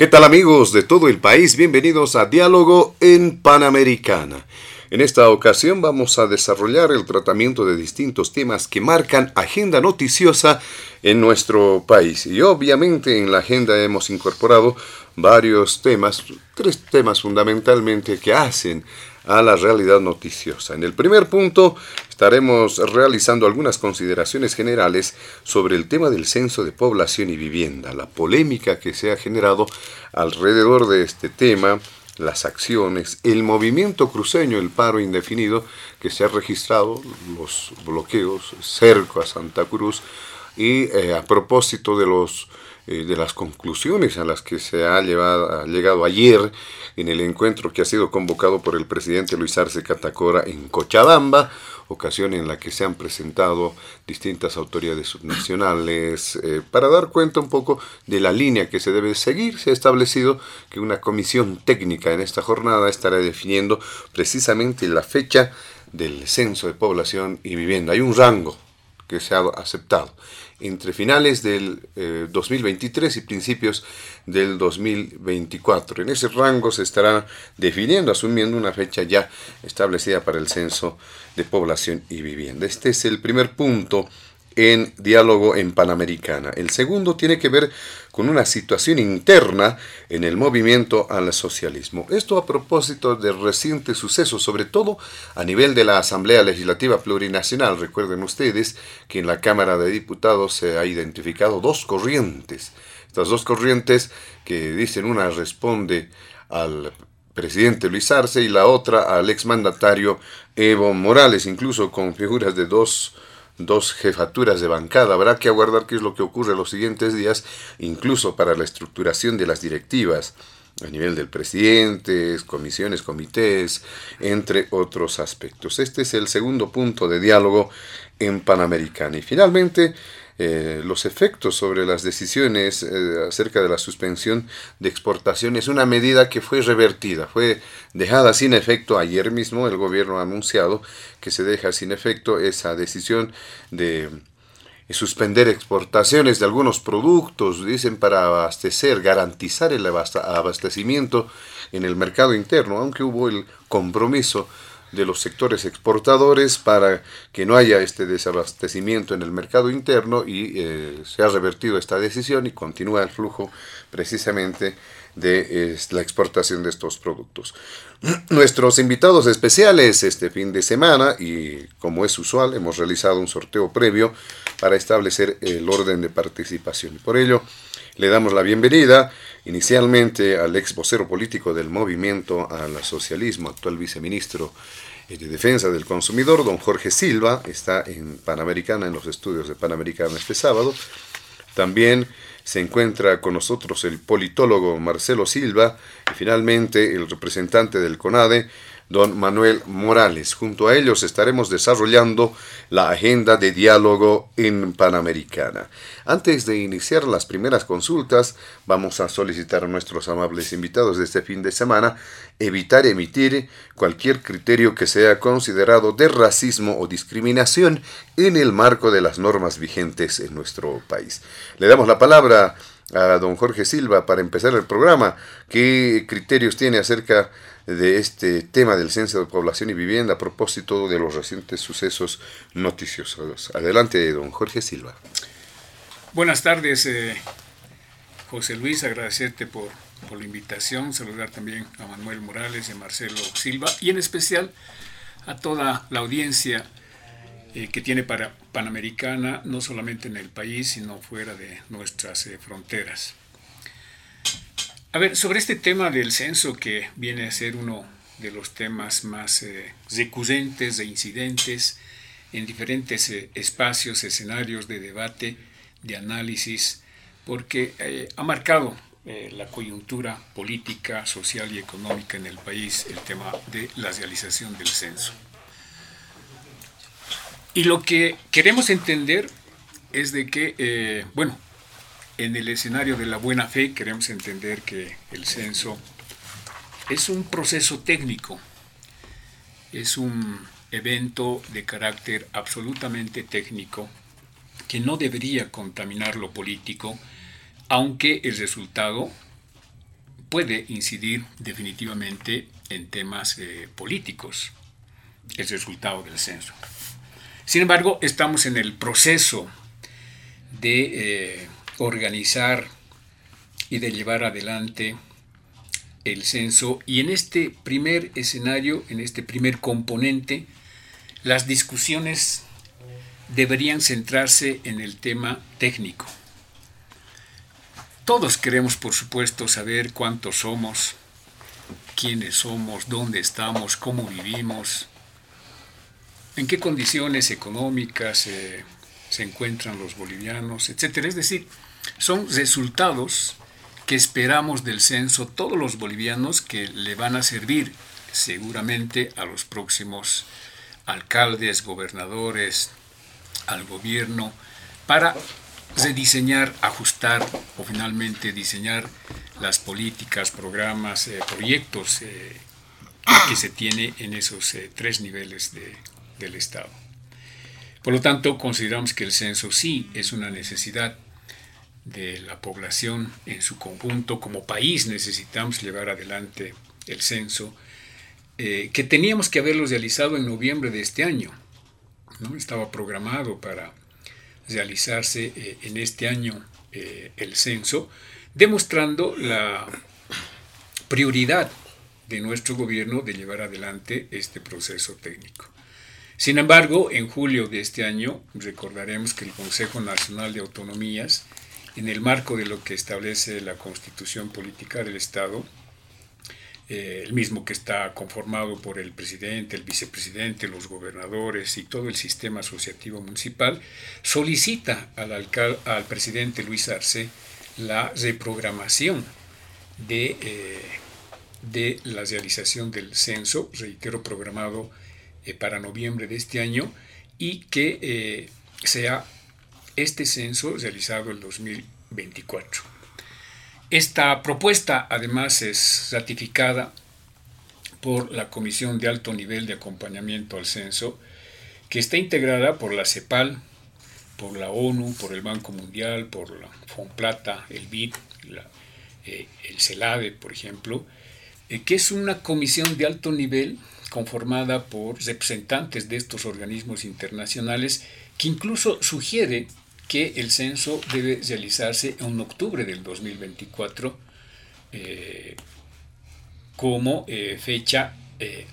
¿Qué tal amigos de todo el país? Bienvenidos a Diálogo en Panamericana. En esta ocasión vamos a desarrollar el tratamiento de distintos temas que marcan agenda noticiosa en nuestro país. Y obviamente en la agenda hemos incorporado varios temas, tres temas fundamentalmente que hacen a la realidad noticiosa. En el primer punto estaremos realizando algunas consideraciones generales sobre el tema del censo de población y vivienda, la polémica que se ha generado alrededor de este tema, las acciones, el movimiento cruceño, el paro indefinido que se ha registrado, los bloqueos, cerco a Santa Cruz y eh, a propósito de los eh, de las conclusiones a las que se ha, llegado ayer en el encuentro que ha sido convocado por el presidente Luis Arce Catacora en Cochabamba, ocasión en la que se han presentado distintas autoridades subnacionales eh, para dar cuenta un poco de la línea que se debe seguir. Se ha establecido que una comisión técnica en esta jornada estará definiendo precisamente la fecha del censo de población y vivienda. Hay un rango que se ha aceptado entre finales del 2023 eh, y principios del 2024. En ese rango se estará definiendo, asumiendo una fecha ya establecida para el censo de población y vivienda. Este es el primer punto en diálogo en Panamericana. El segundo tiene que ver con una situación interna en el movimiento al socialismo. Esto a propósito de recientes sucesos, sobre todo a nivel de la Asamblea Legislativa Plurinacional. Recuerden ustedes que en la Cámara de Diputados se ha identificado dos corrientes. Estas dos corrientes que dicen una responde al presidente Luis Arce y la otra al exmandatario Evo Morales, incluso con figuras de dos dos jefaturas de bancada. Habrá que aguardar qué es lo que ocurre los siguientes días, incluso para la estructuración de las directivas a nivel del presidente, comisiones, comités, entre otros aspectos. Este es el segundo punto de diálogo en Panamericana. Y finalmente, eh, los efectos sobre las decisiones eh, acerca de la suspensión de exportación es una medida que fue revertida, fue dejada sin efecto ayer mismo, el gobierno ha anunciado que se deja sin efecto esa decisión de suspender exportaciones de algunos productos, dicen, para abastecer, garantizar el abastecimiento en el mercado interno, aunque hubo el compromiso de los sectores exportadores para que no haya este desabastecimiento en el mercado interno y eh, se ha revertido esta decisión y continúa el flujo precisamente de la exportación de estos productos. Nuestros invitados especiales este fin de semana y como es usual hemos realizado un sorteo previo para establecer el orden de participación. Por ello le damos la bienvenida inicialmente al ex vocero político del movimiento al socialismo, actual viceministro de Defensa del Consumidor, don Jorge Silva, está en Panamericana, en los estudios de Panamericana este sábado. También se encuentra con nosotros el politólogo Marcelo Silva y finalmente el representante del CONADE, don Manuel Morales. Junto a ellos estaremos desarrollando la agenda de diálogo en Panamericana. Antes de iniciar las primeras consultas, vamos a solicitar a nuestros amables invitados de este fin de semana evitar emitir cualquier criterio que sea considerado de racismo o discriminación en el marco de las normas vigentes en nuestro país. Le damos la palabra a don Jorge Silva para empezar el programa. ¿Qué criterios tiene acerca de este tema del censo de población y vivienda a propósito de los recientes sucesos noticiosos? Adelante, don Jorge Silva. Buenas tardes, eh, José Luis, agradecerte por, por la invitación, saludar también a Manuel Morales y a Marcelo Silva y en especial a toda la audiencia eh, que tiene para Panamericana, no solamente en el país, sino fuera de nuestras eh, fronteras. A ver, sobre este tema del censo, que viene a ser uno de los temas más eh, recurrentes e incidentes en diferentes espacios, escenarios de debate, de análisis, porque ha marcado la coyuntura política, social y económica en el país el tema de la realización del censo. Y lo que queremos entender es de que, eh, bueno, en el escenario de la buena fe queremos entender que el censo es un proceso técnico, es un evento de carácter absolutamente técnico que no debería contaminar lo político, aunque el resultado puede incidir definitivamente en temas eh, políticos, el resultado del censo. Sin embargo, estamos en el proceso de eh, organizar y de llevar adelante el censo y en este primer escenario, en este primer componente, las discusiones deberían centrarse en el tema técnico. Todos queremos, por supuesto, saber cuántos somos, quiénes somos, dónde estamos, cómo vivimos, en qué condiciones económicas eh, se encuentran los bolivianos, etcétera. Es decir, son resultados que esperamos del censo todos los bolivianos que le van a servir seguramente a los próximos alcaldes, gobernadores, al gobierno, para rediseñar, ajustar o finalmente diseñar las políticas, programas, eh, proyectos eh, que se tiene en esos tres niveles de del Estado. Por lo tanto, consideramos que el censo sí es una necesidad de la población en su conjunto. Como país necesitamos llevar adelante el censo, eh, que teníamos que haberlo realizado en noviembre de este año. ¿no? Estaba programado para realizarse eh, en este año eh, el censo, demostrando la prioridad de nuestro gobierno de llevar adelante este proceso técnico. Sin embargo, en julio de este año recordaremos que el Consejo Nacional de Autonomías, en el marco de lo que establece la Constitución Política del Estado, eh, el mismo que está conformado por el presidente, el vicepresidente, los gobernadores y todo el sistema asociativo municipal, solicita al, al presidente Luis Arce la reprogramación de, eh, de la realización del censo, reitero, programado eh, para noviembre de este año y que sea este censo realizado en 2024. Esta propuesta además es ratificada por la Comisión de Alto Nivel de Acompañamiento al Censo, que está integrada por la CEPAL, por la ONU, por el Banco Mundial, por la FONPLATA, el BID, eh, el CELADE, por ejemplo, que es una comisión de alto nivel conformada por representantes de estos organismos internacionales que incluso sugiere que el censo debe realizarse en octubre del 2024 eh, como eh, fecha eh,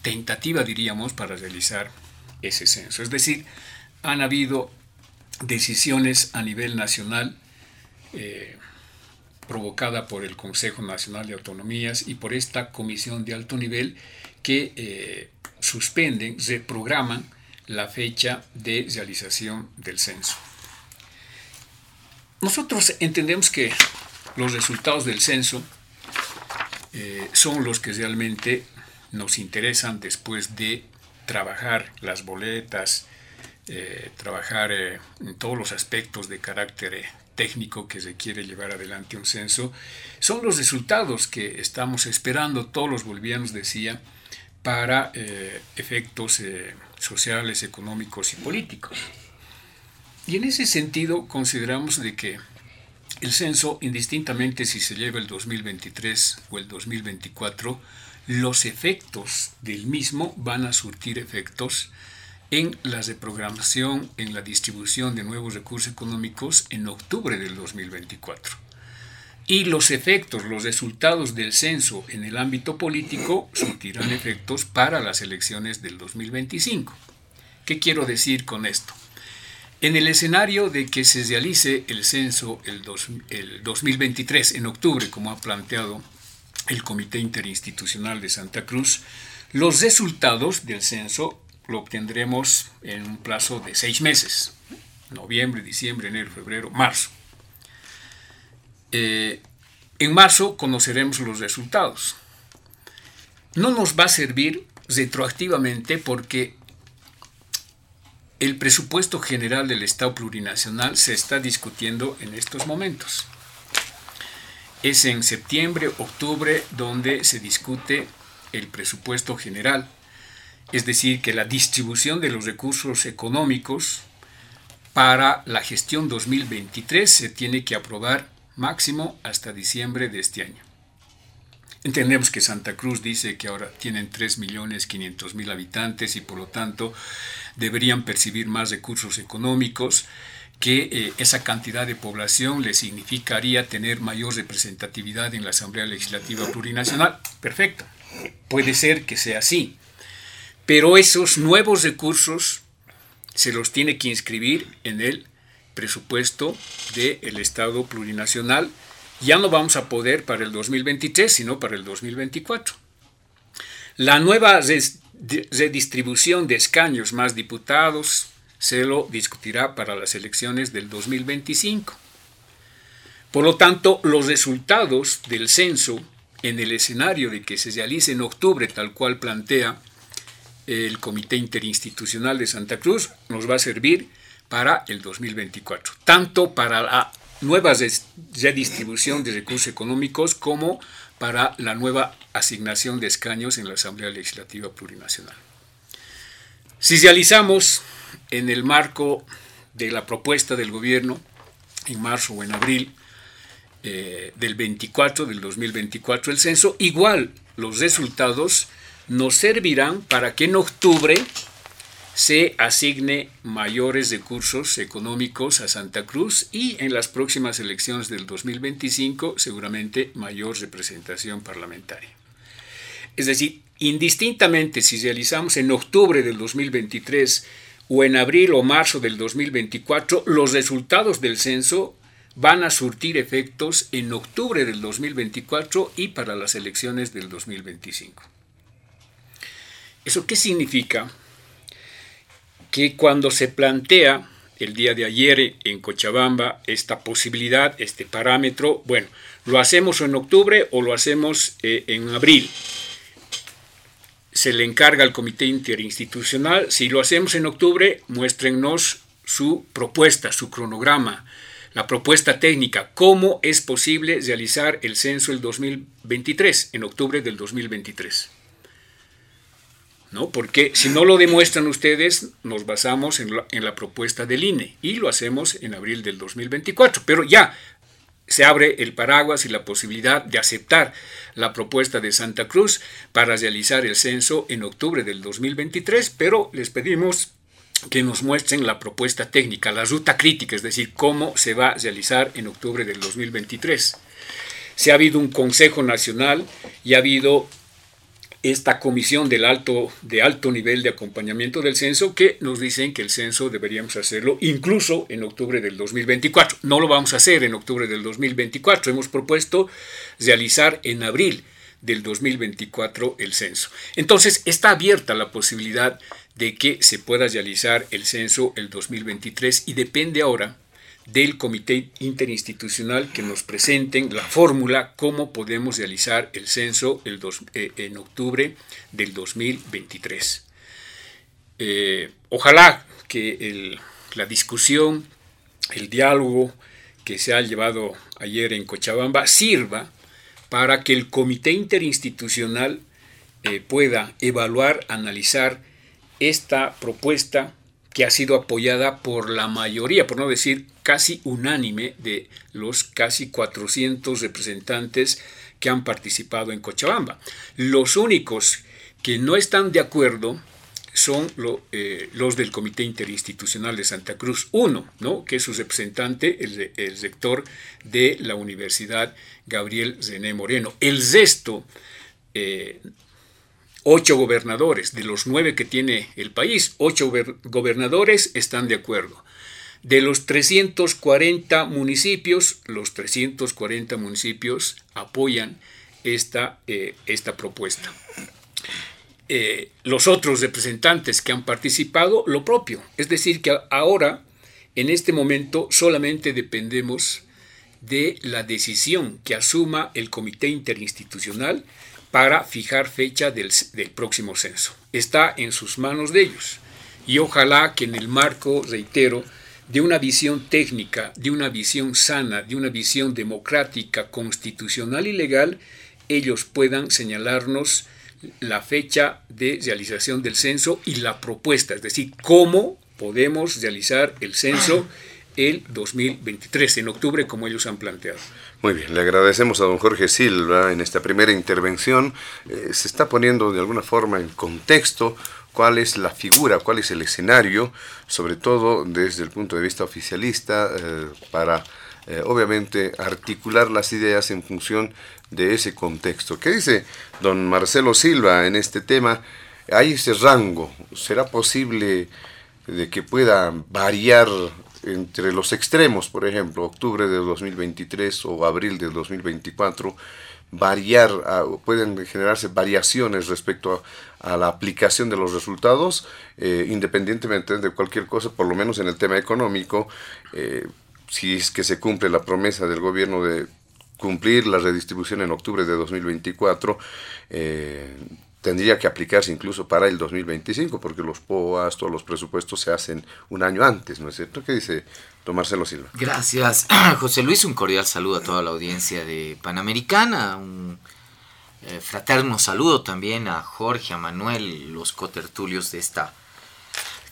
tentativa, diríamos, para realizar ese censo. Es decir, han habido decisiones a nivel nacional provocada por el Consejo Nacional de Autonomías y por esta comisión de alto nivel que suspenden, reprograman la fecha de realización del censo. Nosotros entendemos que los resultados del censo eh, son los que realmente nos interesan después de trabajar las boletas, eh, trabajar en todos los aspectos de carácter técnico que se quiere llevar adelante un censo, son los resultados que estamos esperando, todos los bolivianos decía, para eh, efectos eh, sociales, económicos y políticos. Y en ese sentido consideramos de que el censo, indistintamente si se lleva el 2023 o el 2024, los efectos del mismo van a surtir efectos en la reprogramación, en la distribución de nuevos recursos económicos en octubre del 2024. Y los efectos, los resultados del censo en el ámbito político surtirán efectos para las elecciones del 2025. ¿Qué quiero decir con esto? En el escenario de que se realice el censo el, 2023 en octubre, como ha planteado el Comité Interinstitucional de Santa Cruz, los resultados del censo lo obtendremos en un plazo de seis meses, noviembre, diciembre, enero, febrero, marzo. Eh, en marzo conoceremos los resultados. No nos va a servir retroactivamente porque el presupuesto general del Estado plurinacional se está discutiendo en estos momentos. Es en septiembre, octubre, donde se discute el presupuesto general, es decir, que la distribución de los recursos económicos para la gestión 2023 se tiene que aprobar máximo hasta diciembre de este año. Entendemos que Santa Cruz dice que ahora tienen 3.500.000 habitantes y por lo tanto deberían percibir más recursos económicos, que eh, esa cantidad de población le significaría tener mayor representatividad en la Asamblea Legislativa Plurinacional. Perfecto, puede ser que sea así, pero esos nuevos recursos se los tiene que inscribir en el presupuesto del Estado plurinacional ya no vamos a poder para el 2023, sino para el 2024. La nueva redistribución de escaños más diputados se lo discutirá para las elecciones del 2025. Por lo tanto, los resultados del censo en el escenario de que se realice en octubre, tal cual plantea el Comité Interinstitucional de Santa Cruz, nos va a servir para el 2024, tanto para la nueva redistribución de recursos económicos como para la nueva asignación de escaños en la Asamblea Legislativa Plurinacional. Si realizamos en el marco de la propuesta del gobierno en marzo o en abril eh, del 24 del 2024 el censo, igual los resultados nos servirán para que en octubre se asigne mayores recursos económicos a Santa Cruz y en las próximas elecciones del 2025 seguramente mayor representación parlamentaria. Es decir, indistintamente si realizamos en octubre del 2023 o en abril o marzo del 2024, los resultados del censo van a surtir efectos en octubre del 2024 y para las elecciones del 2025. ¿Eso qué significa? Que cuando se plantea el día de ayer en Cochabamba esta posibilidad, este parámetro, bueno, lo hacemos en octubre o lo hacemos eh, en abril. Se le encarga al comité interinstitucional, si lo hacemos en octubre, muéstrenos su propuesta, su cronograma, la propuesta técnica, cómo es posible realizar el censo el 2023, en octubre del 2023. ¿No? Porque si no lo demuestran ustedes, nos basamos en la, propuesta del INE y lo hacemos en abril del 2024. Pero ya se abre el paraguas y la posibilidad de aceptar la propuesta de Santa Cruz para realizar el censo en octubre del 2023, pero les pedimos que nos muestren la propuesta técnica, la ruta crítica, es decir, cómo se va a realizar en octubre del 2023. Se ha habido un Consejo Nacional y ha habido esta comisión del alto, de alto nivel de acompañamiento del censo que nos dicen que el censo deberíamos hacerlo incluso en octubre del 2024. No lo vamos a hacer en octubre del 2024. Hemos propuesto realizar en abril del 2024 el censo. Entonces está abierta la posibilidad de que se pueda realizar el censo el 2023 y depende ahora del Comité Interinstitucional que nos presenten la fórmula cómo podemos realizar el censo el eh, en octubre del 2023. Eh, ojalá que la discusión, el diálogo que se ha llevado ayer en Cochabamba sirva para que el Comité Interinstitucional eh, pueda evaluar, analizar esta propuesta que ha sido apoyada por la mayoría, por no decir casi unánime de los casi 400 representantes que han participado en Cochabamba. Los únicos que no están de acuerdo son eh, los del Comité Interinstitucional de Santa Cruz I, ¿no? que es su representante, el, rector de la Universidad Gabriel René Moreno. El resto, eh, ocho gobernadores, de los nueve que tiene el país, ocho gobernadores están de acuerdo. De los 340 municipios, los 340 municipios apoyan esta, eh, esta propuesta. Eh, los otros representantes que han participado, lo propio. Es decir, que ahora, en este momento, solamente dependemos de la decisión que asuma el Comité Interinstitucional para fijar fecha del, del próximo censo. Está en sus manos de ellos. Y ojalá que en el marco, reitero, de una visión técnica, de una visión sana, de una visión democrática, constitucional y legal, ellos puedan señalarnos la fecha de realización del censo y la propuesta, es decir, cómo podemos realizar el censo el 2023, en octubre, como ellos han planteado. Muy bien, le agradecemos a don Jorge Silva en esta primera intervención. Eh, se está poniendo de alguna forma en contexto cuál es la figura, cuál es el escenario, sobre todo desde el punto de vista oficialista, eh, para eh, obviamente articular las ideas en función de ese contexto. ¿Qué dice don Marcelo Silva en este tema? Hay ese rango, ¿será posible de que pueda variar entre los extremos, por ejemplo, octubre de 2023 o abril de 2024? variar, pueden generarse variaciones respecto a, la aplicación de los resultados, eh, independientemente de cualquier cosa, por lo menos en el tema económico, eh, si es que se cumple la promesa del gobierno de cumplir la redistribución en octubre de 2024, eh, tendría que aplicarse incluso para el 2025, porque los POAS, todos los presupuestos se hacen un año antes, ¿no es cierto? ¿Qué dice don Marcelo Silva? Gracias, José Luis. Un cordial saludo a toda la audiencia de Panamericana. Un eh, fraterno saludo también a Jorge, a Manuel, los cotertulios de esta,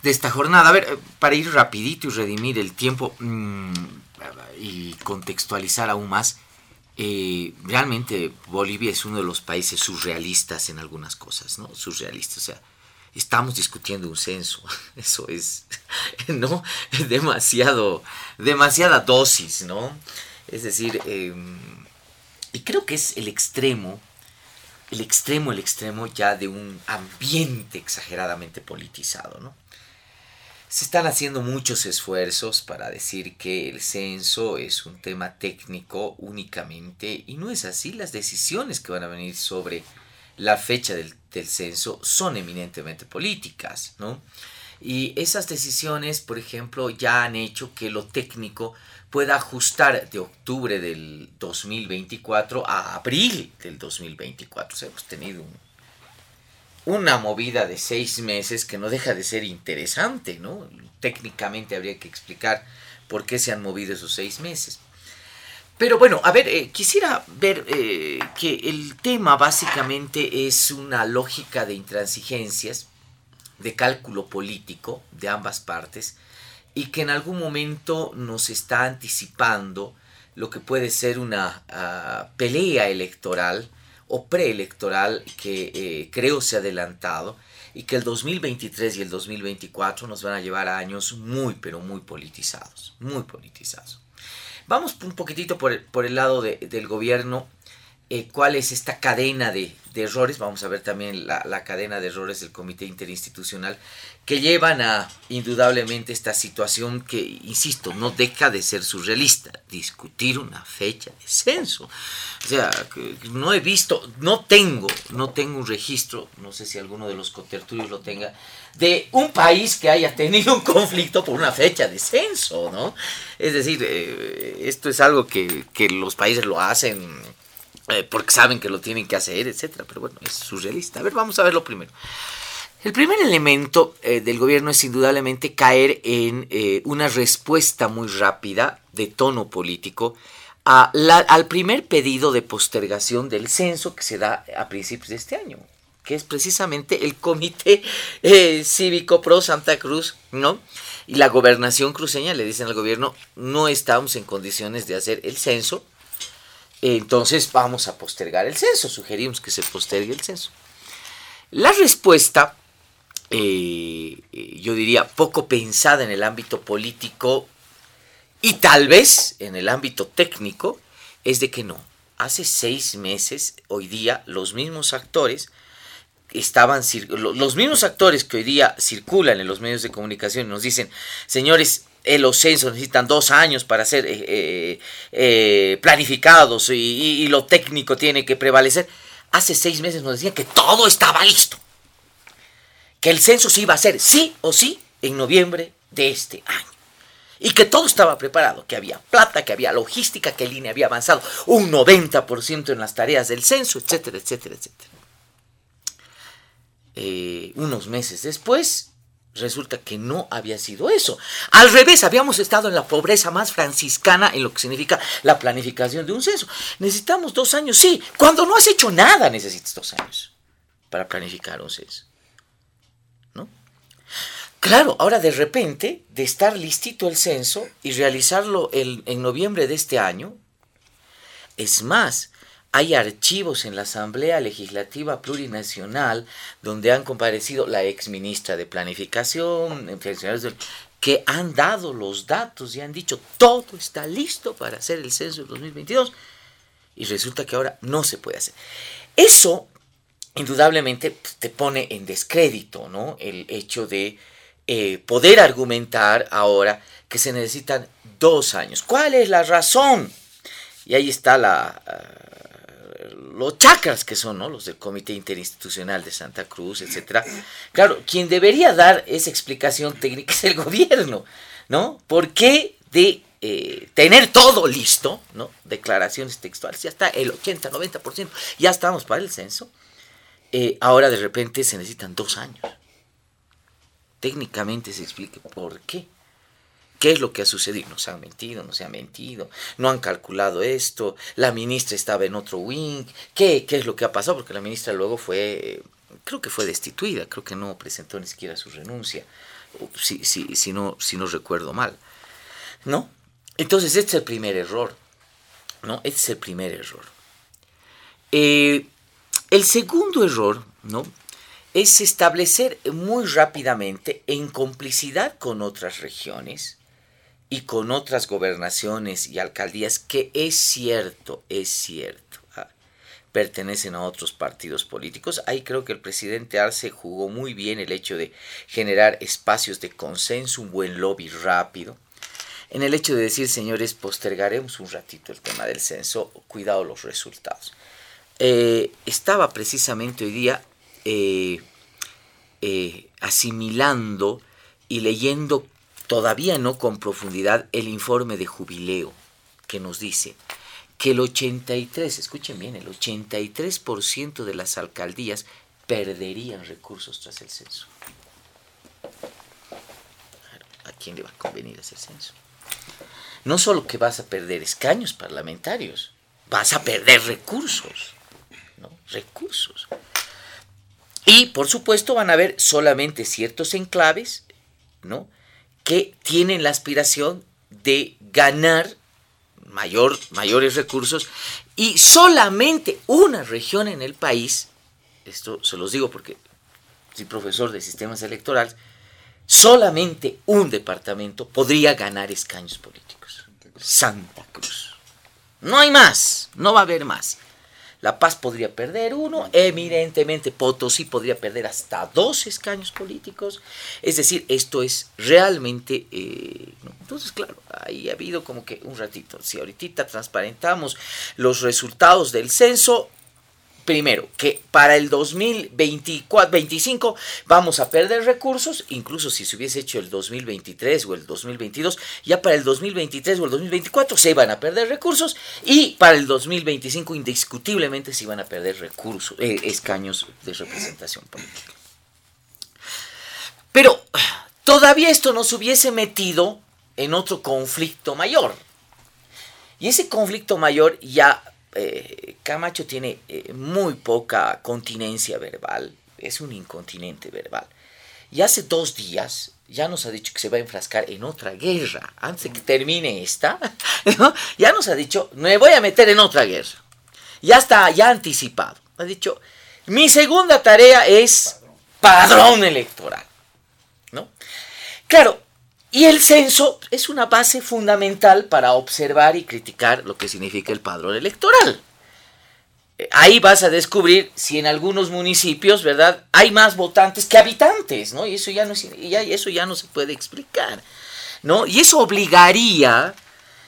de esta jornada. A ver, eh, para ir rapidito y redimir el tiempo mm, y contextualizar aún más, eh, realmente Bolivia es uno de los países surrealistas en algunas cosas, ¿no? Surrealistas, o sea, estamos discutiendo un censo, eso es, ¿no? Demasiado, demasiada dosis, ¿no? Es decir, em, y creo que es el extremo, el extremo, el extremo ya de un ambiente exageradamente politizado, ¿no? Se están haciendo muchos esfuerzos para decir que el censo es un tema técnico únicamente y no es así. Las decisiones que van a venir sobre la fecha del, censo son eminentemente políticas, ¿no? Y esas decisiones, por ejemplo, ya han hecho que lo técnico pueda ajustar de octubre del 2024 a abril del 2024. O sea, hemos tenido un una movida de seis meses que no deja de ser interesante, ¿no? Técnicamente habría que explicar por qué se han movido esos seis meses. Pero bueno, a ver, eh, quisiera ver eh, que el tema básicamente es una lógica de intransigencias, de cálculo político de ambas partes, y que en algún momento nos está anticipando lo que puede ser una ah, pelea electoral o preelectoral que eh, creo se ha adelantado y que el 2023 y el 2024 nos van a llevar a años muy, pero muy politizados, muy politizados. Vamos un poquitito por el, por el lado del gobierno, eh, cuál es esta cadena de, errores, vamos a ver también la, cadena de errores del Comité Interinstitucional que llevan a indudablemente esta situación que, insisto, no deja de ser surrealista, discutir una fecha de censo. O sea, no he visto, no tengo, no tengo un registro, no sé si alguno de los cotertulios lo tenga, de un país que haya tenido un conflicto por una fecha de censo, ¿no? Es decir, eh, esto es algo que, que los países lo hacen eh, porque saben que lo tienen que hacer, etcétera, pero bueno, es surrealista. A ver, vamos a verlo primero. El primer elemento eh, del gobierno es indudablemente caer en eh, una respuesta muy rápida de tono político al primer pedido de postergación del censo que se da a principios de este año, que es precisamente el Comité Cívico Pro Santa Cruz, ¿no? Y la gobernación cruceña le dicen al gobierno, no estamos en condiciones de hacer el censo, entonces vamos a postergar el censo, sugerimos que se postergue el censo. La respuesta, eh, yo diría, poco pensada en el ámbito político y tal vez en el ámbito técnico, es de que no. Hace seis meses, hoy día, los mismos actores estaban, los mismos actores que hoy día circulan en los medios de comunicación nos dicen, señores, los censos necesitan dos años para ser eh, eh, eh, planificados y, lo técnico tiene que prevalecer. Hace seis meses nos decían que todo estaba listo, que el censo se iba a hacer sí o sí en noviembre de este año. Y que todo estaba preparado, que había plata, que había logística, que el INE había avanzado un 90% en las tareas del censo, etcétera, etcétera, etcétera. unos meses después, Resulta que no había sido eso. Al revés, habíamos estado en la pobreza más franciscana en lo que significa la planificación de un censo. Necesitamos dos años, sí. Cuando no has hecho nada necesitas dos años para planificar un censo. ¿No? Claro, ahora de repente, de estar listito el censo y realizarlo en noviembre de este año, es más, hay archivos en la Asamblea Legislativa Plurinacional donde han comparecido la ex ministra de Planificación, que han dado los datos y han dicho todo está listo para hacer el censo del 2022 y resulta que ahora no se puede hacer. Eso indudablemente te pone en descrédito ¿no? el hecho de eh, poder argumentar ahora que se necesitan dos años. ¿Cuál es la razón? Y ahí está la, los chakras que son, ¿no? Los del Comité Interinstitucional de Santa Cruz, etcétera. Claro, quien debería dar esa explicación técnica es el gobierno, ¿no? ¿Por qué de eh, tener todo listo, ¿no? Declaraciones textuales, ya está el 80, 90%, ya estamos para el censo. Eh, ahora de repente se necesitan dos años. Técnicamente se explique por qué. ¿Qué es lo que ha sucedido? Nos han mentido, no se ha mentido, no han calculado esto, la ministra estaba en otro wing, ¿qué, qué es lo que ha pasado? Porque la ministra luego fue, creo que fue destituida, creo que no presentó ni siquiera su renuncia, si, si, si, no, si no recuerdo mal. ¿No? Entonces, este es el primer error. ¿No? Este es el primer error. Eh, el segundo error, ¿no? Es establecer muy rápidamente, en complicidad con otras regiones, y con otras gobernaciones y alcaldías que es cierto, es cierto, ah, pertenecen a otros partidos políticos. Ahí creo que el presidente Arce jugó muy bien el hecho de generar espacios de consenso, un buen lobby rápido. En el hecho de decir, señores, postergaremos un ratito el tema del censo, cuidado los resultados. Eh, estaba precisamente hoy día eh, eh, asimilando y leyendo todavía no con profundidad el informe de jubileo que nos dice que el 83, escuchen bien, el 83% de las alcaldías perderían recursos tras el censo. ¿A quién le va a convenir ese censo? No solo que vas a perder escaños parlamentarios, vas a perder recursos, ¿no? Recursos. Y por supuesto van a haber solamente ciertos enclaves, ¿no? Que tienen la aspiración de ganar mayor, mayores recursos y solamente una región en el país, esto se los digo porque soy profesor de sistemas electorales, solamente un departamento podría ganar escaños políticos. Santa Cruz. No hay más, no va a haber más. La Paz podría perder uno, evidentemente Potosí podría perder hasta dos escaños políticos. Es decir, esto es realmente... Eh, entonces, claro, ahí ha habido como que un ratito. Si ahorita transparentamos los resultados del censo, primero, que para el 2024-25 vamos a perder recursos, incluso si se hubiese hecho el 2023 o el 2022, ya para el 2023 o el 2024 se iban a perder recursos y para el 2025 indiscutiblemente se iban a perder recursos, eh, escaños de representación política. Pero todavía esto nos hubiese metido en otro conflicto mayor. Y ese conflicto mayor ya eh, Camacho tiene eh, muy poca continencia verbal, es un incontinente verbal. y hace dos días ya nos ha dicho que se va a enfrascar en otra guerra. Antes de que termine esta, ya nos ha dicho, me voy a meter en otra guerra. Ya está, ya anticipado. Ha dicho, mi segunda tarea es padrón electoral. ¿No? Claro, y el censo es una base fundamental para observar y criticar lo que significa el padrón electoral. Ahí vas a descubrir si en algunos municipios, ¿verdad? Hay más votantes que habitantes, ¿no? Y eso ya no, eso ya no se puede explicar, ¿no? Y eso obligaría,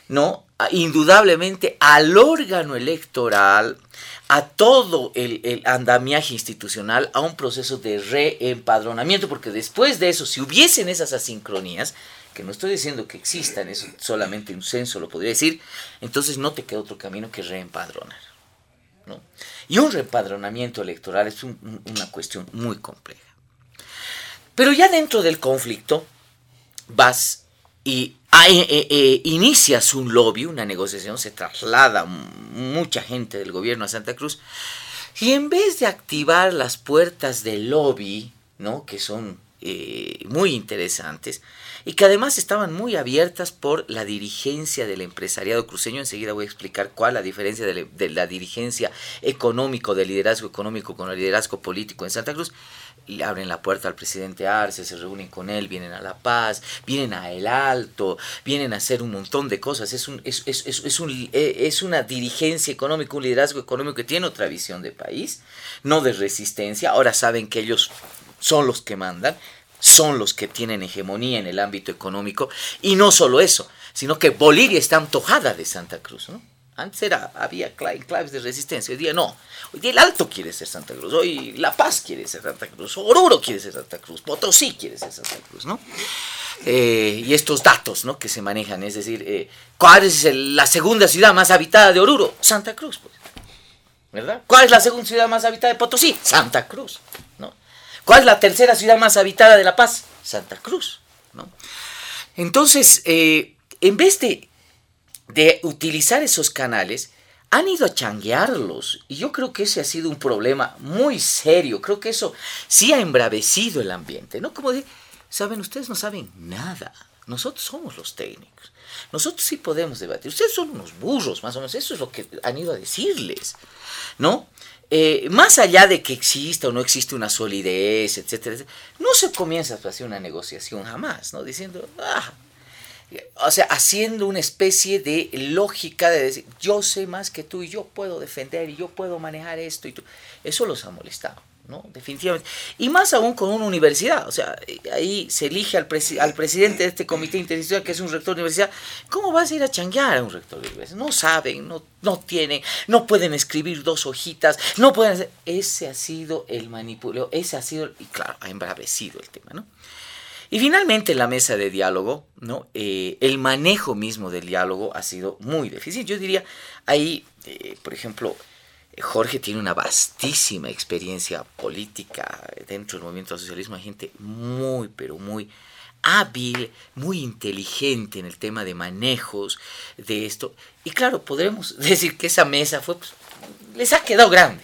¿no? indudablemente al órgano electoral, a todo el, andamiaje institucional, a un proceso de reempadronamiento, porque después de eso, si hubiesen esas asincronías, que no estoy diciendo que existan, eso solamente un censo lo podría decir, entonces no te queda otro camino que reempadronar. ¿no? Y un reempadronamiento electoral es una cuestión muy compleja. Pero ya dentro del conflicto vas y eh, eh, eh, inicias un lobby, una negociación, se traslada mucha gente del gobierno a Santa Cruz, y en vez de activar las puertas del lobby, ¿no? que son muy interesantes, y que además estaban muy abiertas por la dirigencia del empresariado cruceño. Enseguida voy a explicar cuál la diferencia de, la dirigencia económico, del liderazgo económico con el liderazgo político en Santa Cruz. Abren la puerta al presidente Arce, se reúnen con él, vienen a La Paz, vienen a El Alto, vienen a hacer un montón de cosas. Es, un, es, es, es, un, eh, es una dirigencia económica, un liderazgo económico que tiene otra visión de país, no de resistencia. Ahora saben que ellos son los que mandan son los que tienen hegemonía en el ámbito económico. Y no solo eso, sino que Bolivia está antojada de Santa Cruz. ¿no? Antes era, había claves de resistencia, hoy día no. Hoy día el Alto quiere ser Santa Cruz, hoy La Paz quiere ser Santa Cruz, Oruro quiere ser Santa Cruz, Potosí quiere ser Santa Cruz, ¿no? Eh, y estos datos ¿no? que se manejan, es decir, eh, ¿cuál es la segunda ciudad más habitada de Oruro? Santa Cruz, pues. ¿Verdad? ¿Cuál es la segunda ciudad más habitada de Potosí? Santa Cruz. ¿Cuál es la tercera ciudad más habitada de La Paz? Santa Cruz. ¿no? Entonces, eh, en vez de, de utilizar esos canales, han ido a changuearlos. Y yo creo que ese ha sido un problema muy serio. Creo que eso sí ha embravecido el ambiente. ¿no? Como de, saben, ustedes no saben nada. Nosotros somos los técnicos. Nosotros sí podemos debatir. Ustedes son unos burros, más o menos. Eso es lo que han ido a decirles. ¿No? Eh, más allá de que exista o no existe una solidez, etcétera, no se comienza a hacer una negociación jamás, ¿no? Diciendo, ah, o sea, haciendo una especie de lógica de decir, yo sé más que tú y yo puedo defender y yo puedo manejar esto y tú. Eso los ha molestado. ¿No? Definitivamente. Y más aún con una universidad. O sea, ahí se elige al, al presidente de este comité interinstitucional, que es un rector de universidad. ¿Cómo vas a ir a changuear a un rector de universidad? No saben, no, no tienen, no pueden escribir dos hojitas, no pueden hacer. Ese ha sido el manipuleo, ese ha sido, y claro, ha embravecido el tema, ¿no? Y finalmente en la mesa de diálogo, ¿no? Eh, el manejo mismo del diálogo ha sido muy difícil. Yo diría, ahí, eh, por ejemplo, Jorge tiene una vastísima experiencia política dentro del movimiento socialismo. Hay gente muy, pero muy hábil, muy inteligente en el tema de manejos de esto. Y claro, podremos decir que esa mesa fue, pues, les ha quedado grande,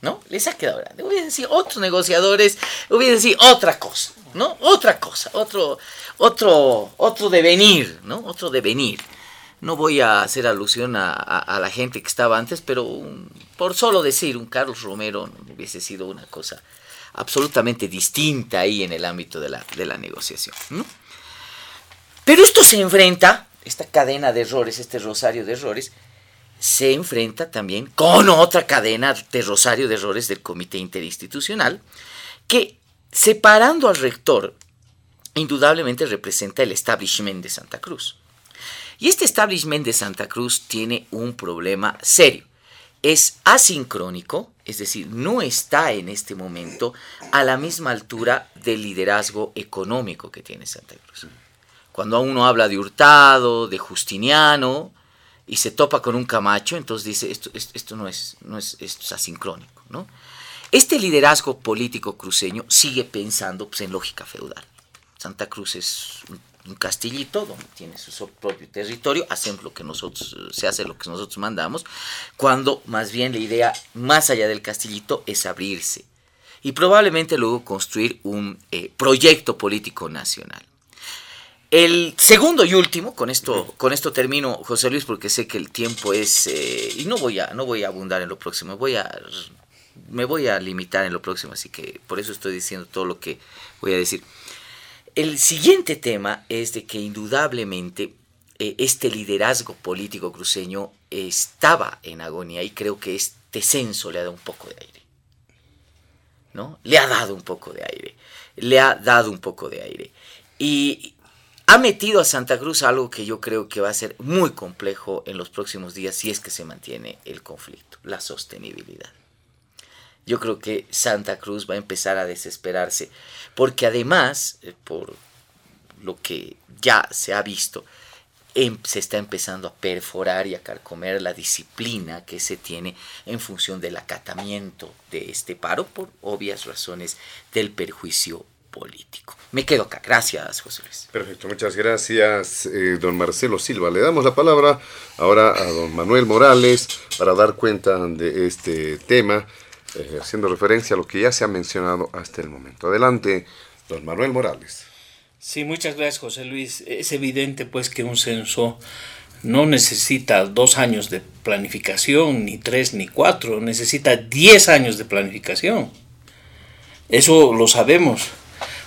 ¿no? Les ha quedado grande. Hubiesen decir otros negociadores, hubiesen decir otra cosa, ¿no? Otra cosa, otro, otro, otro devenir, ¿no? Otro devenir. No voy a hacer alusión a, la gente que estaba antes, pero por solo decir, un Carlos Romero hubiese sido una cosa absolutamente distinta ahí en el ámbito de la, negociación. Pero esto se enfrenta, esta cadena de errores, este rosario de errores, se enfrenta también con otra cadena de rosario de errores del comité interinstitucional, que separando al rector, indudablemente representa el establishment de Santa Cruz. Y este establishment de Santa Cruz tiene un problema serio. Es asincrónico, es decir, no está en este momento a la misma altura del liderazgo económico que tiene Santa Cruz. Cuando uno habla de Hurtado, de Justiniano, y se topa con un Camacho, entonces dice, esto, no, es, asincrónico. Este liderazgo político cruceño sigue pensando pues, en lógica feudal. Santa Cruz es un castillito donde tiene su propio territorio, hacen lo que nosotros, se hace lo que nosotros mandamos, cuando más bien la idea más allá del castillito es abrirse, y probablemente luego construir un eh, proyecto político nacional. El segundo y último, con esto, con esto termino, José Luis, porque sé que el tiempo es, eh, y no voy, a, no voy a abundar en lo próximo, voy a, me voy a limitar en lo próximo, así que por eso estoy diciendo todo lo que voy a decir. El siguiente tema es de que indudablemente eh, este liderazgo político cruceño estaba en agonía y creo que este censo le ha dado un poco de aire. ¿No? Le ha dado un poco de aire. Le ha dado un poco de aire. Y ha metido a Santa Cruz algo que yo creo que va a ser muy complejo en los próximos días si es que se mantiene el conflicto, la sostenibilidad. Yo creo que Santa Cruz va a empezar a desesperarse, porque además, eh, por lo que ya se ha visto, Em, se está empezando a perforar y a carcomer la disciplina que se tiene en función del acatamiento de este paro por obvias razones del perjuicio político. Me quedo acá. Gracias, José Luis. Perfecto, muchas gracias, eh, don Marcelo Silva. Le damos la palabra ahora a don Manuel Morales para dar cuenta de este tema, eh, haciendo referencia a lo que ya se ha mencionado hasta el momento. Adelante, don Manuel Morales. Sí, muchas gracias José Luis. Es evidente pues que un censo no necesita dos años de planificación, ni tres, ni cuatro, necesita diez años de planificación. Eso lo sabemos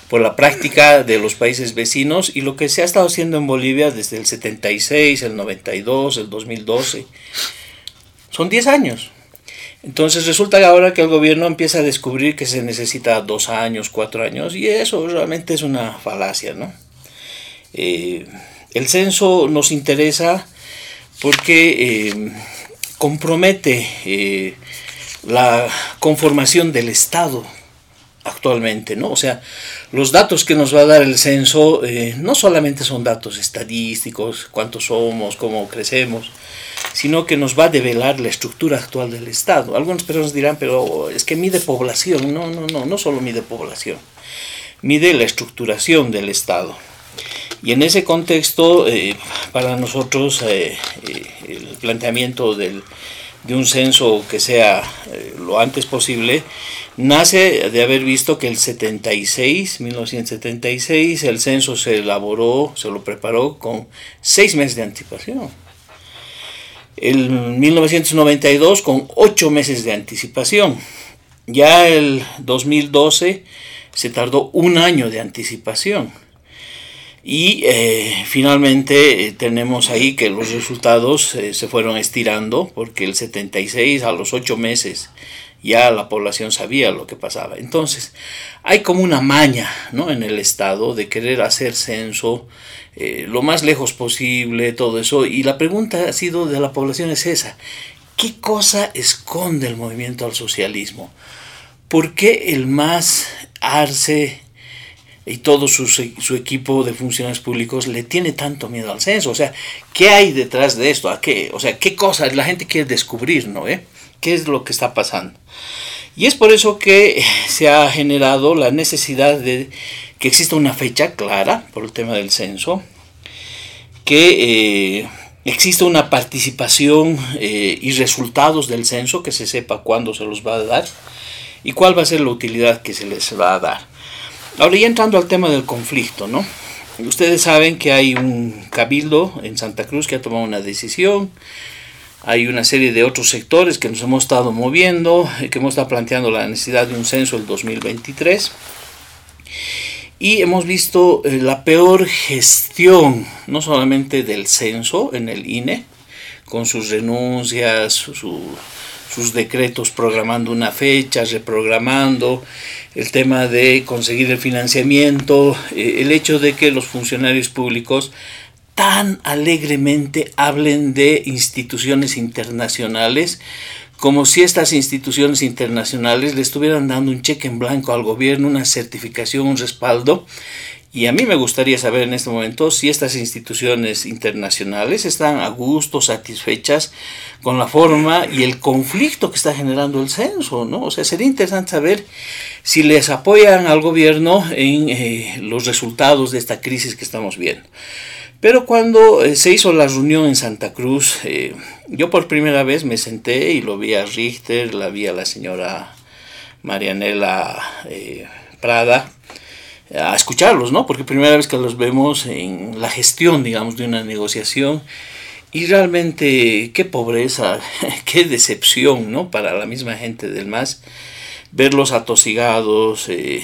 por la práctica de los países vecinos y lo que se ha estado haciendo en Bolivia desde el 76, el 92, el 2012. Son diez años. Entonces resulta ahora que el gobierno empieza a descubrir que se necesita dos años, cuatro años, y eso realmente es una falacia, ¿no? Eh, el censo nos interesa porque eh, compromete eh, la conformación del Estado actualmente, ¿no? O sea, los datos que nos va a dar el censo no solamente son datos estadísticos, cuántos somos, cómo crecemos, sino que nos va a develar la estructura actual del Estado. Algunas personas dirán, pero es que mide población. No, no, no, no solo mide población, mide la estructuración del Estado. Y en ese contexto, eh, para nosotros, eh, eh, el planteamiento del, de un censo que sea lo antes posible, nace de haber visto que el 76, 1976, el censo se elaboró, se lo preparó con seis meses de anticipación el 1992 con ocho meses de anticipación. Ya el 2012 se tardó un año de anticipación. Y eh, finalmente eh, tenemos ahí que los resultados eh, se fueron estirando porque el 76 a los ocho meses ya la población sabía lo que pasaba. Entonces hay como una maña ¿no? en el Estado de querer hacer censo lo más lejos posible, todo eso. Y la pregunta ha sido de la población es esa. ¿Qué cosa esconde el movimiento al socialismo? ¿Por qué el MAS, ARCE y todo su, su, equipo de funcionarios públicos le tiene tanto miedo al censo? O sea, ¿qué hay detrás de esto? ¿A qué? O sea, ¿qué cosa la gente quiere descubrir, no? ¿Eh? ¿Qué es lo que está pasando? Y es por eso que se ha generado la necesidad de que exista una fecha clara por el tema del censo, que eh, exista una participación eh, y resultados del censo, que se sepa cuándo se los va a dar y cuál va a ser la utilidad que se les va a dar. Ahora ya entrando al tema del conflicto, ¿no? Ustedes saben que hay un cabildo en Santa Cruz que ha tomado una decisión, hay una serie de otros sectores que nos hemos estado moviendo, que hemos estado planteando la necesidad de un censo el 2023 y hemos visto eh, la peor gestión, no solamente del censo en el INE, con sus renuncias, sus decretos programando una fecha, reprogramando, el tema de conseguir el financiamiento, eh, el hecho de que los funcionarios públicos tan alegremente hablen de instituciones internacionales como si estas instituciones internacionales le estuvieran dando un cheque en blanco al gobierno, una certificación, un respaldo. Y a mí me gustaría saber en este momento si estas instituciones internacionales están a gusto, satisfechas con la forma y el conflicto que está generando el censo, ¿no? O sea, sería interesante saber si les apoyan al gobierno en eh, los resultados de esta crisis que estamos viendo. Pero cuando eh, se hizo la reunión en Santa Cruz, eh, yo por primera vez me senté y lo vi a Richter, la vi a la señora Marianela Prada, a escucharlos, ¿no? Porque primera vez que los vemos en la gestión, digamos, de una negociación. Y realmente, qué pobreza, qué decepción, ¿no? Para la misma gente del MAS, verlos atosigados, eh,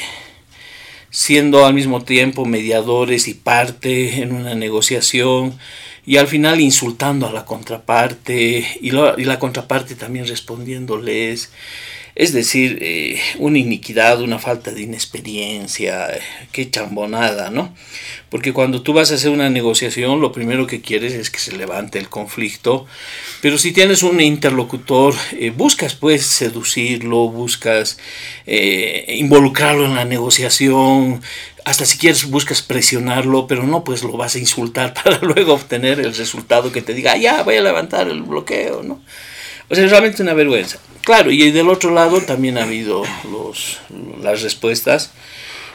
siendo al mismo tiempo mediadores y parte en una negociación, y al final insultando a la contraparte, y, y la contraparte también respondiéndoles. Es decir, eh, una iniquidad, una falta de inexperiencia, eh, qué chambonada, ¿no? Porque cuando tú vas a hacer una negociación, lo primero que quieres es que se levante el conflicto, pero si tienes un interlocutor, eh, buscas pues seducirlo, buscas involucrarlo en la negociación, hasta si quieres buscas presionarlo, pero no pues lo vas a insultar para luego obtener el resultado que te diga, ah, ya, voy a levantar el bloqueo, ¿no? O sea, es realmente una vergüenza. Claro, y del otro lado también ha habido los, las respuestas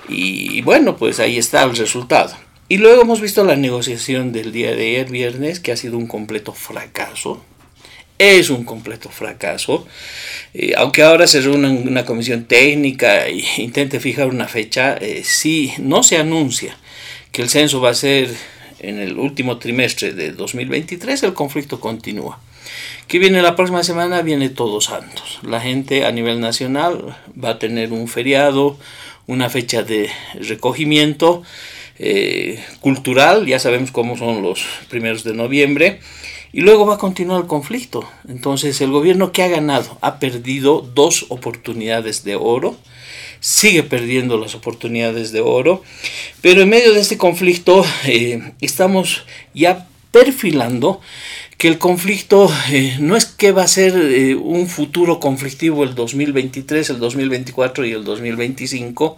y bueno, pues ahí está el resultado. Y luego hemos visto la negociación del día de ayer, viernes, que ha sido un completo fracaso. Es un completo fracaso. Eh, aunque ahora se reúna una comisión técnica e intente fijar una fecha, eh, si no se anuncia que el censo va a ser en el último trimestre de 2023, el conflicto continúa. ¿Qué viene la próxima semana? Viene Todos Santos. La gente a nivel nacional va a tener un feriado, una fecha de recogimiento eh, cultural, ya sabemos cómo son los primeros de noviembre, y luego va a continuar el conflicto. Entonces el gobierno que ha ganado ha perdido dos oportunidades de oro, sigue perdiendo las oportunidades de oro, pero en medio de este conflicto eh, estamos ya perfilando que el conflicto eh, no es que va a ser eh, un futuro conflictivo el 2023, el 2024 y el 2025,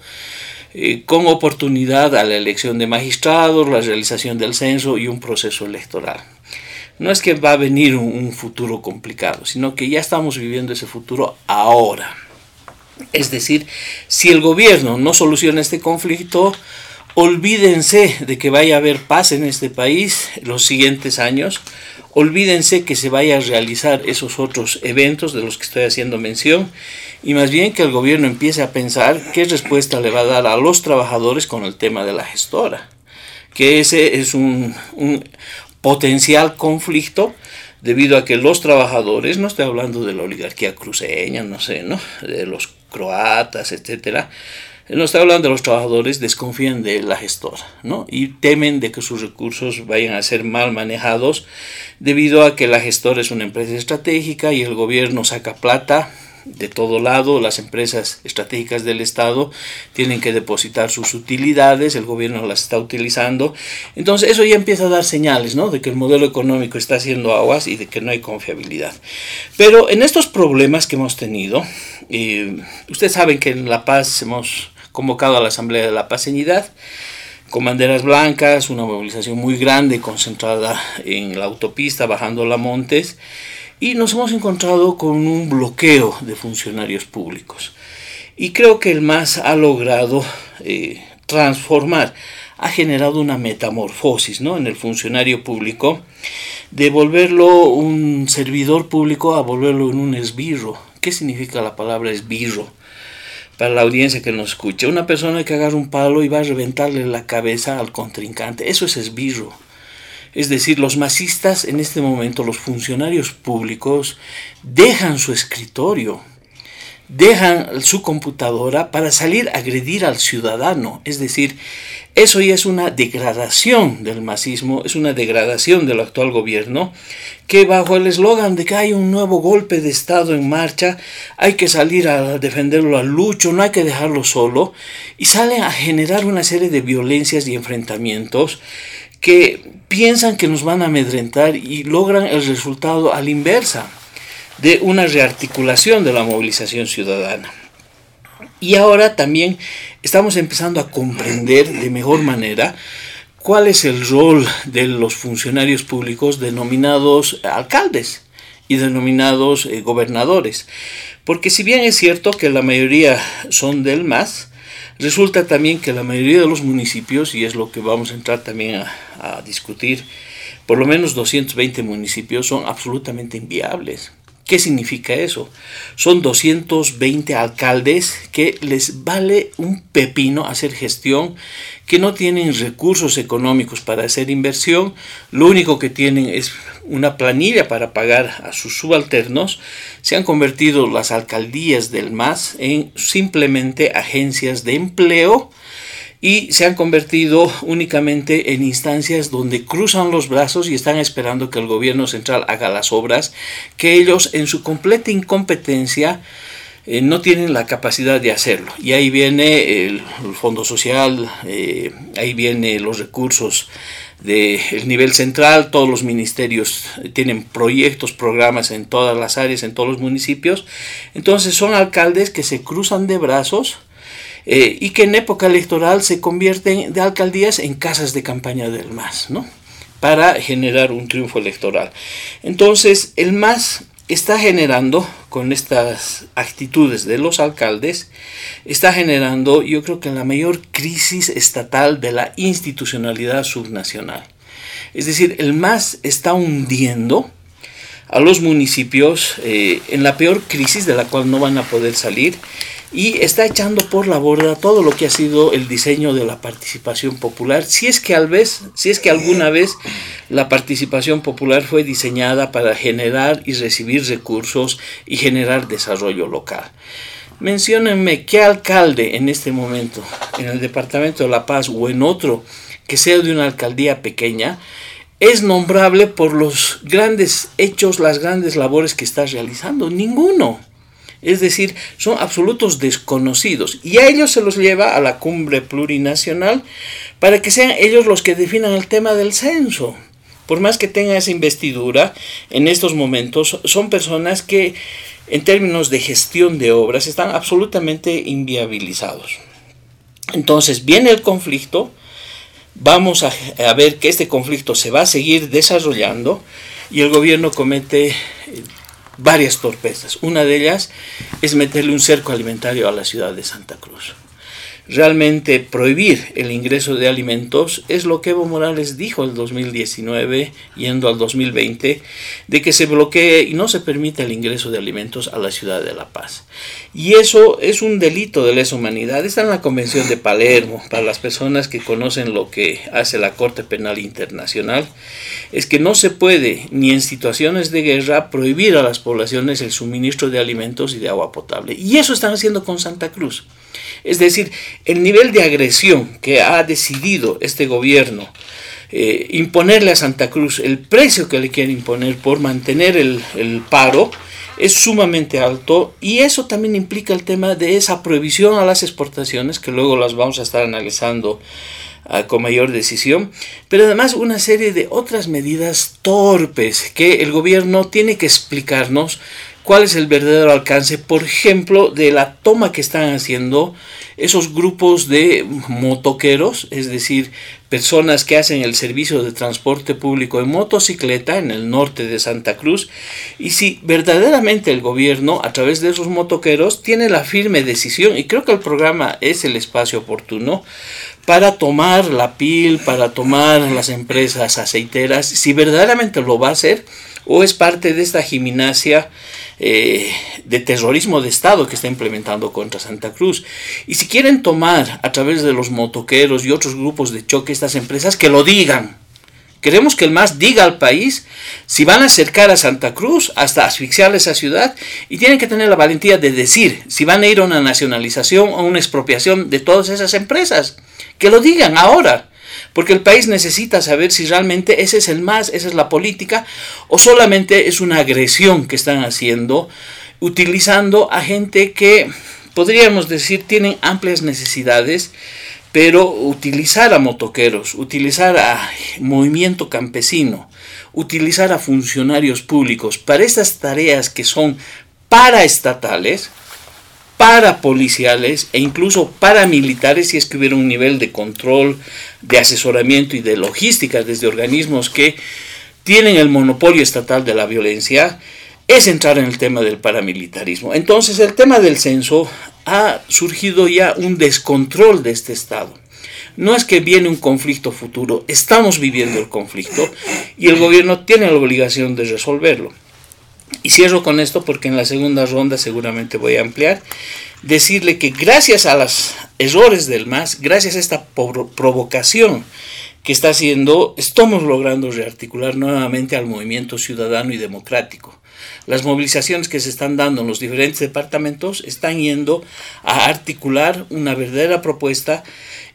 eh, con oportunidad a la elección de magistrados, la realización del censo y un proceso electoral. No es que va a venir un futuro complicado, sino que ya estamos viviendo ese futuro ahora. Es decir, si el gobierno no soluciona este conflicto, olvídense de que vaya a haber paz en este país los siguientes años, olvídense que se vaya a realizar esos otros eventos de los que estoy haciendo mención y más bien que el gobierno empiece a pensar qué respuesta le va a dar a los trabajadores con el tema de la gestora, que ese es un, potencial conflicto debido a que los trabajadores, no estoy hablando de la oligarquía cruceña, no sé, ¿no? de los croatas, etcétera, no está hablando de los trabajadores, desconfían de la gestora, ¿no? Y temen de que sus recursos vayan a ser mal manejados debido a que la gestora es una empresa estratégica y el gobierno saca plata de todo lado, las empresas estratégicas del Estado tienen que depositar sus utilidades, el gobierno las está utilizando. Entonces eso ya empieza a dar señales, ¿no? De que el modelo económico está haciendo aguas y de que no hay confiabilidad. Pero en estos problemas que hemos tenido, eh, ustedes saben que en La Paz hemos convocado a la Asamblea de la Paseñidad con banderas blancas, una movilización muy grande concentrada en la autopista bajando la Montes y nos hemos encontrado con un bloqueo de funcionarios públicos. Y creo que el MAS ha logrado eh, transformar, ha generado una metamorfosis ¿no? en el funcionario público, de volverlo un servidor público a volverlo en un esbirro. ¿Qué significa la palabra esbirro? Para la audiencia que nos escucha. Una persona que agarra un palo y va a reventarle la cabeza al contrincante. Eso es esbirro. Es decir, los masistas en este momento, los funcionarios públicos, dejan su escritorio, dejan su computadora para salir a agredir al ciudadano. Es decir, eso ya es una degradación del masismo, es una degradación del actual gobierno, que bajo el eslogan de que hay un nuevo golpe de Estado en marcha, hay que salir a defenderlo al lucho, no hay que dejarlo solo, y salen a generar una serie de violencias y enfrentamientos que piensan que nos van a amedrentar y logran el resultado a la inversa de una rearticulación de la movilización ciudadana. Y ahora también estamos empezando a comprender de mejor manera cuál es el rol de los funcionarios públicos denominados alcaldes y denominados eh, gobernadores. Porque si bien es cierto que la mayoría son del MAS, resulta también que la mayoría de los municipios, y es lo que vamos a entrar también a, a discutir, por lo menos 220 municipios son absolutamente inviables ¿Qué significa eso? Son 220 alcaldes que les vale un pepino hacer gestión, que no tienen recursos económicos para hacer inversión, lo único que tienen es una planilla para pagar a sus subalternos, se han convertido las alcaldías del MAS en simplemente agencias de empleo, y se han convertido únicamente en instancias donde cruzan los brazos y están esperando que el gobierno central haga las obras que ellos en su completa incompetencia eh, no tienen la capacidad de hacerlo. Y ahí viene el, Fondo Social, eh, ahí viene los recursos del nivel central, todos los ministerios tienen proyectos, programas en todas las áreas, en todos los municipios. Entonces son alcaldes que se cruzan de brazos eh, y que en época electoral se convierten de alcaldías en casas de campaña del MAS, ¿no? Para generar un triunfo electoral. Entonces, el MAS está generando, con estas actitudes de los alcaldes, está generando, yo creo que la mayor crisis estatal de la institucionalidad subnacional. Es decir, el MAS está hundiendo a los municipios eh, en la peor crisis de la cual no van a poder salir y está echando por la borda todo lo que ha sido el diseño de la participación popular. Si es que al vez, si es que alguna vez la participación popular fue diseñada para generar y recibir recursos y generar desarrollo local. Menciónenme qué alcalde en este momento, en el departamento de La Paz o en otro que sea de una alcaldía pequeña, es nombrable por los grandes hechos, las grandes labores que está realizando. Ninguno. Es decir, son absolutos desconocidos y a ellos se los lleva a la cumbre plurinacional para que sean ellos los que definan el tema del censo. Por más que tenga esa investidura, en estos momentos son personas que en términos de gestión de obras están absolutamente inviabilizados. Entonces viene el conflicto, vamos a, ver que este conflicto se va a seguir desarrollando y el gobierno comete varias torpezas. Una de ellas es meterle un cerco alimentario a la ciudad de Santa Cruz realmente prohibir el ingreso de alimentos es lo que Evo Morales dijo el 2019, yendo al 2020, de que se bloquee y no se permite el ingreso de alimentos a la ciudad de La Paz. Y eso es un delito de lesa humanidad. Está en la Convención de Palermo, para las personas que conocen lo que hace la Corte Penal Internacional, es que no se puede, ni en situaciones de guerra, prohibir a las poblaciones el suministro de alimentos y de agua potable. Y eso están haciendo con Santa Cruz. Es decir, el nivel de agresión que ha decidido este gobierno eh, imponerle a Santa Cruz, el precio que le quiere imponer por mantener el, paro, es sumamente alto y eso también implica el tema de esa prohibición a las exportaciones, que luego las vamos a estar analizando ah, con mayor decisión, pero además una serie de otras medidas torpes que el gobierno tiene que explicarnos cuál es el verdadero alcance, por ejemplo, de la toma que están haciendo esos grupos de motoqueros, es decir, personas que hacen el servicio de transporte público en motocicleta en el norte de Santa Cruz, y si verdaderamente el gobierno, a través de esos motoqueros, tiene la firme decisión, y creo que el programa es el espacio oportuno, para tomar la PIL, para tomar las empresas aceiteras, si verdaderamente lo va a hacer, o es parte de esta gimnasia eh, de terrorismo de Estado que está implementando contra Santa Cruz. Y si quieren tomar a través de los motoqueros y otros grupos de choque estas empresas, que lo digan. Queremos que el MAS diga al país si van a acercar a Santa Cruz hasta asfixiar esa ciudad y tienen que tener la valentía de decir si van a ir a una nacionalización o una expropiación de todas esas empresas. Que lo digan ahora porque el país necesita saber si realmente ese es el más, esa es la política, o solamente es una agresión que están haciendo, utilizando a gente que podríamos decir tienen amplias necesidades, pero utilizar a motoqueros, utilizar a movimiento campesino, utilizar a funcionarios públicos para estas tareas que son paraestatales, para policiales e incluso paramilitares si es que hubiera un nivel de control, de asesoramiento y de logística desde organismos que tienen el monopolio estatal de la violencia, es entrar en el tema del paramilitarismo. Entonces el tema del censo ha surgido ya un descontrol de este Estado. No es que viene un conflicto futuro, estamos viviendo el conflicto y el gobierno tiene la obligación de resolverlo. Y cierro con esto porque en la segunda ronda seguramente voy a ampliar, decirle que gracias a los errores del MAS, gracias a esta provocación que está haciendo, estamos logrando rearticular nuevamente al movimiento ciudadano y democrático. Las movilizaciones que se están dando en los diferentes departamentos están yendo a articular una verdadera propuesta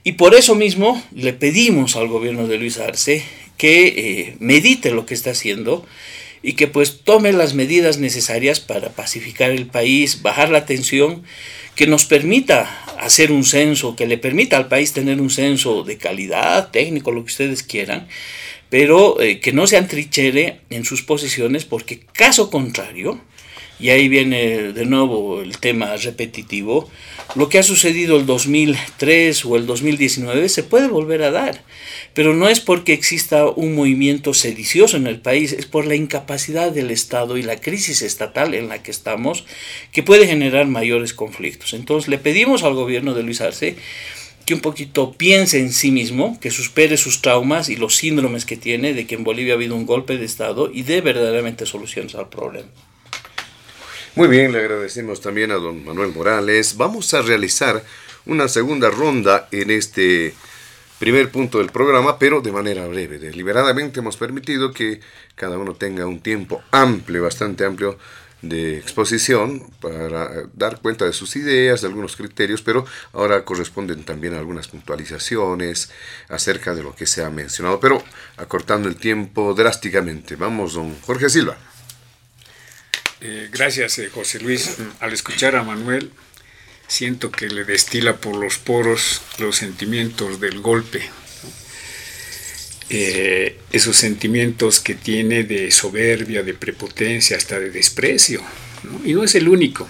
y por eso mismo le pedimos al gobierno de Luis Arce que eh, medite lo que está haciendo y que pues tome las medidas necesarias para pacificar el país, bajar la tensión, que nos permita hacer un censo, que le permita al país tener un censo de calidad, técnico, lo que ustedes quieran, pero eh, que no se antrichere en sus posiciones, porque caso contrario, y ahí viene de nuevo el tema repetitivo, lo que ha sucedido el 2003 o el 2019 se puede volver a dar, pero no es porque exista un movimiento sedicioso en el país, es por la incapacidad del Estado y la crisis estatal en la que estamos que puede generar mayores conflictos. Entonces le pedimos al gobierno de Luis Arce que un poquito piense en sí mismo, que supere sus traumas y los síndromes que tiene de que en Bolivia ha habido un golpe de Estado y dé verdaderamente soluciones al problema. Muy bien, le agradecemos también a don Manuel Morales. Vamos a realizar una segunda ronda en este primer punto del programa, pero de manera breve. Deliberadamente hemos permitido que cada uno tenga un tiempo amplio, bastante amplio de exposición para dar cuenta de sus ideas, de algunos criterios, pero ahora corresponden también algunas puntualizaciones acerca de lo que se ha mencionado, pero acortando el tiempo drásticamente. Vamos, don Jorge Silva. Eh, gracias, eh, José Luis. Al escuchar a Manuel, siento que le destila por los poros los sentimientos del golpe. Eh, esos sentimientos que tiene de soberbia, de prepotencia, hasta de desprecio. Y no es el único.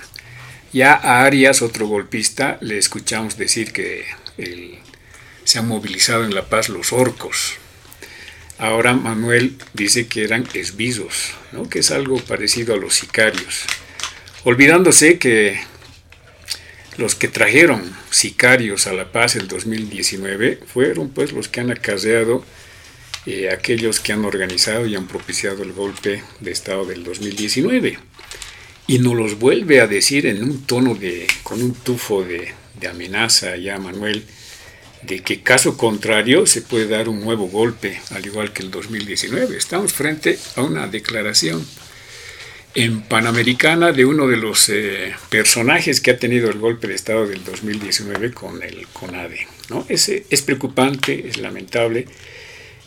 Ya a Arias, otro golpista, le escuchamos decir que se han movilizado en La Paz los orcos. Ahora Manuel dice que eran esbizos, ¿no? que es algo parecido a los sicarios, olvidándose que los que trajeron sicarios a La Paz el 2019 fueron pues los que han acarreado eh, aquellos que han organizado y han propiciado el golpe de Estado del 2019. Y nos los vuelve a decir en un tono de, con un tufo de, de amenaza ya Manuel, de que caso contrario se puede dar un nuevo golpe, al igual que el 2019. Estamos frente a una declaración en Panamericana de uno de los eh, personajes que ha tenido el golpe de Estado del 2019 con el CONADE. ¿no? Es, es preocupante, es lamentable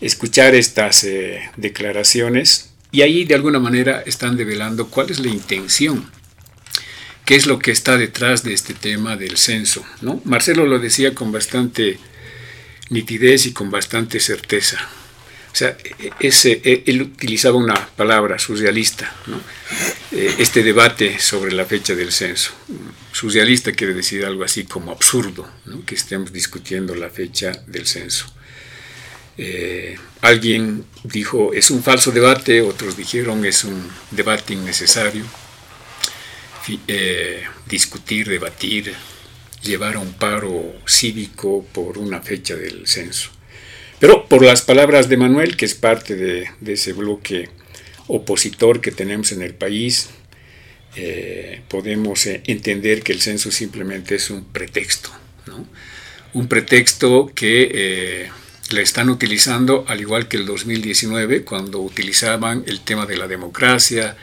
escuchar estas eh, declaraciones y ahí de alguna manera están develando cuál es la intención qué es lo que está detrás de este tema del censo. ¿no? Marcelo lo decía con bastante nitidez y con bastante certeza. O sea, ese, e, él utilizaba una palabra surrealista, ¿no? Eh, este debate sobre la fecha del censo. Surrealista quiere decir algo así como absurdo, ¿no? que estemos discutiendo la fecha del censo. Eh, alguien dijo es un falso debate, otros dijeron es un debate innecesario. Eh, discutir, debatir, llevar a un paro cívico por una fecha del censo. Pero por las palabras de Manuel, que es parte de, ese bloque opositor que tenemos en el país, eh, podemos eh, entender que el censo simplemente es un pretexto, un pretexto que le están utilizando al igual que el 2019, cuando utilizaban el tema de la democracia,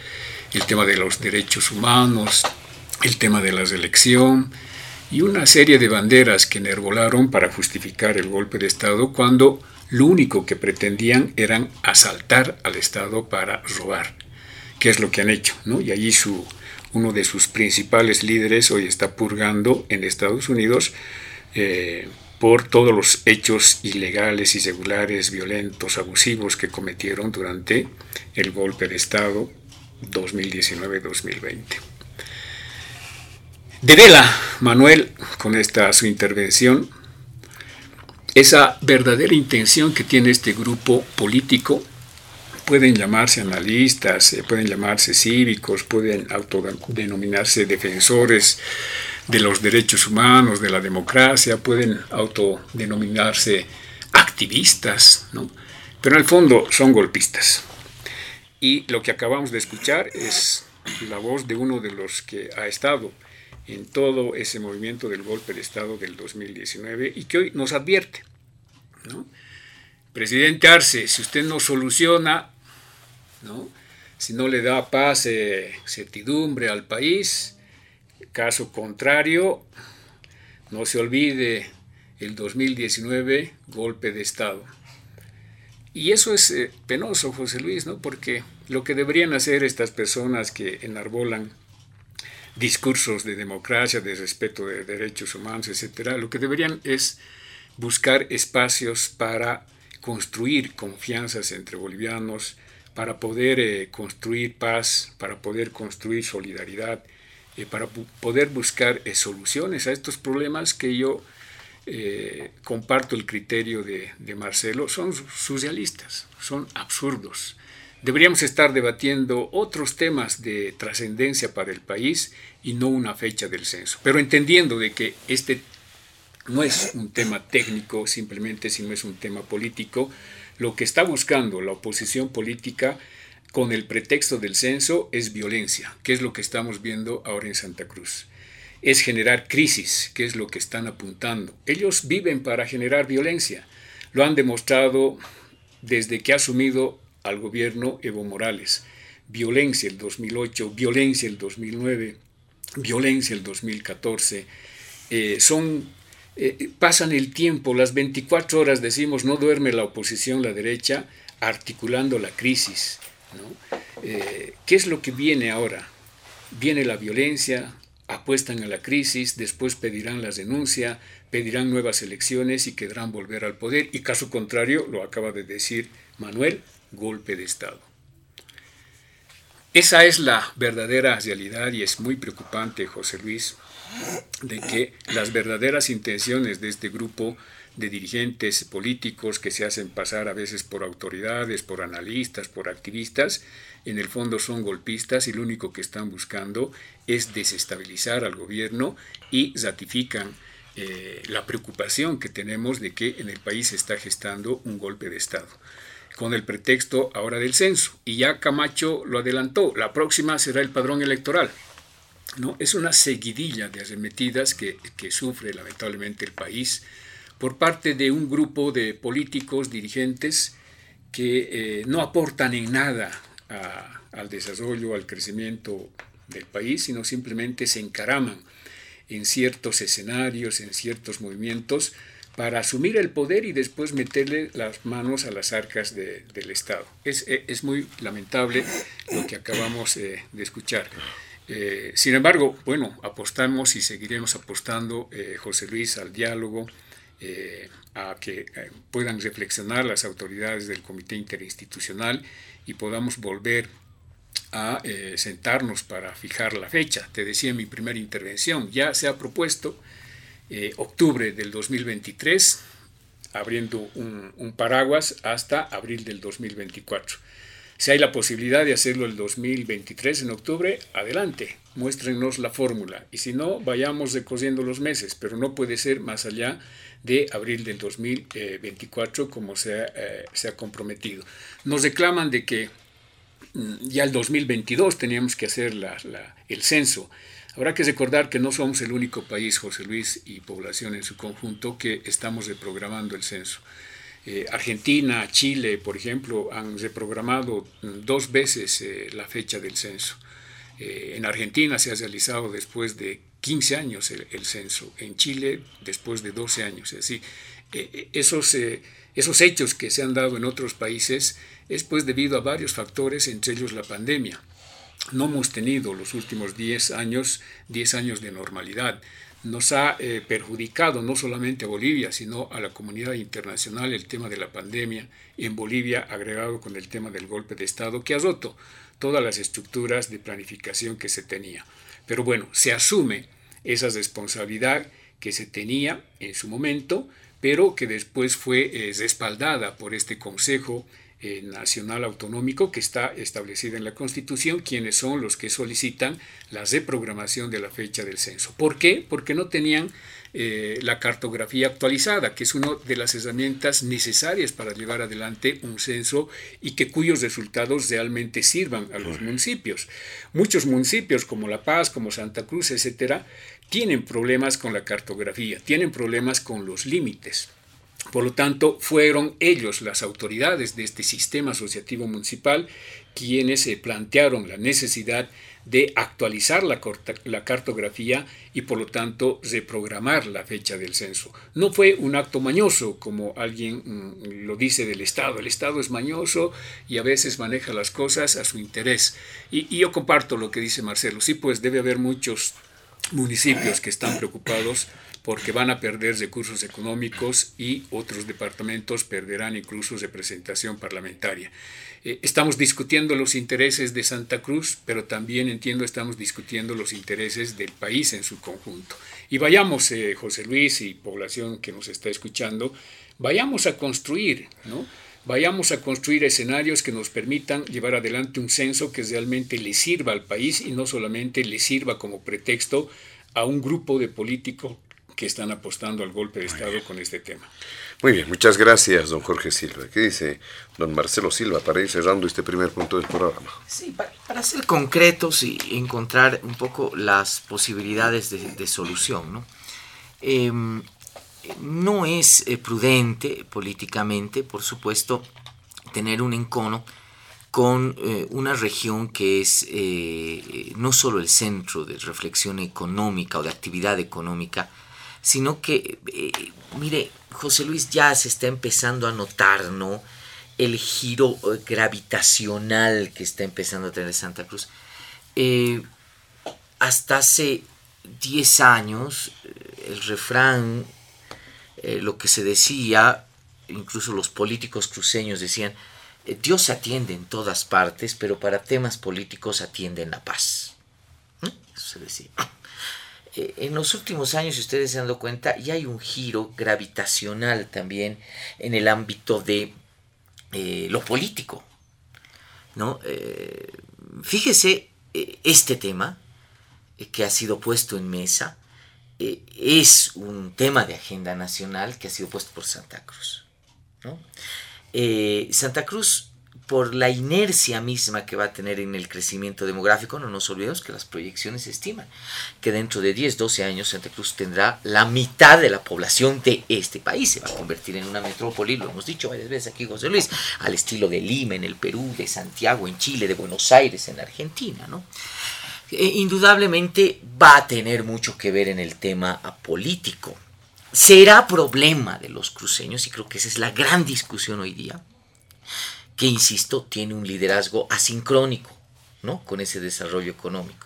el tema de los derechos humanos, el tema de la selección y una serie de banderas que enherbolaron para justificar el golpe de Estado cuando lo único que pretendían eran asaltar al Estado para robar, que es lo que han hecho, ¿no? Y allí uno de sus principales líderes hoy está purgando en Estados Unidos eh, por todos los hechos ilegales, irregulares, violentos, abusivos que cometieron durante el golpe de Estado 2019-2020. Devela Manuel con esta su intervención esa verdadera intención que tiene este grupo político. Pueden llamarse analistas, eh, pueden llamarse cívicos, pueden autodenominarse defensores de los derechos humanos, de la democracia, pueden autodenominarse activistas, ¿no? pero en el fondo son golpistas. Y lo que acabamos de escuchar es la voz de uno de los que ha estado en todo ese movimiento del golpe de Estado del 2019 y que hoy nos advierte. Presidente Arce, si usted no soluciona, si no le da paz, eh, certidumbre al país, caso contrario, no se olvide el 2019 golpe de Estado. Y eso es eh, penoso, José Luis, ¿no? porque lo que deberían hacer estas personas que enarbolan discursos de democracia, de respeto de derechos humanos, etcétera, lo que deberían es buscar espacios para construir confianzas entre bolivianos, para poder eh, construir paz, para poder construir solidaridad, eh, para poder buscar eh, soluciones a estos problemas que yo comparto el criterio de, de Marcelo, son surrealistas, son absurdos. Deberíamos estar debatiendo otros temas de trascendencia para el país y no una fecha del censo, pero entendiendo de que este no es un tema técnico simplemente, sino es un tema político. Lo que está buscando la oposición política con el pretexto del censo es violencia, que es lo que estamos viendo ahora en Santa Cruz. Es generar crisis, que es lo que están apuntando. Ellos viven para generar violencia. Lo han demostrado desde que ha asumido al gobierno Evo Morales. Violencia el 2008, violencia el 2009, violencia el 2014. Eh, son eh, pasan el tiempo, las 24 horas decimos, no duerme la oposición, la derecha, articulando la crisis. Eh, ¿Qué es lo que viene ahora? Viene la violencia, apuestan a la crisis, después pedirán la denuncia, pedirán nuevas elecciones y querrán volver al poder. Y caso contrario, lo acaba de decir Manuel, golpe de Estado. Esa es la verdadera realidad y es muy preocupante, José Luis, de que las verdaderas intenciones de este grupo de dirigentes políticos que se hacen pasar a veces por autoridades, por analistas, por activistas, en el fondo son golpistas y lo único que están buscando es desestabilizar al gobierno y ratifican eh, la preocupación que tenemos de que en el país se está gestando un golpe de Estado con el pretexto ahora del censo. Y ya Camacho lo adelantó, la próxima será el padrón electoral. ¿no? Es una seguidilla de arremetidas que, que sufre lamentablemente el país por parte de un grupo de políticos, dirigentes, que eh, no aportan en nada al desarrollo, al crecimiento del país, sino simplemente se encaraman en ciertos escenarios, en ciertos movimientos, para asumir el poder y después meterle las manos a las arcas del Estado. Es, es, muy lamentable lo que acabamos eh, de escuchar. Eh, sin embargo, bueno, apostamos y seguiremos apostando, eh, José Luis, al diálogo, eh, a que puedan reflexionar las autoridades del Comité Interinstitucional y podamos volver a sentarnos para fijar la fecha. Te decía en mi primera intervención, ya se ha propuesto octubre del 2023, abriendo un, paraguas hasta abril del 2024. Si hay la posibilidad de hacerlo el 2023 en octubre, adelante, muéstrenos la fórmula. Y si no, vayamos recosiendo los meses, pero no puede ser más allá abril del 2024 como se ha, eh, se ha comprometido. Nos reclaman de que mm, ya el 2022 teníamos que hacer el censo. Habrá que recordar que no somos el único país, José Luis, y población en su conjunto, que estamos reprogramando el censo. Eh, Argentina, Chile, por ejemplo, han reprogramado dos veces eh, la fecha del censo. Eh, en Argentina se ha realizado después de 15 años el, censo, en Chile después de 12 años. Es decir, esos, esos hechos que se han dado en otros países es pues debido a varios factores, entre ellos la pandemia. No hemos tenido los últimos 10 años, 10 años de normalidad nos ha eh, perjudicado no solamente a Bolivia, sino a la comunidad internacional el tema de la pandemia, en Bolivia agregado con el tema del golpe de Estado, que ha roto todas las estructuras de planificación que se tenía. Pero bueno, se asume esa responsabilidad que se tenía en su momento, pero que después fue eh, respaldada por este Consejo eh, nacional autonómico que está establecida en la Constitución, quienes son los que solicitan la reprogramación de la fecha del censo. ¿Por qué? Porque no tenían eh, la cartografía actualizada, que es una de las herramientas necesarias para llevar adelante un censo y que cuyos resultados realmente sirvan a los municipios. Muchos municipios como La Paz, como Santa Cruz, etcétera, tienen problemas con la cartografía, tienen problemas con los límites. Por lo tanto, fueron ellos, las autoridades de este sistema asociativo municipal, quienes se plantearon la necesidad de actualizar la, la, cartografía y por lo tanto reprogramar la fecha del censo. No fue un acto mañoso, como alguien mm, lo dice del Estado. El Estado es mañoso y a veces maneja las cosas a su interés. Y, y yo comparto lo que dice Marcelo. Sí, pues debe haber muchos municipios que están preocupados porque van a perder recursos económicos y otros departamentos perderán incluso representación parlamentaria. Eh, estamos discutiendo los intereses de Santa Cruz, pero también entiendo estamos discutiendo los intereses del país en su conjunto. Y vayamos, eh, José Luis y población que nos está escuchando, vayamos a construir, ¿no? Vayamos a construir escenarios que nos permitan llevar adelante un censo que realmente le sirva al país y no solamente le sirva como pretexto a un grupo de políticos que están apostando al golpe de Estado con este tema. Muy bien, muchas gracias, don Jorge Silva. ¿Qué dice don Marcelo Silva para ir cerrando este primer punto del programa? Sí, para, ser concretos y encontrar un poco las posibilidades de, solución, ¿no? Em, no es eh, prudente políticamente, por supuesto, tener un encono con eh, una región que es eh, no solo el centro de reflexión económica o de actividad económica, sino que, mire, José Luis ya se está empezando a notar, ¿no? El giro gravitacional que está empezando a tener Santa Cruz. hasta hace 10 años, el refrán eh, lo que se decía, incluso los políticos cruceños decían, eh, Dios atiende en todas partes, pero para temas políticos atiende en la paz. ¿Mm? Eso se decía. Eh, en los últimos años, si ustedes se han dado cuenta, ya hay un giro gravitacional también en el ámbito de lo político. ¿no? fíjese este tema que ha sido puesto en mesa, eh, es un tema de agenda nacional que ha sido puesto por Santa Cruz. Eh, Santa Cruz, por la inercia misma que va a tener en el crecimiento demográfico, no nos olvidemos que las proyecciones estiman que dentro de 10, 12 años Santa Cruz tendrá la mitad de la población de este país. Se va a convertir en una metrópoli, lo hemos dicho varias veces aquí, José Luis, al estilo de Lima en el Perú, de Santiago en Chile, de Buenos Aires en Argentina. ¿no? Eh, indudablemente va a tener mucho que ver en el tema político. Será problema de los cruceños, y creo que esa es la gran discusión hoy día, que, insisto, tiene un liderazgo asincrónico ¿no? con ese desarrollo económico.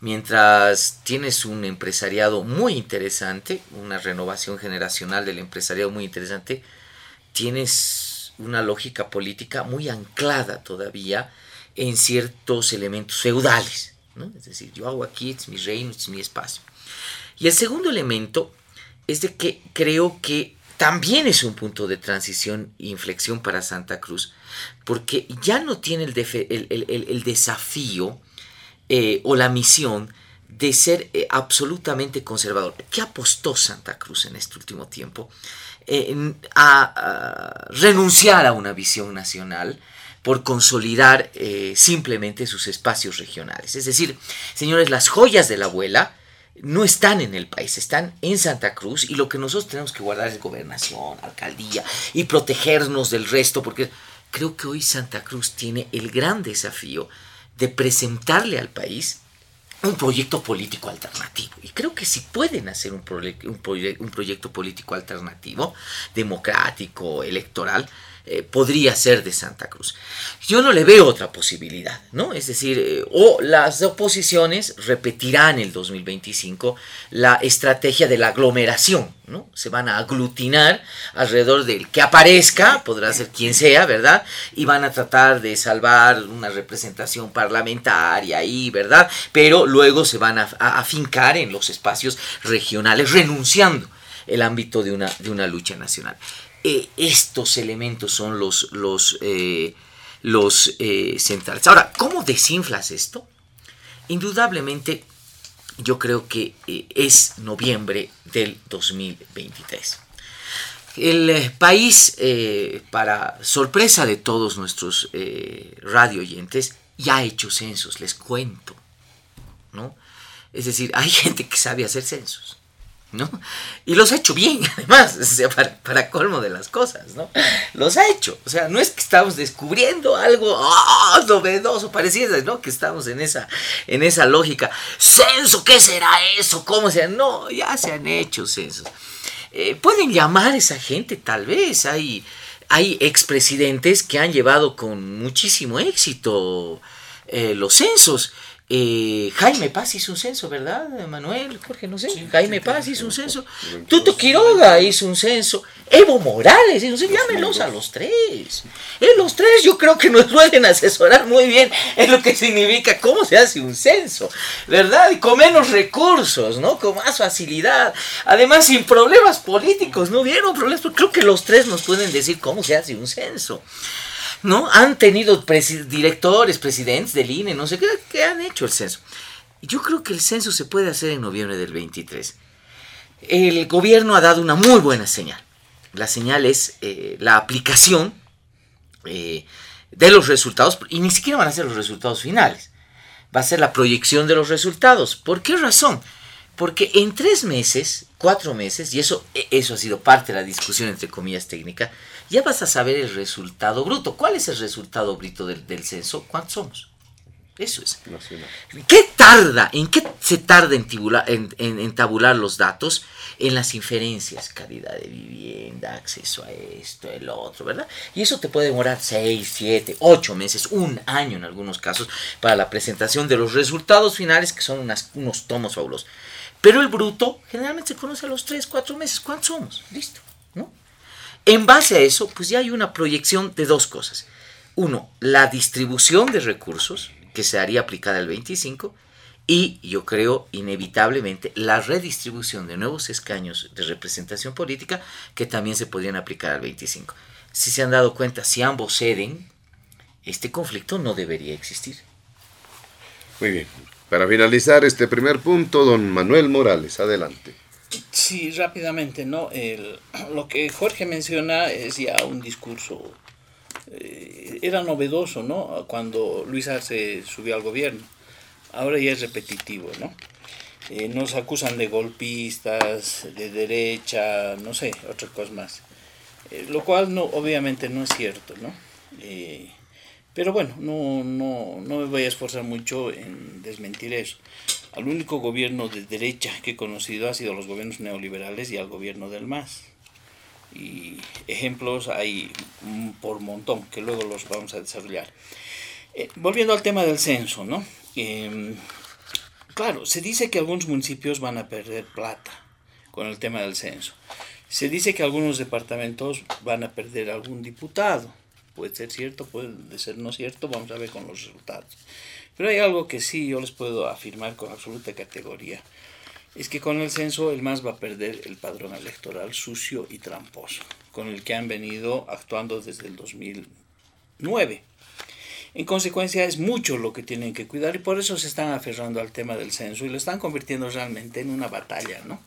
Mientras tienes un empresariado muy interesante, una renovación generacional del empresariado muy interesante, tienes una lógica política muy anclada todavía en ciertos elementos feudales. Es decir, yo hago aquí, es mi reino, es mi espacio. Y el segundo elemento es de que creo que también es un punto de transición e inflexión para Santa Cruz, porque ya no tiene el, desafío eh, o la misión de ser eh, absolutamente conservador. ¿Qué apostó Santa Cruz en este último tiempo? Eh, a, renunciar a una visión nacional, por consolidar eh, simplemente sus espacios regionales. Es decir, señores, las joyas de la abuela no están en el país, están en Santa Cruz y lo que nosotros tenemos que guardar es gobernación, alcaldía y protegernos del resto, porque creo que hoy Santa Cruz tiene el gran desafío de presentarle al país un proyecto político alternativo. Y creo que si pueden hacer un, un proyecto político alternativo, democrático, electoral, eh, podría ser de Santa Cruz. Yo no le veo otra posibilidad, ¿no? Es decir, eh, o las oposiciones repetirán el 2025 la estrategia de la aglomeración, ¿no? Se van a aglutinar alrededor del que aparezca, podrá ser quien sea, ¿verdad? Y van a tratar de salvar una representación parlamentaria ahí, ¿verdad? Pero luego se van a, afincar en los espacios regionales, renunciando el ámbito de una, de una lucha nacional. Eh, estos elementos son los, los, eh, los eh, centrales. Ahora, ¿cómo desinflas esto? Indudablemente yo creo que es noviembre del 2023. El país, para sorpresa de todos nuestros radio oyentes, ya ha hecho censos, les cuento. ¿no? Es decir, hay gente que sabe hacer censos. ¿No? Y los ha hecho bien, además, o sea, para, colmo de las cosas, ¿no? Los ha hecho, o sea, no es que estamos descubriendo algo oh, novedoso, pareciera, ¿no? Que estamos en esa, en esa lógica. ¿Censo? ¿Qué será eso? ¿Cómo será? No, ya se han hecho censos. Eh, pueden llamar a esa gente, tal vez, hay, hay expresidentes que han llevado con muchísimo éxito eh, los censos. Eh, Jaime Paz hizo un censo, ¿verdad, Manuel? Jorge, no sé. Jaime Paz hizo un censo. Tuto Quiroga hizo un censo. Evo Morales hizo un censo. Llámelos a los tres. En los tres yo creo que nos pueden asesorar muy bien en lo que significa cómo se hace un censo, ¿verdad? Y con menos recursos, ¿no? Con más facilidad. Además, sin problemas políticos. ¿No vieron problemas? Creo que los tres nos pueden decir cómo se hace un censo. ¿No? Han tenido directores, presidentes del INE, no sé qué, que han hecho el censo. Yo creo que el censo se puede hacer en noviembre del 23. El gobierno ha dado una muy buena señal. La señal es eh, la aplicación eh, de los resultados, y ni siquiera van a ser los resultados finales. Va a ser la proyección de los resultados. ¿Por qué razón? Porque en tres meses, cuatro meses, y eso, e, eso ha sido parte de la discusión entre comillas técnica, ya vas a saber el resultado bruto. ¿Cuál es el resultado bruto del, censo? ¿Cuántos somos? Eso es. ¿Qué tarda? ¿En qué se tarda en, en, tabular los datos? En las inferencias, calidad de vivienda, acceso a esto, el otro, ¿verdad? Y eso te puede demorar 6, 7, 8 meses, un año en algunos casos, para la presentación de los resultados finales, que son unos tomos fabulosos. Pero el bruto generalmente se conoce a los 3, 4 meses. ¿Cuántos somos? Listo. En base a eso, pues ya hay una proyección de dos cosas. Uno, la distribución de recursos, que se haría aplicada el 25, y yo creo inevitablemente la redistribución de nuevos escaños de representación política que también se podrían aplicar al 25. Si se han dado cuenta, si ambos ceden, este conflicto no debería existir. Muy bien. Para finalizar este primer punto, don Manuel Morales, adelante. Sí, rápidamente, ¿no? El, lo que Jorge menciona es ya un discurso, eh, era novedoso, ¿no? Cuando Luis Arce subió al gobierno. Ahora ya es repetitivo, ¿no? Eh, nos acusan de golpistas, de derecha, no sé, otras cosas más. Eh, lo cual no, obviamente no es cierto, ¿no? pero bueno, no, no, no me voy a esforzar mucho en desmentir eso. Al único gobierno de derecha que he conocido ha sido los gobiernos neoliberales y al gobierno del MAS. Y ejemplos hay por montón, que luego los vamos a desarrollar. Eh, volviendo al tema del censo, ¿no? Em, claro, se dice que algunos municipios van a perder plata con el tema del censo. Se dice que algunos departamentos van a perder algún diputado. Puede ser cierto, puede ser no cierto, vamos a ver con los resultados. Pero hay algo que sí yo les puedo afirmar con absoluta categoría. Es que con el censo el MAS va a perder el padrón electoral sucio y tramposo, con el que han venido actuando desde el 2009. En consecuencia es mucho lo que tienen que cuidar y por eso se están aferrando al tema del censo y lo están convirtiendo realmente en una batalla, ¿no?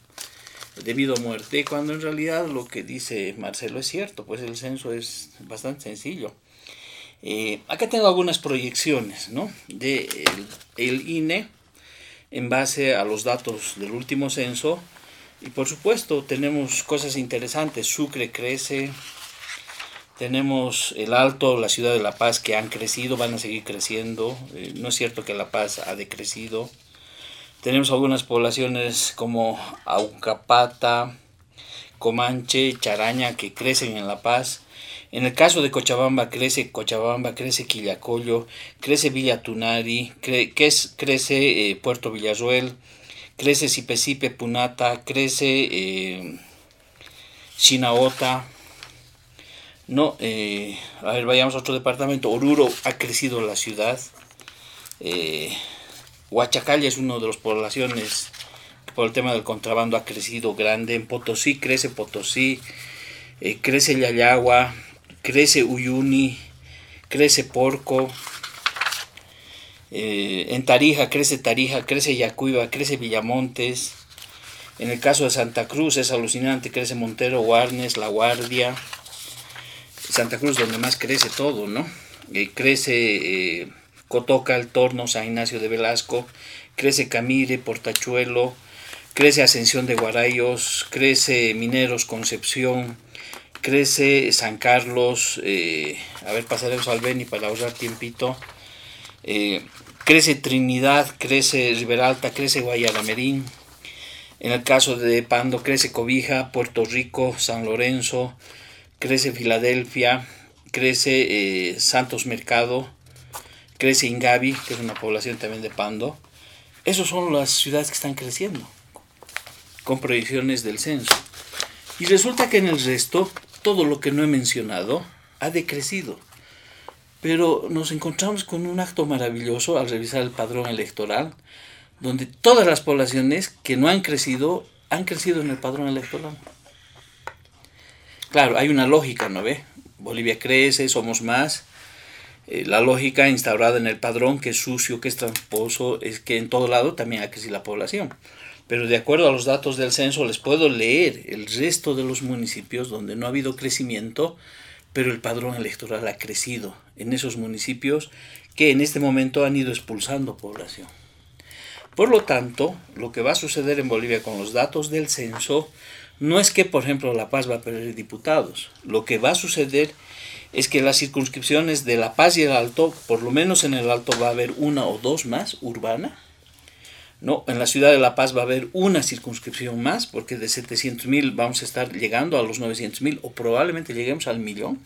Debido a muerte, cuando en realidad lo que dice Marcelo es cierto, pues el censo es bastante sencillo. Eh, acá tengo algunas proyecciones ¿no? de el, INE en base a los datos del último censo. Y por supuesto tenemos cosas interesantes. Sucre crece, tenemos el Alto, la ciudad de La Paz que han crecido, van a seguir creciendo. Eh, no es cierto que La Paz ha decrecido. Tenemos algunas poblaciones como Aucapata, Comanche, Charaña que crecen en La Paz. En el caso de Cochabamba crece Cochabamba, crece Quillacollo, crece Villa Tunari, crece eh, Puerto Villarruel, crece Sipesipe Punata, crece eh, Chinaota. No, eh, a ver, vayamos a otro departamento. Oruro ha crecido la ciudad. Eh, Huachacalla es una de las poblaciones por el tema del contrabando ha crecido grande. En Potosí crece Potosí, crece Yayagua, crece Uyuni, crece Porco, Eh, en Tarija crece Tarija, crece Yacuiba, crece Villamontes. En el caso de Santa Cruz es alucinante, crece Montero, Guarnes, La Guardia. Santa Cruz donde más crece todo, ¿no? Eh, crece eh, Cotoca, El Torno, San Ignacio de Velasco, crece Camire, Portachuelo, crece Ascensión de Guarayos, crece Mineros, Concepción, crece San Carlos, eh, a ver, pasaremos al Beni para ahorrar tiempito, crece Trinidad, crece Riberalta, crece Guayalamerín, en el caso de Pando crece Cobija, Puerto Rico, San Lorenzo, crece Filadelfia, crece eh, Santos Mercado, crece Ingavi, que es una población también de Pando. Esas son las ciudades que están creciendo, con proyecciones del censo. Y resulta que en el resto, todo lo que no he mencionado ha decrecido. Pero nos encontramos con un acto maravilloso al revisar el padrón electoral, donde todas las poblaciones que no han crecido, han crecido en el padrón electoral. Claro, hay una lógica, ¿no ve? Bolivia crece, somos más. Eh, la lógica instaurada en el padrón, que es sucio, que es tramposo, es que en todo lado también ha crecido la población. Pero de acuerdo a los datos del censo, les puedo leer el resto de los municipios donde no ha habido crecimiento, pero el padrón electoral ha crecido en esos municipios que en este momento han ido expulsando población. Por lo tanto, lo que va a suceder en Bolivia con los datos del censo no es que, por ejemplo, La Paz va a perder diputados. Lo que va a suceder es que las circunscripciones de La Paz y el Alto, por lo menos en el Alto va a haber una o dos más urbana. No, en la ciudad de La Paz va a haber una circunscripción más, porque de 700 mil vamos a estar llegando a los 900 mil o probablemente lleguemos al millón.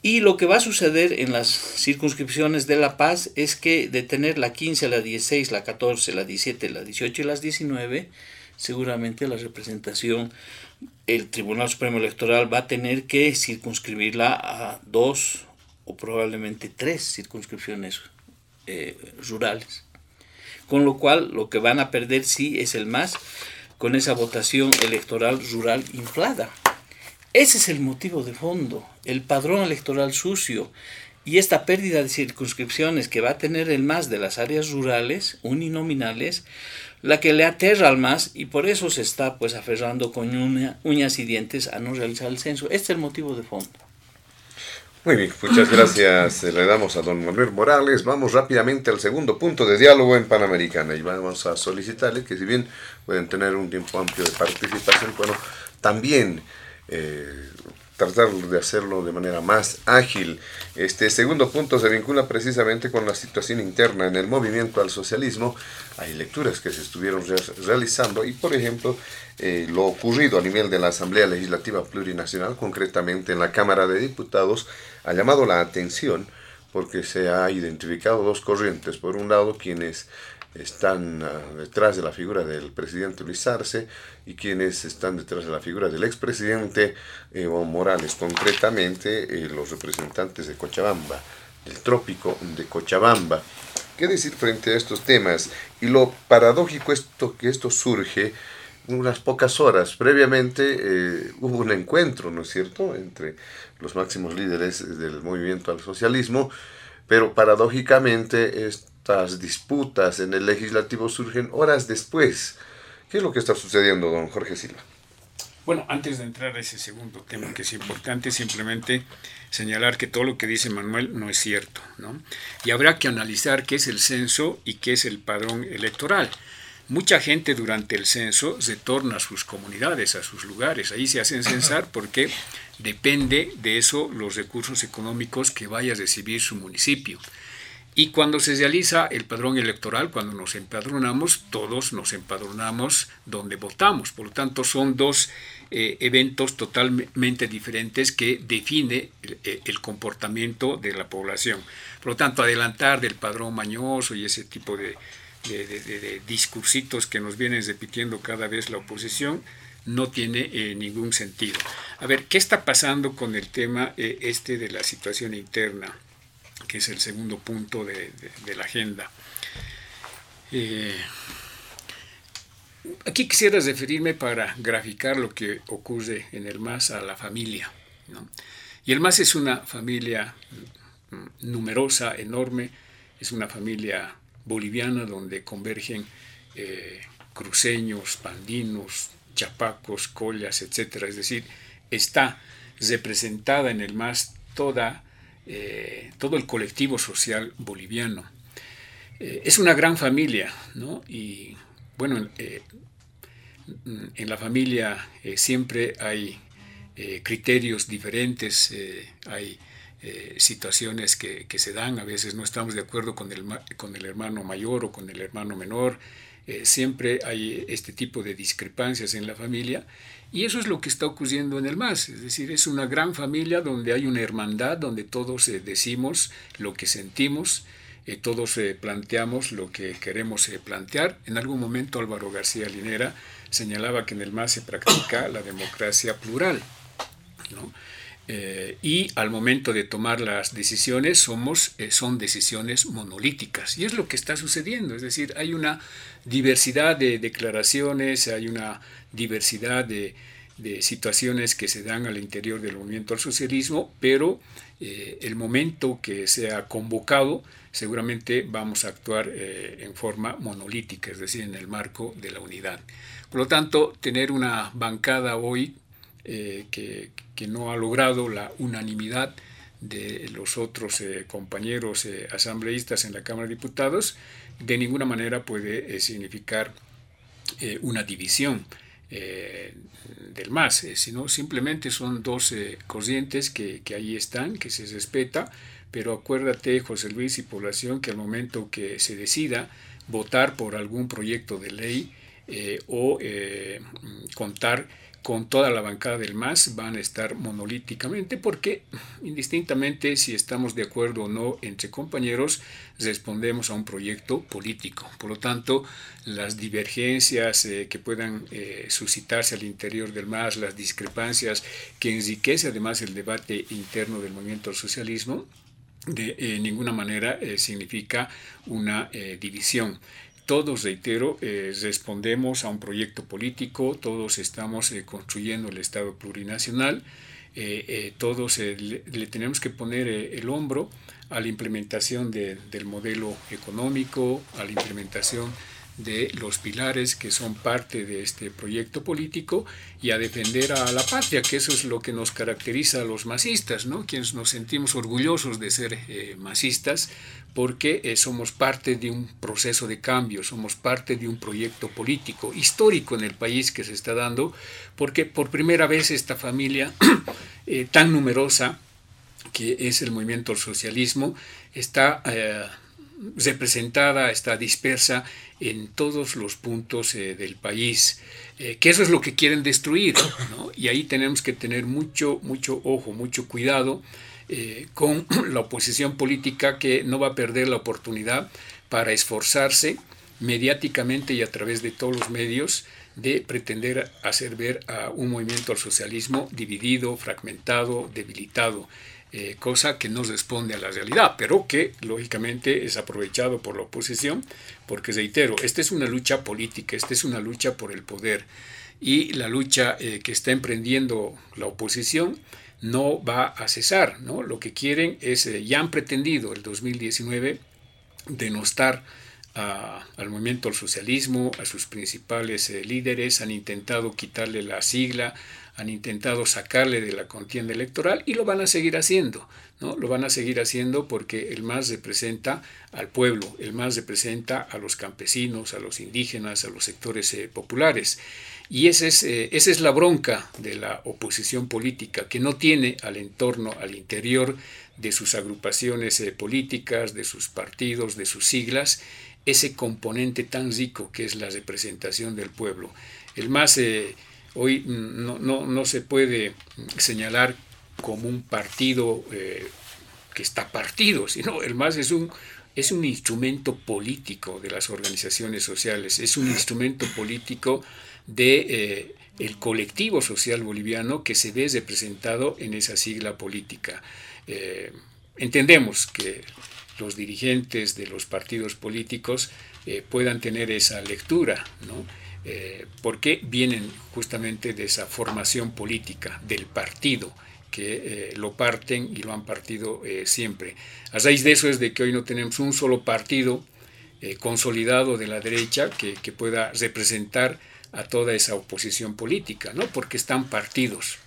Y lo que va a suceder en las circunscripciones de La Paz es que de tener la 15, la 16, la 14, la 17, la 18 y las 19, seguramente la representación, el Tribunal Supremo Electoral va a tener que circunscribirla a dos o probablemente tres circunscripciones eh, rurales. Con lo cual, lo que van a perder sí es el más con esa votación electoral rural inflada. Ese es el motivo de fondo, el padrón electoral sucio y esta pérdida de circunscripciones que va a tener el más de las áreas rurales, uninominales, la que le aterra al más y por eso se está pues aferrando con uñas y dientes a no realizar el censo. Este es el motivo de fondo. Muy bien, muchas gracias. Le damos a don Manuel Morales. Vamos rápidamente al segundo punto de diálogo en Panamericana y vamos a solicitarle que si bien pueden tener un tiempo amplio de participación, bueno, también eh, tratar de hacerlo de manera más ágil. Este segundo punto se vincula precisamente con la situación interna en el movimiento al socialismo. Hay lecturas que se estuvieron realizando y, por ejemplo, eh, lo ocurrido a nivel de la Asamblea Legislativa Plurinacional, concretamente en la Cámara de Diputados, ha llamado la atención porque se ha identificado dos corrientes. Por un lado, quienes están ah, detrás de la figura del presidente Luis Arce y quienes están detrás de la figura del expresidente Evo Morales, concretamente eh, los representantes de Cochabamba, del trópico de Cochabamba. ¿Qué decir frente a estos temas? Y lo paradójico es que esto surge unas pocas horas. Previamente eh, hubo un encuentro, ¿no es cierto?, entre los máximos líderes del movimiento al socialismo, pero paradójicamente estas disputas en el legislativo surgen horas después. ¿Qué es lo que está sucediendo, don Jorge Silva? Bueno, antes de entrar a ese segundo tema, que es importante simplemente señalar que todo lo que dice Manuel no es cierto, ¿no? Y habrá que analizar qué es el censo y qué es el padrón electoral. Mucha gente durante el censo se torna a sus comunidades, a sus lugares, ahí se hacen censar porque depende de eso los recursos económicos que vaya a recibir su municipio. Y cuando se realiza el padrón electoral, cuando nos empadronamos, todos nos empadronamos donde votamos. Por lo tanto, son dos eh, eventos totalmente diferentes que define eh, el, comportamiento de la población. Por lo tanto, adelantar del padrón mañoso y ese tipo de, discursitos que nos vienen repitiendo cada vez la oposición, no tiene eh, ningún sentido. A ver, ¿qué está pasando con el tema este de la situación interna? Que es el segundo punto de, la agenda. Eh, aquí quisiera referirme para graficar lo que ocurre en el MAS a la familia. Y el MAS es una familia numerosa, enorme, es una familia boliviana donde convergen cruceños, pandinos, chapacos, collas, etc. Es decir, está representada en el MAS toda, todo el colectivo social boliviano. es una gran familia, ¿no? Y bueno, en la familia siempre hay eh, criterios diferentes, eh, hay eh, situaciones que, se dan, a veces no estamos de acuerdo con el, con el hermano mayor o con el hermano menor, siempre hay este tipo de discrepancias en la familia y eso es lo que está ocurriendo en el MAS, es decir, es una gran familia donde hay una hermandad, donde todos decimos lo que sentimos, todos planteamos lo que queremos plantear. En algún momento Álvaro García Linera señalaba que en el MAS se practica la democracia plural. Eh, y al momento de tomar las decisiones somos, eh, son decisiones monolíticas. Y es lo que está sucediendo. Es decir, hay una diversidad de declaraciones, hay una diversidad de, situaciones que se dan al interior del movimiento al socialismo, pero eh, el momento que sea convocado, seguramente vamos a actuar en forma monolítica, es decir, en el marco de la unidad. Por lo tanto, tener una bancada hoy eh, que, no ha logrado la unanimidad de los otros eh, compañeros eh, asambleístas en la Cámara de Diputados, de ninguna manera puede significar una división del MAS, sino simplemente son dos corrientes que, que ahí están, que se respeta, pero acuérdate, José Luis y población, que al momento que se decida votar por algún proyecto de ley o contar con toda la bancada del MAS van a estar monolíticamente porque indistintamente si estamos de acuerdo o no entre compañeros, respondemos a un proyecto político. Por lo tanto, las divergencias eh, que puedan eh, suscitarse al interior del MAS, las discrepancias que enriquece además el debate interno del movimiento al socialismo, de eh, ninguna manera significa una división todos, reitero, eh, respondemos a un proyecto político, todos estamos eh, construyendo el Estado plurinacional, eh, todos le, tenemos que poner el hombro a la implementación del modelo económico, a la implementación de los pilares que son parte de este proyecto político y a defender a la patria, que eso es lo que nos caracteriza a los masistas, ¿no? quienes nos sentimos orgullosos de ser masistas, porque eh, somos parte de un proceso de cambio, somos parte de un proyecto político histórico en el país que se está dando, porque por primera vez esta familia eh, tan numerosa que es el movimiento al socialismo está eh, representada, está dispersa en todos los puntos del país, que eso es lo que quieren destruir, y ahí tenemos que tener mucho, mucho ojo, mucho cuidado eh, con la oposición política que no va a perder la oportunidad para esforzarse mediáticamente y a través de todos los medios de pretender hacer ver a un movimiento al socialismo dividido, fragmentado, debilitado, eh, cosa que no responde a la realidad, pero que lógicamente es aprovechado por la oposición, porque reitero, esta es una lucha política, esta es una lucha por el poder y la lucha eh, que está emprendiendo la oposición no va a cesar. ¿no? Lo que quieren es, eh, ya han pretendido el 2019 denostar al movimiento al socialismo, a sus principales líderes, han intentado quitarle la sigla, han intentado sacarle de la contienda electoral y lo van a seguir haciendo. ¿no? Lo van a seguir haciendo porque el MAS representa al pueblo, el MAS representa a los campesinos, a los indígenas, a los sectores eh, populares. Y esa es, eh, esa es la bronca de la oposición política, que no tiene al entorno, al interior de sus agrupaciones eh, políticas, de sus partidos, de sus siglas, ese componente tan rico que es la representación del pueblo. El MAS hoy no, no, se puede señalar como un partido que está partido, sino el MAS es un, es un instrumento político de las organizaciones sociales, es un instrumento político de eh, colectivo social boliviano que se ve representado en esa sigla política. Eh, entendemos que los dirigentes de los partidos políticos eh, puedan tener esa lectura, ¿no? Porque vienen justamente de esa formación política, del partido, que lo parten y lo han partido siempre. A raíz de eso es de que hoy no tenemos un solo partido consolidado de la derecha que, que pueda representar a toda esa oposición política, ¿no? porque están partidos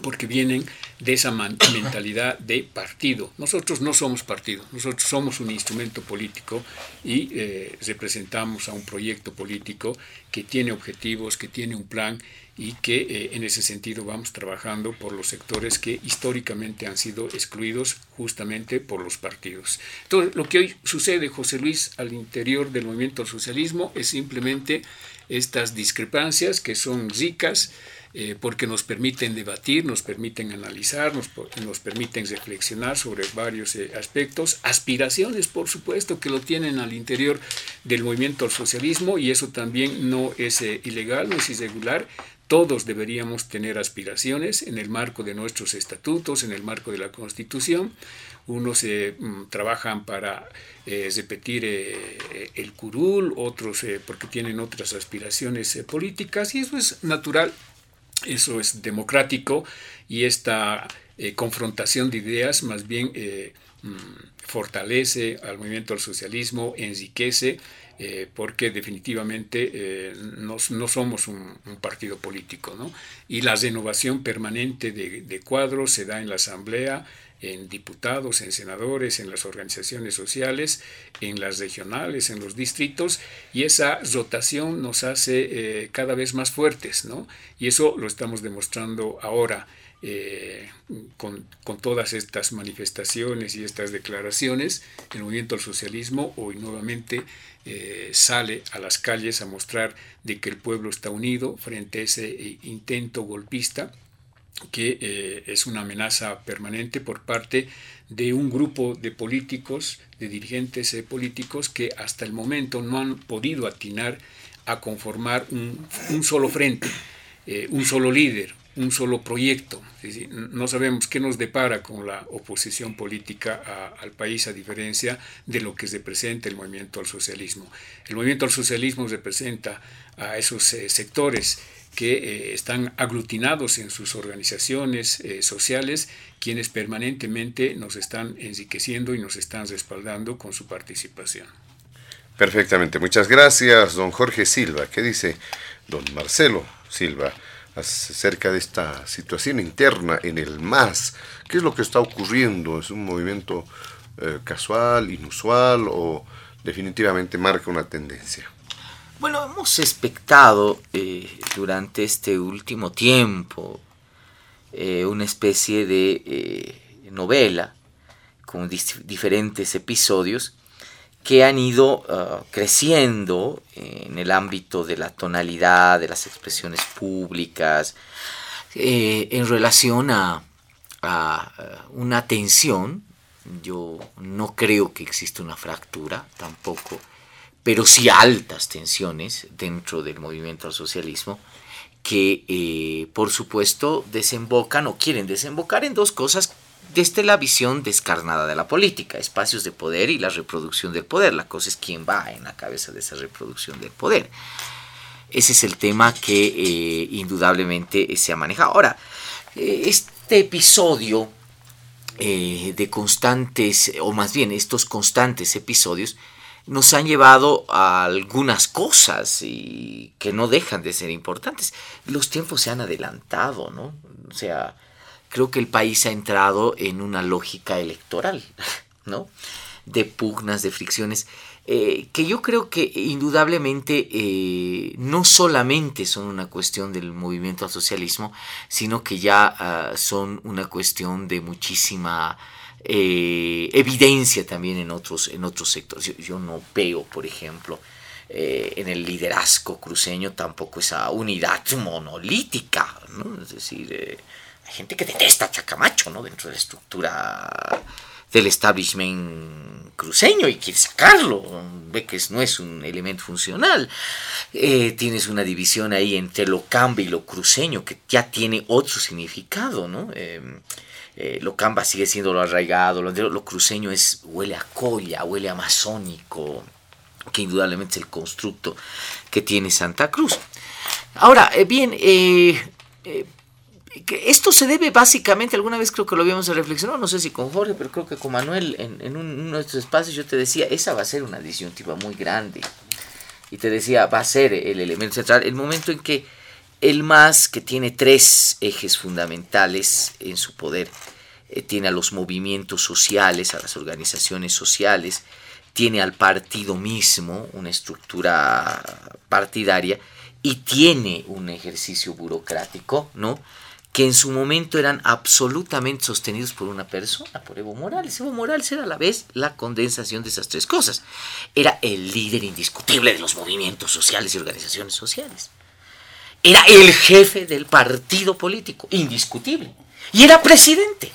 porque vienen de esa mentalidad de partido. Nosotros no somos partido, nosotros somos un instrumento político y eh, representamos a un proyecto político que tiene objetivos, que tiene un plan y que eh, en ese sentido vamos trabajando por los sectores que históricamente han sido excluidos justamente por los partidos. Entonces, lo que hoy sucede, José Luis, al interior del movimiento al socialismo es simplemente estas discrepancias que son ricas, eh, porque nos permiten debatir, nos permiten analizar, nos, nos permiten reflexionar sobre varios eh, aspectos, aspiraciones, por supuesto, que lo tienen al interior del movimiento al socialismo y eso también no es eh, ilegal, no es irregular. Todos deberíamos tener aspiraciones en el marco de nuestros estatutos, en el marco de la Constitución. Unos mm, trabajan para repetir el curul, otros porque tienen otras aspiraciones políticas y eso es natural eso es democrático y esta eh, confrontación de ideas más bien eh, mm, fortalece al movimiento al socialismo, enriquece, eh, porque definitivamente no, somos un, partido político. ¿no? Y la renovación permanente de, de cuadros se da en la Asamblea, en diputados, en senadores, en las organizaciones sociales, en las regionales, en los distritos, y esa rotación nos hace eh, cada vez más fuertes, ¿no? Y eso lo estamos demostrando ahora. Eh, con, todas estas manifestaciones y estas declaraciones, el movimiento al socialismo hoy nuevamente eh, sale a las calles a mostrar de que el pueblo está unido frente a ese intento golpista que eh, es una amenaza permanente por parte de un grupo de políticos, de dirigentes eh, políticos que hasta el momento no han podido atinar a conformar un, solo frente, eh, un solo líder, un solo proyecto. No sabemos qué nos depara con la oposición política al país a diferencia de lo que representa el movimiento al socialismo. El movimiento al socialismo representa a esos sectores que eh, están aglutinados en sus organizaciones eh, sociales, quienes permanentemente nos están enriqueciendo y nos están respaldando con su participación. Perfectamente, muchas gracias, don Jorge Silva. ¿Qué dice don Marcelo Silva acerca de esta situación interna en el MAS? ¿Qué es lo que está ocurriendo? ¿Es un movimiento eh, casual, inusual o definitivamente marca una tendencia? Bueno, hemos expectado eh, durante este último tiempo eh, una especie de eh, novela con diferentes episodios que han ido ah, creciendo en el ámbito de la tonalidad, de las expresiones públicas, en relación a, a, una tensión. Yo no creo que exista una fractura tampoco pero sí altas tensiones dentro del movimiento al socialismo que eh, por supuesto desembocan o quieren desembocar en dos cosas desde la visión descarnada de la política, espacios de poder y la reproducción del poder. La cosa es quién va en la cabeza de esa reproducción del poder. Ese es el tema que eh, indudablemente se ha manejado. Ahora, eh, este episodio de constantes, o más bien estos constantes episodios, nos han llevado a algunas cosas y que no dejan de ser importantes. Los tiempos se han adelantado, ¿no? O sea, creo que el país ha entrado en una lógica electoral, ¿no? De pugnas, de fricciones, eh, que yo creo que indudablemente eh, no solamente son una cuestión del movimiento al socialismo, sino que ya ah, son una cuestión de muchísima eh, evidencia también en otros, en otros sectores. Yo, no veo, por ejemplo, eh, en el liderazgo cruceño tampoco esa unidad monolítica, ¿no? Es decir, eh, hay gente que detesta a Chacamacho, ¿no? Dentro de la estructura del establishment cruceño y quiere sacarlo, ve que no es un elemento funcional. tienes una división ahí entre lo cambio y lo cruceño que ya tiene otro significado, ¿no? Eh, lo camba sigue siendo lo arraigado, lo, cruceño es, huele a colla, huele a masónico, que indudablemente es el constructo que tiene Santa Cruz. Ahora, eh, bien, eh, esto se debe básicamente, alguna vez creo que lo habíamos reflexionado, no sé si con Jorge, pero creo que con Manuel en, en un, uno de estos espacios yo te decía, esa va a ser una disyuntiva muy grande. Y te decía, va a ser el elemento central, el momento en que el MAS, que tiene tres ejes fundamentales en su poder, eh, tiene a los movimientos sociales, a las organizaciones sociales, tiene al partido mismo, una estructura partidaria, y tiene un ejercicio burocrático, ¿no? que en su momento eran absolutamente sostenidos por una persona, por Evo Morales. Evo Morales era a la vez la condensación de esas tres cosas. Era el líder indiscutible de los movimientos sociales y organizaciones sociales. Era el jefe del partido político, indiscutible. Y era presidente.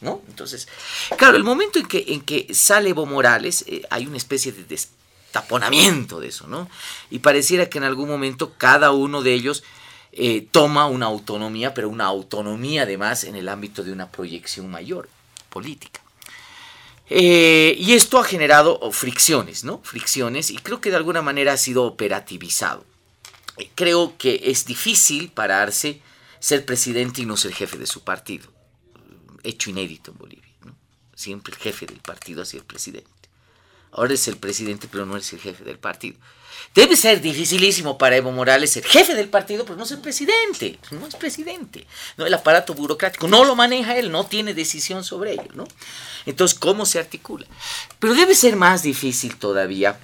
¿no? Entonces, claro, el momento en que, en que sale Evo Morales, eh, hay una especie de destaponamiento de eso, ¿no? Y pareciera que en algún momento cada uno de ellos eh, toma una autonomía, pero una autonomía además en el ámbito de una proyección mayor política. Eh, y esto ha generado fricciones, ¿no? Fricciones, y creo que de alguna manera ha sido operativizado. Creo que es difícil pararse, ser presidente y no ser jefe de su partido. Hecho inédito en Bolivia. Siempre el jefe del partido ha sido el presidente. Ahora es el presidente, pero no es el jefe del partido. Debe ser dificilísimo para Evo Morales ser jefe del partido, pero no ser presidente. No es presidente. ¿no? El aparato burocrático no lo maneja él, no tiene decisión sobre ello. ¿no? Entonces, ¿cómo se articula? Pero debe ser más difícil todavía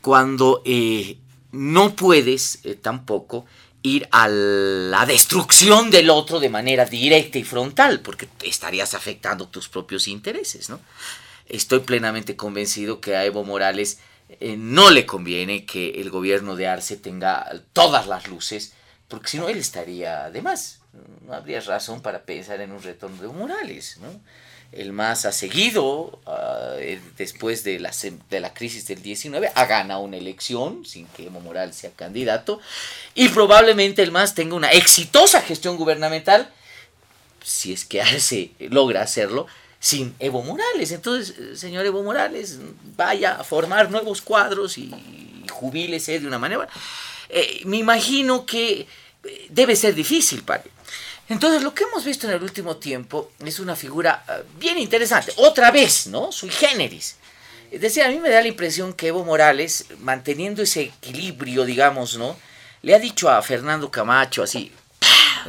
cuando eh, no puedes eh, tampoco ir a la destrucción del otro de manera directa y frontal, porque estarías afectando tus propios intereses. ¿no? Estoy plenamente convencido que a Evo Morales eh, no le conviene que el gobierno de Arce tenga todas las luces, porque si no él estaría de más. No habría razón para pensar en un retorno de Morales. ¿no? El MAS ha seguido, ah, eh, después de la, de la crisis del 19, ha ganado una elección sin que Evo Morales sea candidato, y probablemente el MAS tenga una exitosa gestión gubernamental, si es que logra hacerlo, sin Evo Morales. Entonces, señor Evo Morales, vaya a formar nuevos cuadros y, jubílese de una manera. Eh, me imagino que eh, debe ser difícil para entonces, lo que hemos visto en el último tiempo es una figura bien interesante. Otra vez, ¿no? Sui generis. Es decir, a mí me da la impresión que Evo Morales, manteniendo ese equilibrio, digamos, ¿no? Le ha dicho a Fernando Camacho así,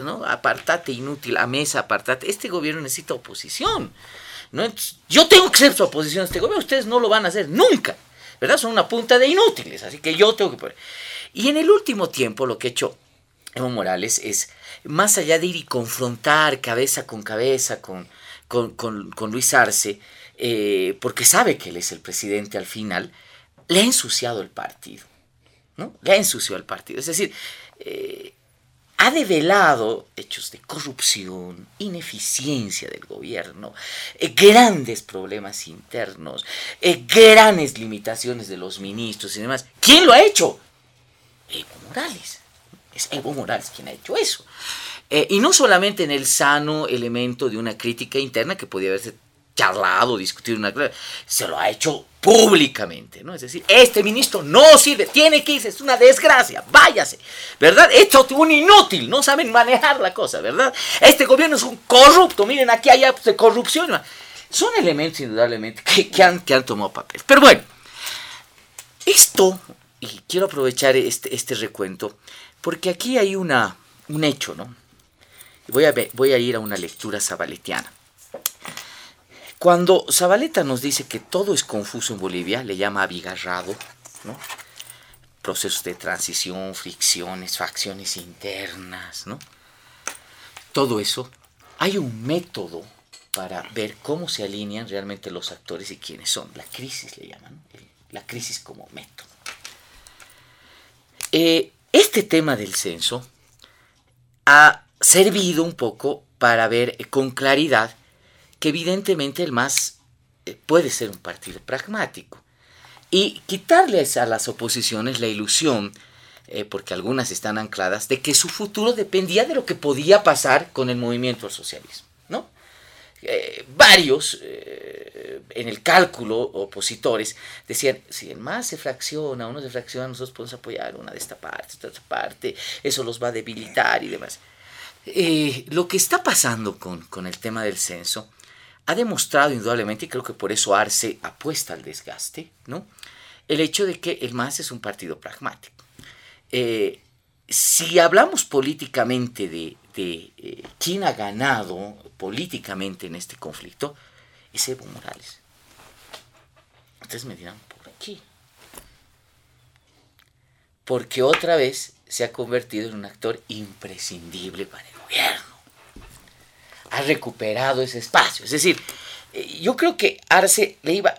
¿no? Apartate inútil, a mesa, apartate. Este gobierno necesita oposición. Yo tengo que ser su oposición a este gobierno, ustedes no lo van a hacer nunca, ¿verdad? Son una punta de inútiles, así que yo tengo que poner. Y en el último tiempo lo que ha hecho Evo Morales es, más allá de ir y confrontar cabeza con cabeza con, con, Luis Arce, eh, porque sabe que él es el presidente al final, le ha ensuciado el partido, ¿no? Le ha ensuciado el partido. Es decir, eh, ha develado hechos de corrupción, ineficiencia del gobierno, eh, grandes problemas internos, grandes limitaciones de los ministros y demás. ¿Quién lo ha hecho? Evo Morales. Es Evo Morales quien ha hecho eso. Eh, y no solamente en el sano elemento de una crítica interna que podía haberse charlado, discutido una se lo ha hecho públicamente, ¿no? Es decir, este ministro no sirve, tiene que irse, es una desgracia, váyase, ¿verdad? Esto es un inútil, no saben manejar la cosa, ¿verdad? Este gobierno es un corrupto, miren, aquí hay de corrupción. Son elementos indudablemente que, han, que han tomado papel. Pero bueno, esto, y quiero aprovechar este, este recuento, porque aquí hay una, un hecho, ¿no? Voy a, voy a ir a una lectura zabaletiana. Cuando Zabaleta nos dice que todo es confuso en Bolivia, le llama abigarrado, ¿no? procesos de transición, fricciones, facciones internas, ¿no? Todo eso, hay un método para ver cómo se alinean realmente los actores y quiénes son. La crisis le llaman, la crisis como método. Eh, este tema del censo ha servido un poco para ver con claridad que evidentemente el MAS eh, puede ser un partido pragmático. Y quitarles a las oposiciones la ilusión, eh, porque algunas están ancladas, de que su futuro dependía de lo que podía pasar con el movimiento al socialismo. Eh, varios en el cálculo opositores decían, si el MAS se fracciona, uno se fracciona, nosotros podemos apoyar una de esta parte, esta otra parte, eso los va a debilitar y demás. eh, lo que está pasando con, con, el tema del censo ha demostrado indudablemente, y creo que por eso Arce apuesta al desgaste, ¿no? el hecho de que el MAS es un partido pragmático. Eh, si hablamos políticamente de, de eh, quién ha ganado políticamente en este conflicto, es Evo Morales. Ustedes me dirán, ¿por qué? Porque otra vez se ha convertido en un actor imprescindible para el gobierno. Ha recuperado ese espacio. Es decir, eh, yo creo que Arce le iba...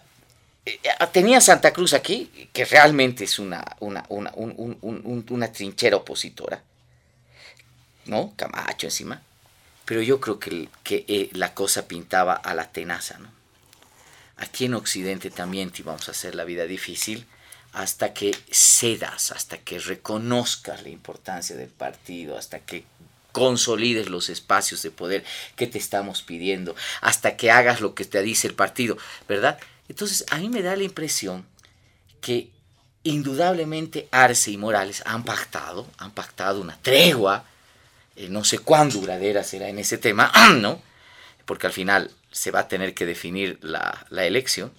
Eh, tenía Santa Cruz aquí, que realmente es una, una, una, una trinchera opositora, ¿no? Camacho encima. Pero yo creo que, eh, la cosa pintaba a la tenaza. Aquí en Occidente también te vamos a hacer la vida difícil hasta que cedas, hasta que reconozcas la importancia del partido, hasta que consolides los espacios de poder que te estamos pidiendo, hasta que hagas lo que te dice el partido, ¿verdad? Entonces, a mí me da la impresión que indudablemente Arce y Morales han pactado, han pactado una tregua, eh, no sé cuán duradera será en ese tema, ¿no? Porque al final se va a tener que definir la, la elección,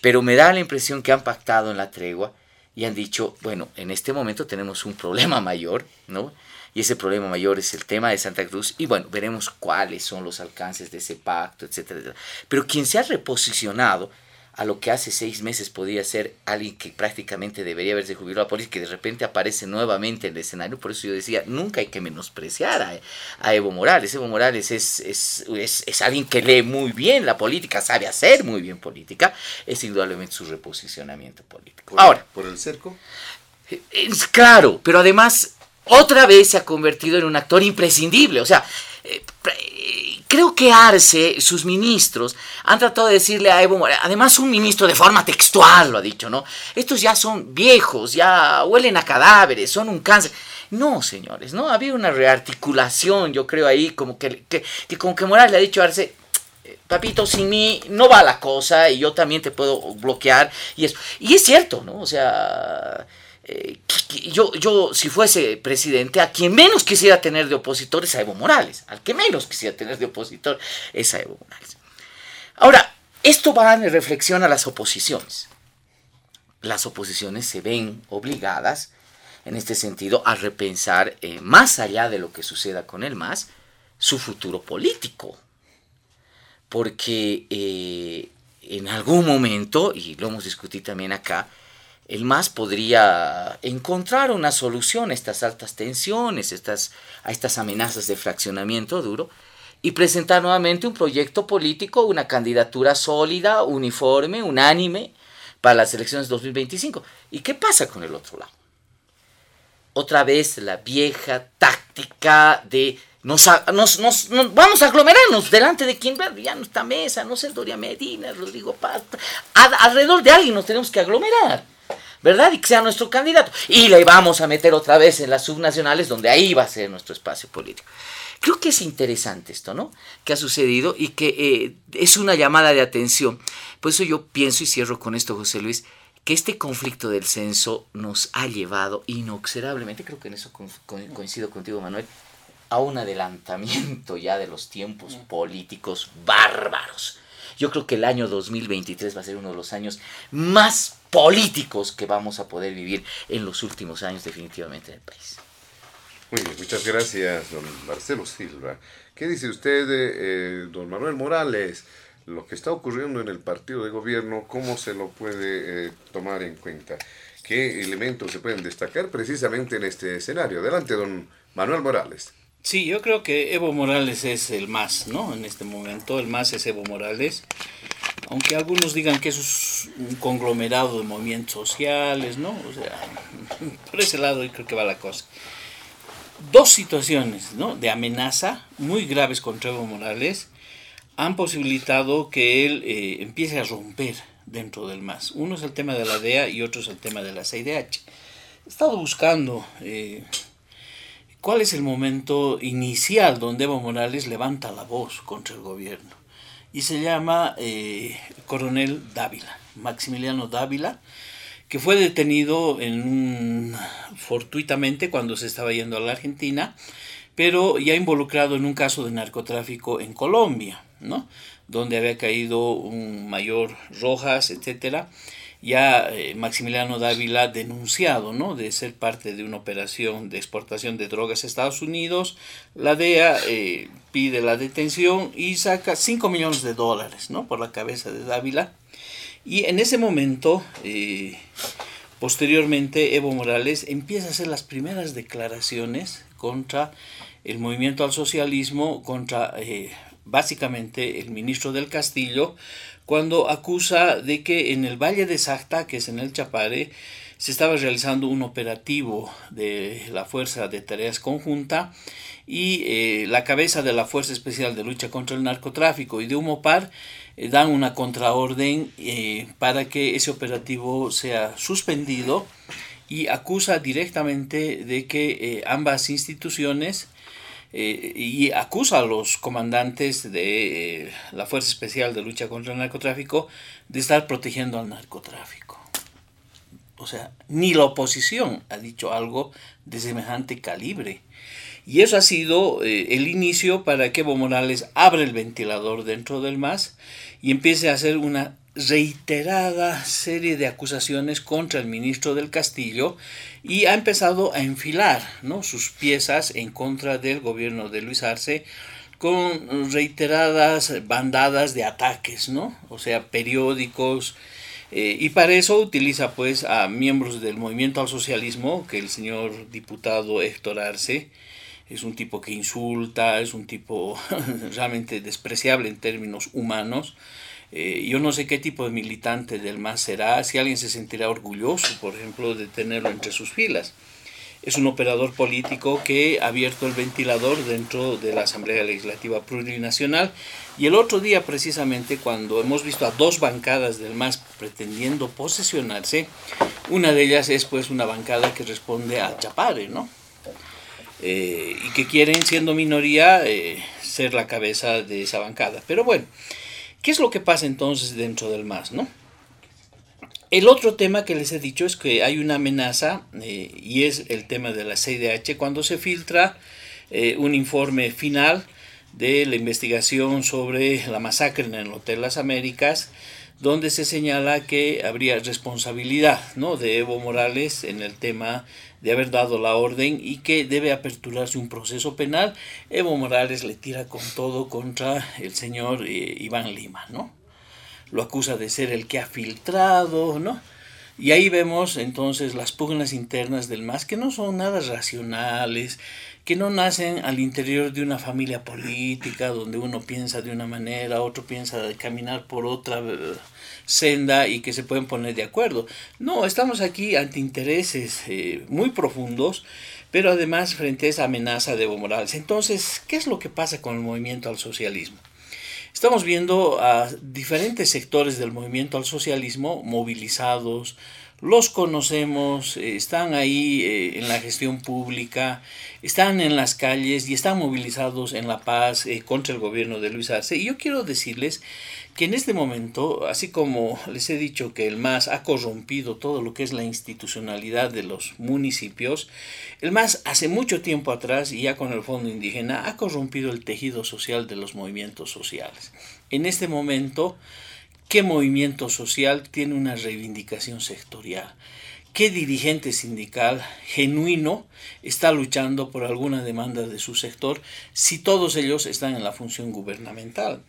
pero me da la impresión que han pactado en la tregua y han dicho, bueno, en este momento tenemos un problema mayor, ¿no? Y ese problema mayor es el tema de Santa Cruz y bueno, veremos cuáles son los alcances de ese pacto, etcétera. Pero quien se ha reposicionado a lo que hace seis meses podía ser alguien que prácticamente debería haberse jubilado a política, que de repente aparece nuevamente en el escenario. Por eso yo decía, nunca hay que menospreciar a, Evo Morales. Evo Morales es, es, es, alguien que lee muy bien la política, sabe hacer muy bien política. Es indudablemente su reposicionamiento político. Ahora. ¿Por el cerco? Es claro, pero además otra vez se ha convertido en un actor imprescindible. O sea, eh, creo que Arce, sus ministros, han tratado de decirle a Evo Morales, además un ministro de forma textual lo ha dicho, ¿no? Estos ya son viejos, ya huelen a cadáveres, son un cáncer. No, señores, ¿no? Había una rearticulación, yo creo ahí, como que, que, que que Morales le ha dicho a Arce, papito, sin mí no va la cosa y yo también te puedo bloquear y eso. Y es cierto, ¿no? O sea, eh, yo, yo, si fuese presidente, a quien menos quisiera tener de opositor es a Evo Morales. Al que menos quisiera tener de opositor es a Evo Morales. Ahora, esto va en reflexión a las oposiciones. Las oposiciones se ven obligadas, en este sentido, a repensar, eh, más allá de lo que suceda con el MAS, su futuro político. Porque eh, en algún momento, y lo hemos discutido también acá, el MAS podría encontrar una solución a estas altas tensiones, a estas amenazas de fraccionamiento duro, y presentar nuevamente un proyecto político, una candidatura sólida, uniforme, unánime para las elecciones de 2025. ¿Y qué pasa con el otro lado? Otra vez la vieja táctica de nos, vamos a aglomerarnos delante de quien ya no está Mesa, no sé, Doria Medina, Rodrigo Paz, alrededor de alguien nos tenemos que aglomerar. ¿Verdad? Y que sea nuestro candidato. Y le vamos a meter otra vez en las subnacionales, donde ahí va a ser nuestro espacio político. Creo que es interesante esto, ¿no? Que ha sucedido y que eh, es una llamada de atención. Por eso yo pienso y cierro con esto, José Luis, que este conflicto del censo nos ha llevado inoxerablemente, creo que en eso coincido contigo, Manuel, a un adelantamiento ya de los tiempos políticos bárbaros. Yo creo que el año 2023 va a ser uno de los años más políticos que vamos a poder vivir en los últimos años definitivamente en el país. Muy bien, muchas gracias, don Marcelo Silva. ¿Qué dice usted, eh, don Manuel Morales? Lo que está ocurriendo en el partido de gobierno, ¿cómo se lo puede eh, tomar en cuenta? ¿Qué elementos se pueden destacar precisamente en este escenario? Adelante, don Manuel Morales. Sí, yo creo que Evo Morales es el más, ¿no? En este momento, el más es Evo Morales. Aunque algunos digan que eso es un conglomerado de movimientos sociales, ¿no? O sea, por ese lado yo creo que va la cosa. Dos situaciones, ¿no? De amenaza muy graves contra Evo Morales han posibilitado que él eh, empiece a romper dentro del MAS. Uno es el tema de la DEA y otro es el tema de la CIDH. He estado buscando eh, ¿Cuál es el momento inicial donde Evo Morales levanta la voz contra el gobierno? Y se llama eh, Coronel Dávila, Maximiliano Dávila, que fue detenido en fortuitamente cuando se estaba yendo a la Argentina, pero ya involucrado en un caso de narcotráfico en Colombia, ¿no? donde había caído un mayor Rojas, etcétera, ya eh, Maximiliano Dávila denunciado ¿no? de ser parte de una operación de exportación de drogas a Estados Unidos. La DEA eh, pide la detención y saca 5 millones de dólares ¿no? por la cabeza de Dávila. Y en ese momento, eh, posteriormente, Evo Morales empieza a hacer las primeras declaraciones contra el movimiento al socialismo, contra básicamente el ministro del Castillo, cuando acusa de que en el Valle de Sacta, que es en el Chapare, se estaba realizando un operativo de la Fuerza de Tareas Conjunta y eh, la cabeza de la Fuerza Especial de Lucha contra el Narcotráfico y de Humopar eh, dan una contraorden eh, para que ese operativo sea suspendido y acusa directamente de que ambas instituciones eh, y acusa a los comandantes de eh, la Fuerza Especial de Lucha contra el Narcotráfico de estar protegiendo al narcotráfico. O sea, ni la oposición ha dicho algo de semejante calibre. Y eso ha sido eh, el inicio para que Evo Morales abra el ventilador dentro del MAS y empiece a hacer una reiterada serie de acusaciones contra el ministro del Castillo y ha empezado a enfilar ¿no? sus piezas en contra del gobierno de Luis Arce con reiteradas bandadas de ataques, ¿no? o sea, periódicos, eh, y para eso utiliza pues a miembros del movimiento al socialismo, que el señor diputado Héctor Arce es un tipo que insulta, es un tipo realmente despreciable en términos humanos, eh, yo no sé qué tipo de militante del MAS será, si alguien se sentirá orgulloso, por ejemplo, de tenerlo entre sus filas. Es un operador político que ha abierto el ventilador dentro de la Asamblea Legislativa Plurinacional y el otro día precisamente cuando hemos visto a dos bancadas del MAS pretendiendo posesionarse, una de ellas es pues una bancada que responde a Chapare, ¿no? Eh, y que quieren, siendo minoría, eh, ser la cabeza de esa bancada. Pero bueno, ¿Qué es lo que pasa entonces dentro del MAS? ¿no? El otro tema que les he dicho es que hay una amenaza eh, y es el tema de la CIDH cuando se filtra eh, un informe final de la investigación sobre la masacre en el Hotel Las Américas donde se señala que habría responsabilidad ¿no? de Evo Morales en el tema de haber dado la orden y que debe aperturarse un proceso penal. Evo Morales le tira con todo contra el señor eh, Iván Lima, ¿no? Lo acusa de ser el que ha filtrado, ¿no? Y ahí vemos entonces las pugnas internas del MAS que no son nada racionales, que no nacen al interior de una familia política donde uno piensa de una manera, otro piensa de caminar por otra eh, senda y que se pueden poner de acuerdo. No, estamos aquí ante intereses eh, muy profundos, pero además frente a esa amenaza de Evo Morales. Entonces, ¿qué es lo que pasa con el movimiento al socialismo? Estamos viendo a diferentes sectores del movimiento al socialismo movilizados, los conocemos, eh, están ahí eh, en la gestión pública, están en las calles y están movilizados en La Paz contra el gobierno de Luis Arce. Y yo quiero decirles que en este momento, así como les he dicho que el MAS ha corrompido todo lo que es la institucionalidad de los municipios, el MAS hace mucho tiempo atrás, y ya con el Fondo Indígena, ha corrompido el tejido social de los movimientos sociales. En este momento, ¿qué movimiento social tiene una reivindicación sectorial? ¿Qué dirigente sindical genuino está luchando por alguna demanda de su sector si todos ellos están en la función gubernamental?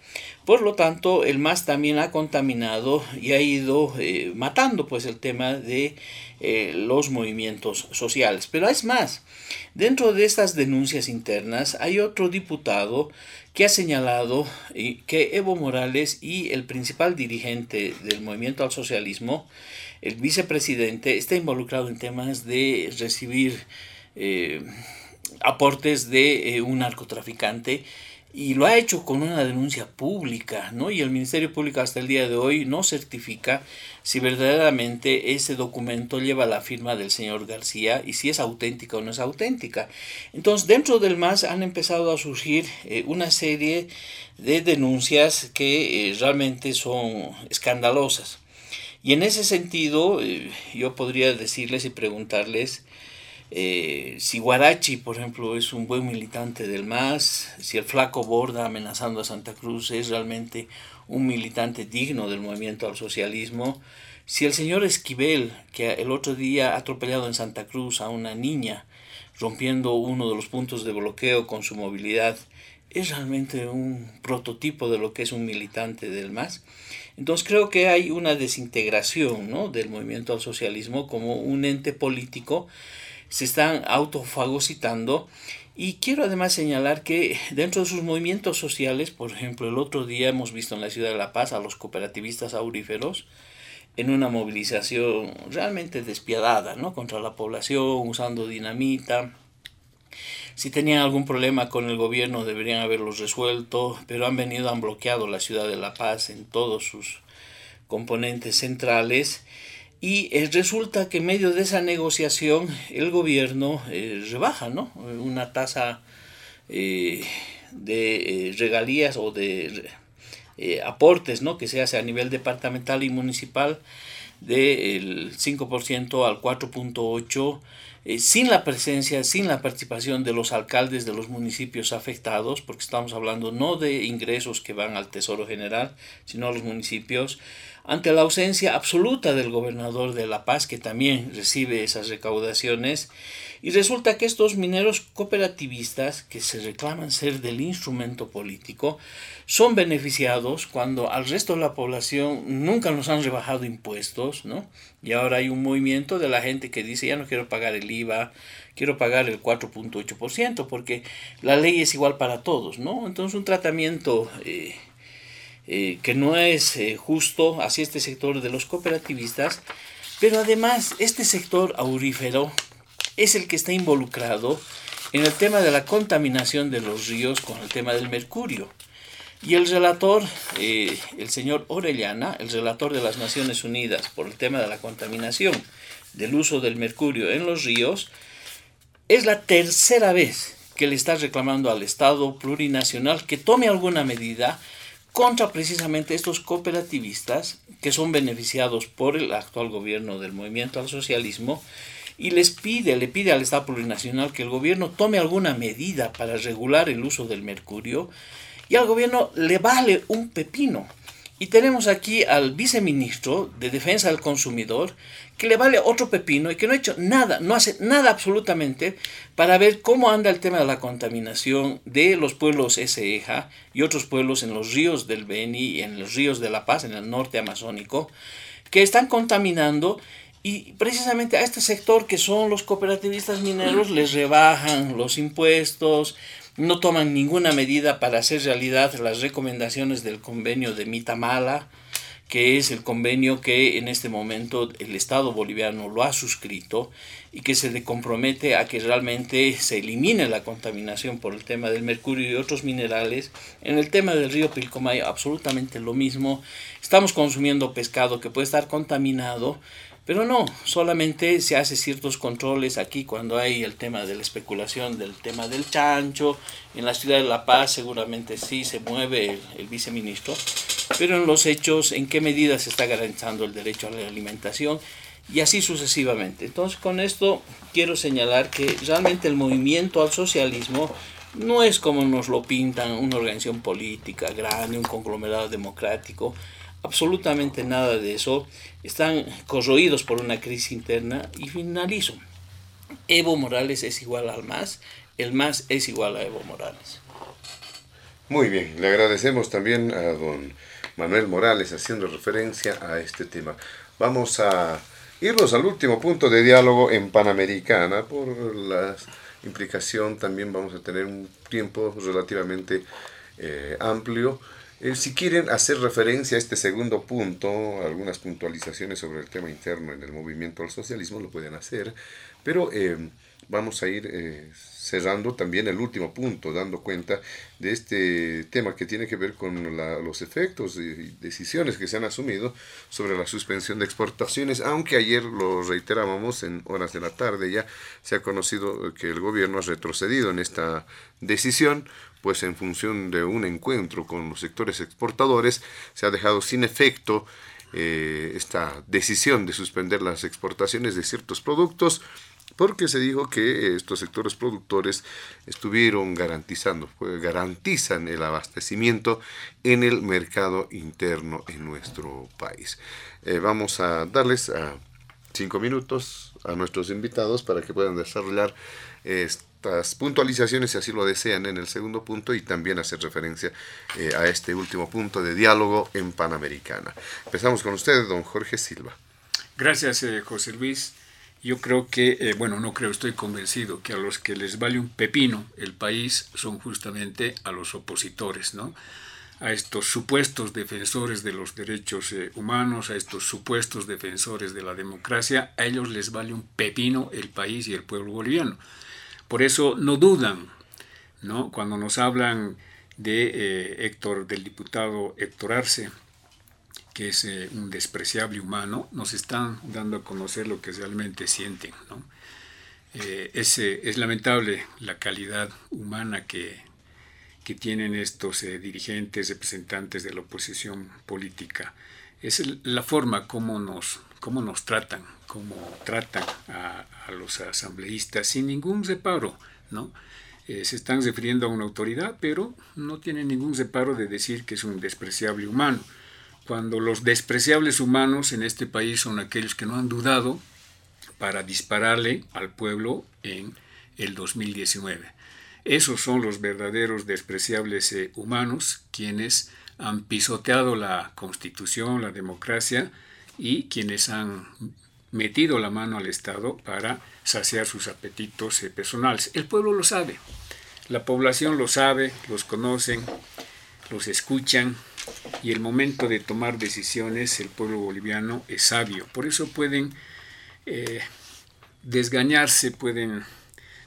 Por lo tanto, el MAS también ha contaminado y ha ido eh, matando pues el tema de eh, los movimientos sociales. Pero es más, dentro de estas denuncias internas hay otro diputado que ha señalado eh, que Evo Morales y el principal dirigente del movimiento al socialismo el vicepresidente está involucrado en temas de recibir eh, aportes de eh, un narcotraficante y lo ha hecho con una denuncia pública, ¿no? Y el Ministerio Público hasta el día de hoy no certifica si verdaderamente ese documento lleva la firma del señor García y si es auténtica o no es auténtica. Entonces, dentro del MAS han empezado a surgir eh, una serie de denuncias que realmente son escandalosas. Y en ese sentido, eh, yo podría decirles y preguntarles, Eh, si Guarachi, por ejemplo, es un buen militante del MAS, si el flaco Borda amenazando a Santa Cruz es realmente un militante digno del movimiento al socialismo, si el señor Esquivel, que el otro día ha atropellado en Santa Cruz a una niña, rompiendo uno de los puntos de bloqueo con su movilidad, es realmente un prototipo de lo que es un militante del MAS. Entonces creo que hay una desintegración ¿no? del movimiento al socialismo como un ente político, se están autofagocitando y quiero además señalar que dentro de sus movimientos sociales, por ejemplo, el otro día hemos visto en la ciudad de La Paz a los cooperativistas auríferos, en una movilización realmente despiadada ¿no? contra la población, usando dinamita. Si tenían algún problema con el gobierno deberían haberlos resuelto, pero han venido, han bloqueado la ciudad de La Paz en todos sus componentes centrales y eh, resulta que en medio de esa negociación el gobierno eh, rebaja ¿no? una tasa eh, de regalías o de aportes ¿no? que se hace a nivel departamental y municipal del 5% al 4.8%, eh, sin la presencia, sin la participación de los alcaldes de los municipios afectados, porque estamos hablando no de ingresos que van al Tesoro General, sino a los municipios, ante la ausencia absoluta del gobernador de La Paz, que también recibe esas recaudaciones, y resulta que estos mineros cooperativistas, que se reclaman ser del instrumento político, son beneficiados cuando al resto de la población nunca nos han rebajado impuestos, ¿no? Y ahora hay un movimiento de la gente que dice, ya no quiero pagar el IVA, quiero pagar el 4.8%, porque la ley es igual para todos, ¿no? Entonces un tratamiento eh, eh, que no es eh, justo hacia este sector de los cooperativistas, pero además este sector aurífero es el que está involucrado en el tema de la contaminación de los ríos con el tema del mercurio. Y el relator, eh, el señor Orellana, el relator de las Naciones Unidas por el tema de la contaminación del uso del mercurio en los ríos, es la tercera vez que le está reclamando al Estado plurinacional que tome alguna medida contra precisamente estos cooperativistas que son beneficiados por el actual gobierno del movimiento al socialismo y les pide, le pide al Estado plurinacional que el gobierno tome alguna medida para regular el uso del mercurio y al gobierno le vale un pepino. Y tenemos aquí al viceministro de Defensa del Consumidor que le vale otro pepino y que no ha hecho nada, no hace nada absolutamente para ver cómo anda el tema de la contaminación de los pueblos Eja y otros pueblos en los ríos del Beni y en los ríos de La Paz, en el norte amazónico, que están contaminando y precisamente a este sector que son los cooperativistas mineros les rebajan los impuestos, no toman ninguna medida para hacer realidad las recomendaciones del convenio de Mitamala, que es el convenio que en este momento el Estado boliviano lo ha suscrito y que se le compromete a que realmente se elimine la contaminación por el tema del mercurio y otros minerales. En el tema del río Pilcomayo absolutamente lo mismo. Estamos consumiendo pescado que puede estar contaminado pero no, solamente se hace ciertos controles aquí cuando hay el tema de la especulación, del tema del chancho. En la ciudad de La Paz seguramente sí se mueve el, viceministro, pero en los hechos, ¿en qué medida se está garantizando el derecho a la alimentación? Y así sucesivamente. Entonces con esto quiero señalar que realmente el movimiento al socialismo no es como nos lo pintan una organización política grande, un conglomerado democrático absolutamente nada de eso, están corroídos por una crisis interna y finalizo. Evo Morales es igual al más, el más es igual a Evo Morales. Muy bien, le agradecemos también a don Manuel Morales haciendo referencia a este tema. Vamos a irnos al último punto de diálogo en Panamericana por la implicación también vamos a tener un tiempo relativamente eh, amplio eh, si quieren hacer referencia a este segundo punto, algunas puntualizaciones sobre el tema interno en el movimiento al socialismo lo pueden hacer, pero eh, vamos a ir eh, cerrando también el último punto, dando cuenta de este tema que tiene que ver con los efectos y decisiones que se han asumido sobre la suspensión de exportaciones, aunque ayer lo reiterábamos en horas de la tarde ya se ha conocido que el gobierno ha retrocedido en esta decisión pues en función de un encuentro con los sectores exportadores, se ha dejado sin efecto eh, esta decisión de suspender las exportaciones de ciertos productos porque se dijo que estos sectores productores estuvieron garantizando, pues, garantizan el abastecimiento en el mercado interno en nuestro país. Eh, vamos a darles a cinco minutos a nuestros invitados para que puedan desarrollar puntualizaciones, si así lo desean, en el segundo punto y también hacer referencia eh, a este último punto de diálogo en Panamericana. Empezamos con usted, don Jorge Silva. Gracias, eh, José Luis. Yo creo que, eh, bueno, no creo, estoy convencido que a los que les vale un pepino el país son justamente a los opositores, ¿no? A estos supuestos defensores de los derechos humanos, a estos supuestos defensores de la democracia, a ellos les vale un pepino el país y el pueblo boliviano. Por eso no dudan, ¿no? Cuando nos hablan de eh, Héctor, del diputado Héctor Arce, que es eh, un despreciable humano, nos están dando a conocer lo que realmente sienten. Eh, es, es, lamentable la calidad humana que, que tienen estos dirigentes, representantes de la oposición política. Es la forma como nos, cómo nos tratan, cómo tratan a, a los asambleístas sin ningún reparo. ¿no? se están refiriendo a una autoridad, pero no tienen ningún reparo de decir que es un despreciable humano cuando los despreciables humanos en este país son aquellos que no han dudado para dispararle al pueblo en el 2019. Esos son los verdaderos despreciables eh, humanos quienes han pisoteado la constitución, la democracia y quienes han metido la mano al Estado para saciar sus apetitos personales. El pueblo lo sabe, la población lo sabe, los conocen, los escuchan y el momento de tomar decisiones el pueblo boliviano es sabio. Por eso pueden eh, desgañarse, pueden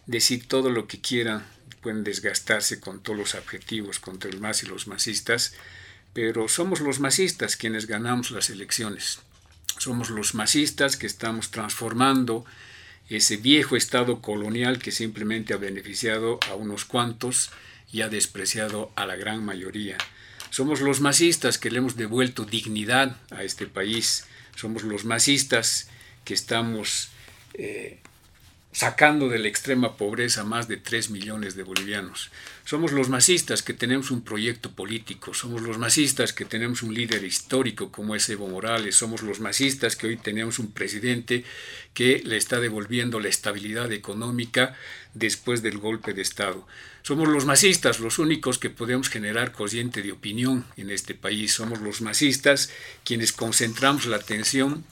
decir todo lo que quieran, pueden desgastarse con todos los objetivos contra el MAS y los masistas, pero somos los masistas quienes ganamos las elecciones. Somos los masistas que estamos transformando ese viejo estado colonial que simplemente ha beneficiado a unos cuantos y ha despreciado a la gran mayoría. Somos los masistas que le hemos devuelto dignidad a este país. Somos los masistas que estamos eh, sacando de la extrema pobreza más de 3 millones de bolivianos. Somos los masistas que tenemos un proyecto político, somos los masistas que tenemos un líder histórico como es Evo Morales, somos los masistas que hoy tenemos un presidente que le está devolviendo la estabilidad económica después del golpe de Estado. Somos los masistas los únicos que podemos generar corriente de opinión en este país. Somos los masistas quienes concentramos la atención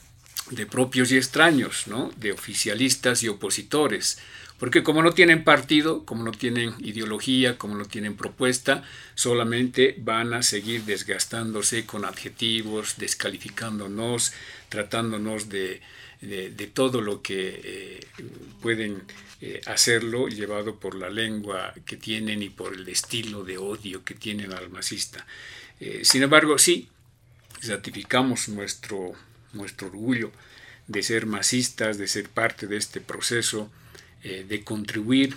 de propios y extraños, ¿no? de oficialistas y opositores. Porque como no tienen partido, como no tienen ideología, como no tienen propuesta, solamente van a seguir desgastándose con adjetivos, descalificándonos, tratándonos de, de, todo lo que eh, pueden eh, hacerlo llevado por la lengua que tienen y por el estilo de odio que tienen al masista. Eh, sin embargo, sí, ratificamos nuestro, nuestro orgullo de ser masistas, de ser parte de este proceso, eh, de contribuir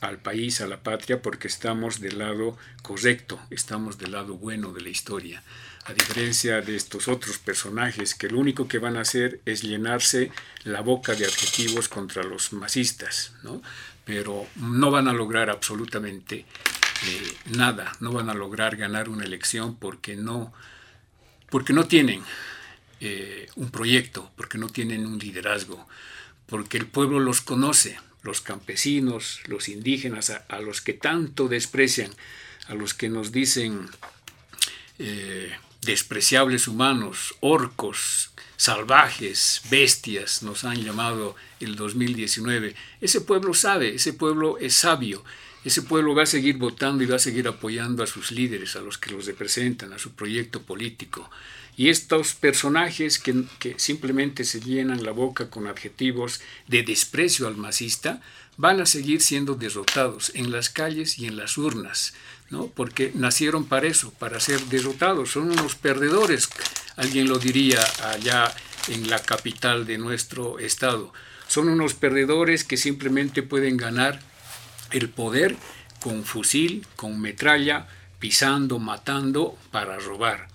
al país, a la patria, porque estamos del lado correcto, estamos del lado bueno de la historia a diferencia de estos otros personajes que lo único que van a hacer es llenarse la boca de adjetivos contra los masistas, ¿no? pero no van a lograr absolutamente eh, nada, no van a lograr ganar una elección porque no, porque no tienen eh, un proyecto, porque no tienen un liderazgo, porque el pueblo los conoce, los campesinos, los indígenas, a, los que tanto desprecian, a los que nos dicen... Eh, despreciables humanos, orcos, salvajes, bestias, nos han llamado el 2019. Ese pueblo sabe, ese pueblo es sabio, ese pueblo va a seguir votando y va a seguir apoyando a sus líderes, a los que los representan, a su proyecto político. Y estos personajes que, simplemente se llenan la boca con adjetivos de desprecio al masista, van a seguir siendo derrotados en las calles y en las urnas. ¿no? porque nacieron para eso, para ser derrotados, son unos perdedores, alguien lo diría allá en la capital de nuestro estado, son unos perdedores que simplemente pueden ganar el poder con fusil, con metralla, pisando, matando para robar.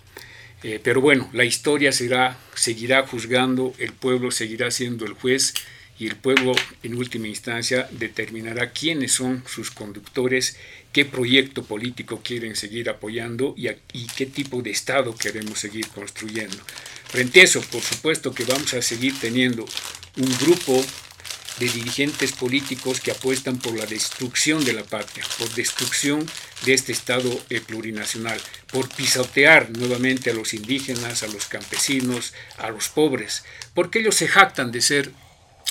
Eh, pero bueno, la historia será, seguirá juzgando, el pueblo seguirá siendo el juez y el pueblo en última instancia determinará quiénes son sus conductores, qué proyecto político quieren seguir apoyando y, y, qué tipo de Estado queremos seguir construyendo. Frente a eso, por supuesto que vamos a seguir teniendo un grupo de dirigentes políticos que apuestan por la destrucción de la patria, por destrucción de este Estado eh, plurinacional, por pisotear nuevamente a los indígenas, a los campesinos, a los pobres, porque ellos se jactan de ser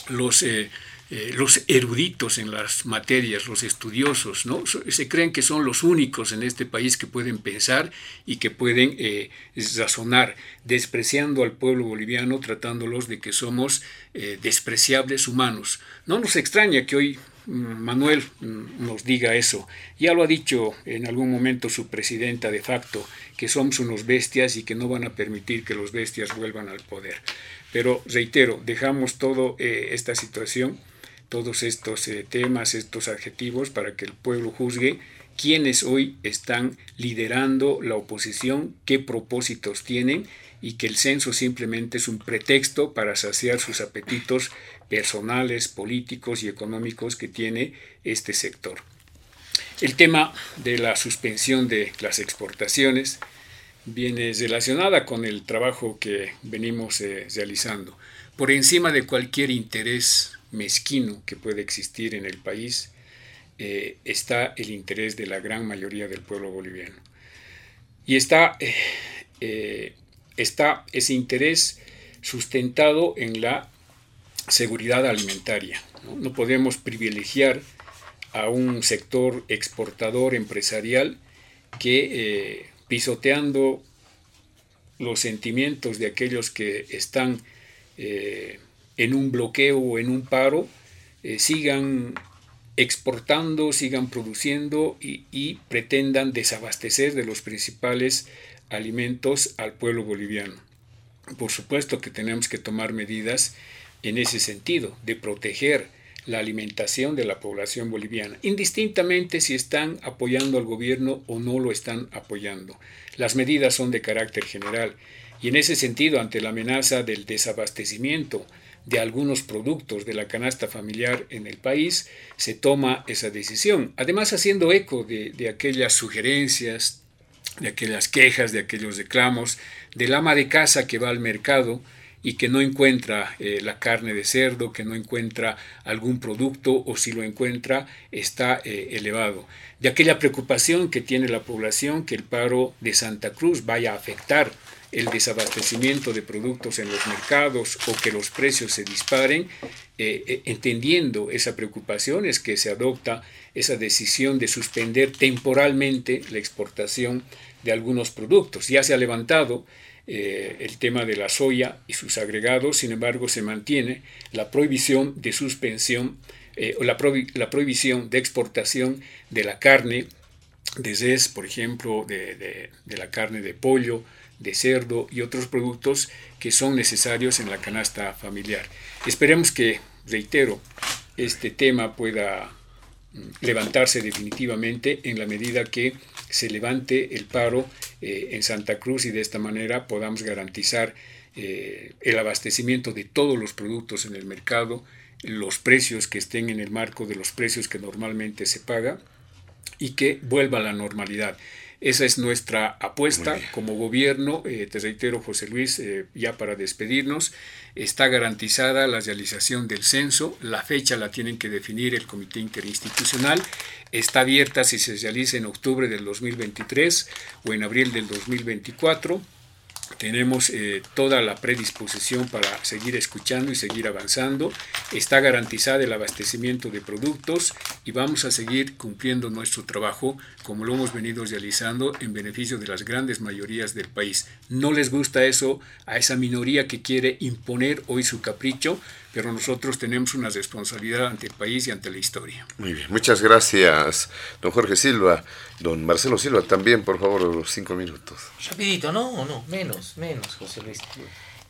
los... Eh, eh, los eruditos en las materias, los estudiosos, ¿no? Se creen que son los únicos en este país que pueden pensar y que pueden eh, razonar, despreciando al pueblo boliviano, tratándolos de que somos eh, despreciables humanos. No nos extraña que hoy mm, Manuel mm, nos diga eso. Ya lo ha dicho en algún momento su presidenta de facto, que somos unos bestias y que no van a permitir que los bestias vuelvan al poder. Pero reitero, dejamos toda esta situación todos estos eh, temas, estos adjetivos, para que el pueblo juzgue quiénes hoy están liderando la oposición, qué propósitos tienen y que el censo simplemente es un pretexto para saciar sus apetitos personales, políticos y económicos que tiene este sector. El tema de la suspensión de las exportaciones viene relacionada con el trabajo que venimos eh, realizando. Por encima de cualquier interés mezquino que puede existir en el país, eh, está el interés de la gran mayoría del pueblo boliviano. Y está, eh, eh, está ese interés sustentado en la seguridad alimentaria. ¿no? podemos privilegiar a un sector exportador empresarial que pisoteando los sentimientos de aquellos que están en un bloqueo o en un paro, eh, sigan exportando, sigan produciendo y, pretendan desabastecer de los principales alimentos al pueblo boliviano. Por supuesto que tenemos que tomar medidas en ese sentido, de proteger la alimentación de la población boliviana, indistintamente si están apoyando al gobierno o no lo están apoyando. Las medidas son de carácter general y en ese sentido, ante la amenaza del desabastecimiento de algunos productos de la canasta familiar en el país, se toma esa decisión. Además, haciendo eco de, aquellas sugerencias, de aquellas quejas, de aquellos reclamos del ama de casa que va al mercado y que no encuentra eh, la carne de cerdo, que no encuentra algún producto o si lo encuentra está eh, elevado. De aquella preocupación que tiene la población que el paro de Santa Cruz vaya a afectar el desabastecimiento de productos en los mercados o que los precios se disparen, eh, eh, entendiendo esa preocupación es que se adopta esa decisión de suspender temporalmente la exportación de algunos productos. Ya se ha levantado eh, el tema de la soya y sus agregados, sin embargo se mantiene la prohibición de suspensión o la, prohibición de exportación de la carne de res, por ejemplo, de la carne de pollo, de cerdo y otros productos que son necesarios en la canasta familiar. Esperemos que, reitero, este tema pueda mm, levantarse definitivamente en la medida que se levante el paro eh, en Santa Cruz y de esta manera podamos garantizar eh, el abastecimiento de todos los productos en el mercado, los precios que estén en el marco de los precios que normalmente se paga y que vuelva a la normalidad. Esa es nuestra apuesta como gobierno. Eh, te reitero, José Luis, eh, ya para despedirnos, está garantizada la realización del censo. La fecha la tienen que definir el Comité Interinstitucional. Está abierta si se realiza en octubre del 2023 o en abril del 2024 tenemos eh, toda la predisposición para seguir escuchando y seguir avanzando. Está garantizado el abastecimiento de productos y vamos a seguir cumpliendo nuestro trabajo como lo hemos venido realizando en beneficio de las grandes mayorías del país. No les gusta eso a esa minoría que quiere imponer hoy su capricho, pero nosotros tenemos una responsabilidad ante el país y ante la historia. Muy bien, muchas gracias, don Jorge Silva. Don Marcelo Silva, también, por favor, los cinco minutos. Rapidito, no, no, menos, menos, José Luis.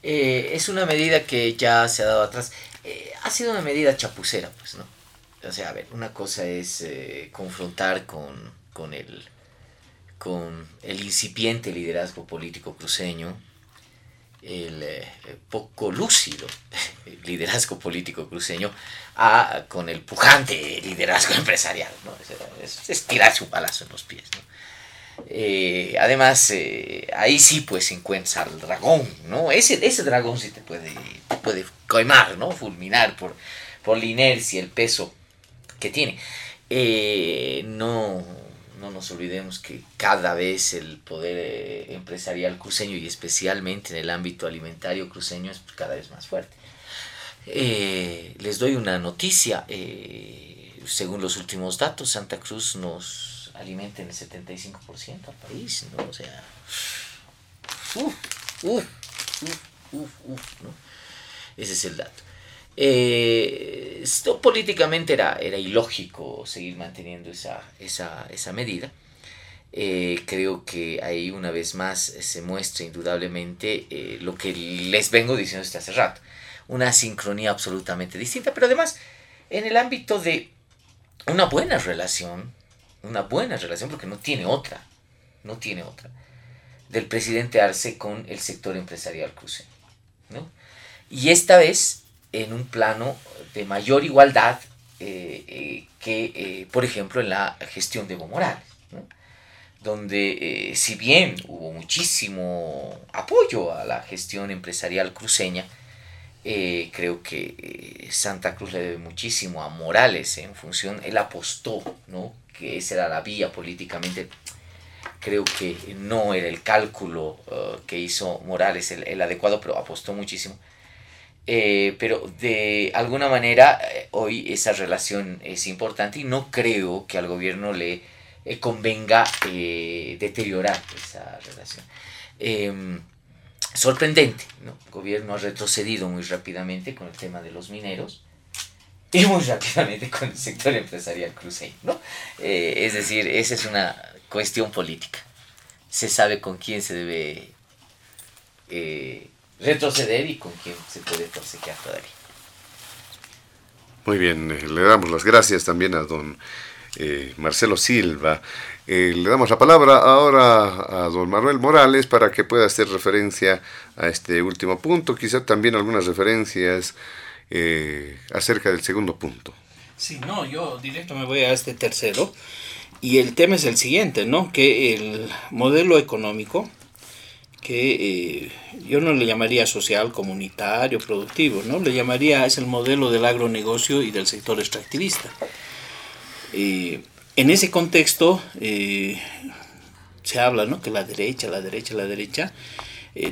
Eh, es una medida que ya se ha dado atrás. Eh, ha sido una medida chapucera, pues, ¿no? O sea, a ver, una cosa es eh, confrontar con, con, el, con el incipiente liderazgo político cruceño, el poco lúcido liderazgo político cruceño a, con el pujante liderazgo empresarial. ¿no? Es, es, tirarse un palazo en los pies. Eh, además, eh, ahí sí pues encuentra el dragón, ¿no? Ese, ese dragón sí te puede, puede coimar, ¿no? Fulminar por, por la inercia, el peso que tiene. Eh, no, no nos olvidemos que cada vez el poder empresarial cruceño y especialmente en el ámbito alimentario cruceño es cada vez más fuerte. les doy una noticia. según los últimos datos, Santa Cruz nos alimenten el 75% al país, ¿no? O sea, uff, uff, uff, uff, ¿no? Ese es el dato. Eh, esto políticamente era, era ilógico seguir manteniendo esa, esa, esa medida. Eh, creo que ahí una vez más se muestra indudablemente eh, lo que les vengo diciendo desde hace rato. Una sincronía absolutamente distinta, pero además en el ámbito de una buena relación una buena relación, porque no tiene otra, no tiene otra, del presidente Arce con el sector empresarial cruceño. ¿no? Y esta vez en un plano de mayor igualdad eh, eh, que, eh, por ejemplo, en la gestión de Evo Morales, donde si bien hubo muchísimo apoyo a la gestión empresarial cruceña, creo que Santa Cruz le debe muchísimo a Morales en función, él apostó ¿no? que esa era la vía políticamente, creo que no era el cálculo uh, que hizo Morales el, adecuado, pero apostó muchísimo. Eh, pero de alguna manera eh, hoy esa relación es importante y no creo que al gobierno le eh, convenga deteriorar esa relación. Em, sorprendente, ¿no? El gobierno ha retrocedido muy rápidamente con el tema de los mineros y muy rápidamente con el sector empresarial cruceño, ¿no? Es decir, esa es una cuestión política. Se sabe con quién se debe retroceder y con quién se puede forcejear todavía. Muy bien, eh, le damos las gracias también a don Marcelo Silva. le damos la palabra ahora a don Manuel Morales para que pueda hacer referencia a este último punto, quizá también algunas referencias eh, acerca del segundo punto. Sí, no, yo directo me voy a este tercero. Y el tema es el siguiente, ¿no? Que el modelo económico, que eh, yo no le llamaría social, comunitario, productivo, ¿no? Le llamaría, es el modelo del agronegocio y del sector extractivista. Eh, en ese contexto se habla, ¿no? Que la derecha, la derecha, la derecha,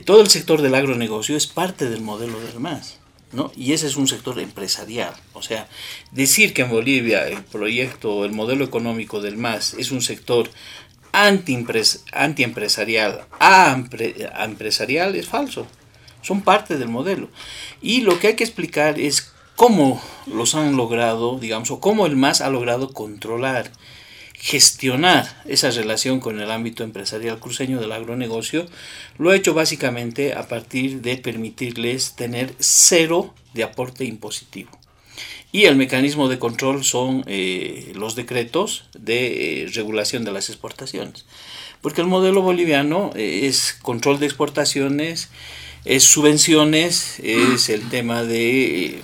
todo el sector del agronegocio es parte del modelo del MAS. ¿no? Y ese es un sector empresarial. O sea, decir que en Bolivia el proyecto, el modelo económico del MAS es un sector anti-empresarial, empresarial es falso. Son parte del modelo. Y lo que hay que explicar es cómo los han logrado, digamos, o cómo el MAS ha logrado controlar gestionar esa relación con el ámbito empresarial cruceño del agronegocio, lo ha hecho básicamente a partir de permitirles tener cero de aporte impositivo. Y el mecanismo de control son eh, los decretos de eh, regulación de las exportaciones. Porque el modelo boliviano eh, es control de exportaciones, es subvenciones, es el tema de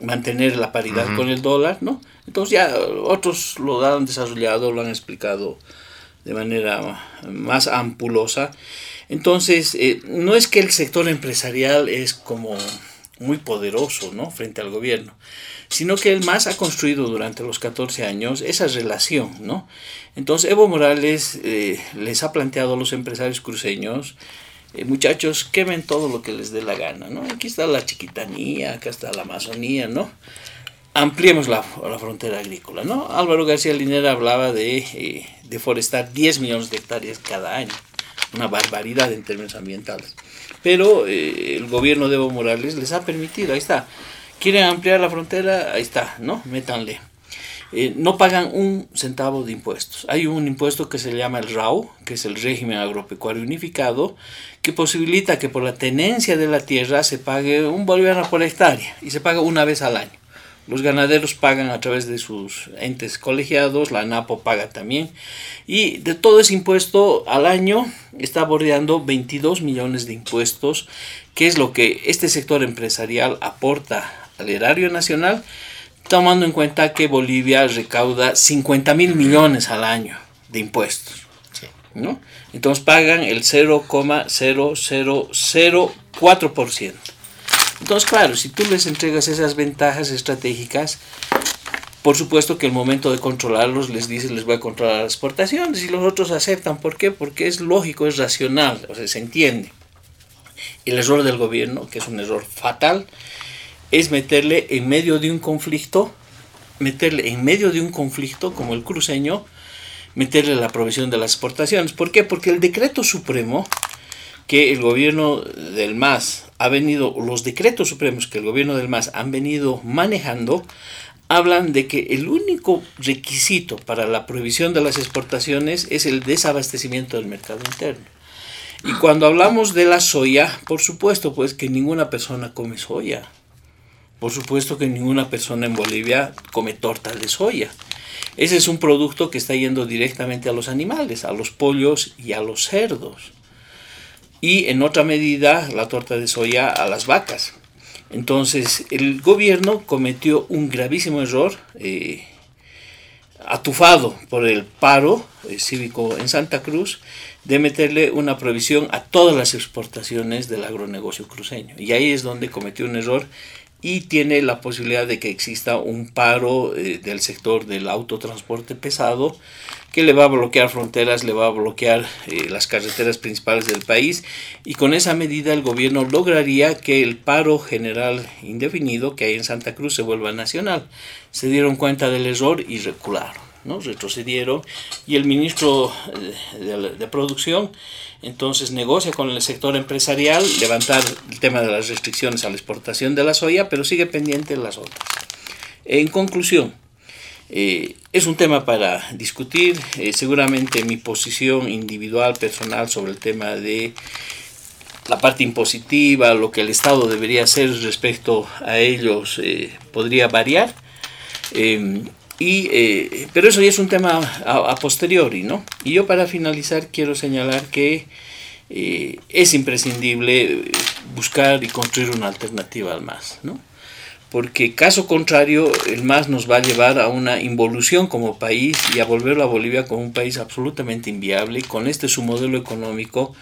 mantener la paridad con el dólar, ¿no? Entonces ya otros lo han desarrollado, lo han explicado de manera más ampulosa. Entonces, eh, no es que el sector empresarial es como muy poderoso, ¿no? Frente al gobierno, sino que el MAS ha construido durante los 14 años esa relación, ¿no? Entonces, Evo Morales eh, les ha planteado a los empresarios cruceños eh, muchachos, quemen todo lo que les dé la gana, ¿no? Aquí está la chiquitanía, acá está la Amazonía, ¿no? Ampliemos la, frontera agrícola, ¿no? Álvaro García Linera hablaba de eh, deforestar 10 millones de hectáreas cada año, una barbaridad en términos ambientales. Pero eh, el gobierno de Evo Morales les ha permitido, ahí está. ¿Quieren ampliar la frontera? Ahí está, ¿no? Métanle. Eh, no pagan un centavo de impuestos. Hay un impuesto que se llama el RAU, que es el régimen agropecuario unificado, que posibilita que por la tenencia de la tierra se pague un boliviano por hectárea y se paga una vez al año. Los ganaderos pagan a través de sus entes colegiados, la ANAPO paga también. Y de todo ese impuesto al año está bordeando 22 millones de impuestos, que es lo que este sector empresarial aporta al erario nacional, tomando en cuenta que Bolivia recauda 50 mil millones al año de impuestos. ¿no? Entonces pagan el 0,0004%. Entonces, claro, si tú les entregas esas ventajas estratégicas, por supuesto que el momento de controlarlos les dices les voy a controlar las exportaciones y los otros aceptan. ¿Por qué? Porque es lógico, es racional, o sea, se entiende. El error del gobierno, que es un error fatal, es meterle en medio de un conflicto, meterle en medio de un conflicto como el cruceño, meterle la provisión de las exportaciones. ¿Por qué? Porque el decreto supremo que el gobierno del MAS ha venido, los decretos supremos que el gobierno del MAS han venido manejando, hablan de que el único requisito para la prohibición de las exportaciones es el desabastecimiento del mercado interno. Y cuando hablamos de la soya, por supuesto, pues que ninguna persona come soya. Por supuesto que ninguna persona en Bolivia come torta de soya. Ese es un producto que está yendo directamente a los animales, a los pollos y a los cerdos y en otra medida la torta de soya a las vacas. Entonces el gobierno cometió un gravísimo error, eh, atufado por el paro eh, cívico en Santa Cruz, de meterle una provisión a todas las exportaciones del agronegocio cruceño. Y ahí es donde cometió un error y tiene la posibilidad de que exista un paro eh, del sector del autotransporte pesado que le va a bloquear fronteras, le va a bloquear eh, las carreteras principales del país y con esa medida el gobierno lograría que el paro general indefinido que hay en Santa Cruz se vuelva nacional. Se dieron cuenta del error y recularon, ¿no? retrocedieron y el ministro eh, de, producción entonces negocia con el sector empresarial levantar el tema de las restricciones a la exportación de la soya, pero sigue pendiente las otras. En conclusión, eh, es un tema para discutir. Eh, seguramente mi posición individual, personal sobre el tema de la parte impositiva, lo que el Estado debería hacer respecto a ellos, podría variar. Y, pero eso ya es un tema a, a, posteriori, ¿no? Y yo para finalizar quiero señalar que es imprescindible buscar y construir una alternativa al MAS, ¿no? porque caso contrario el MAS nos va a llevar a una involución como país y a volverlo a Bolivia como un país absolutamente inviable con este su modelo económico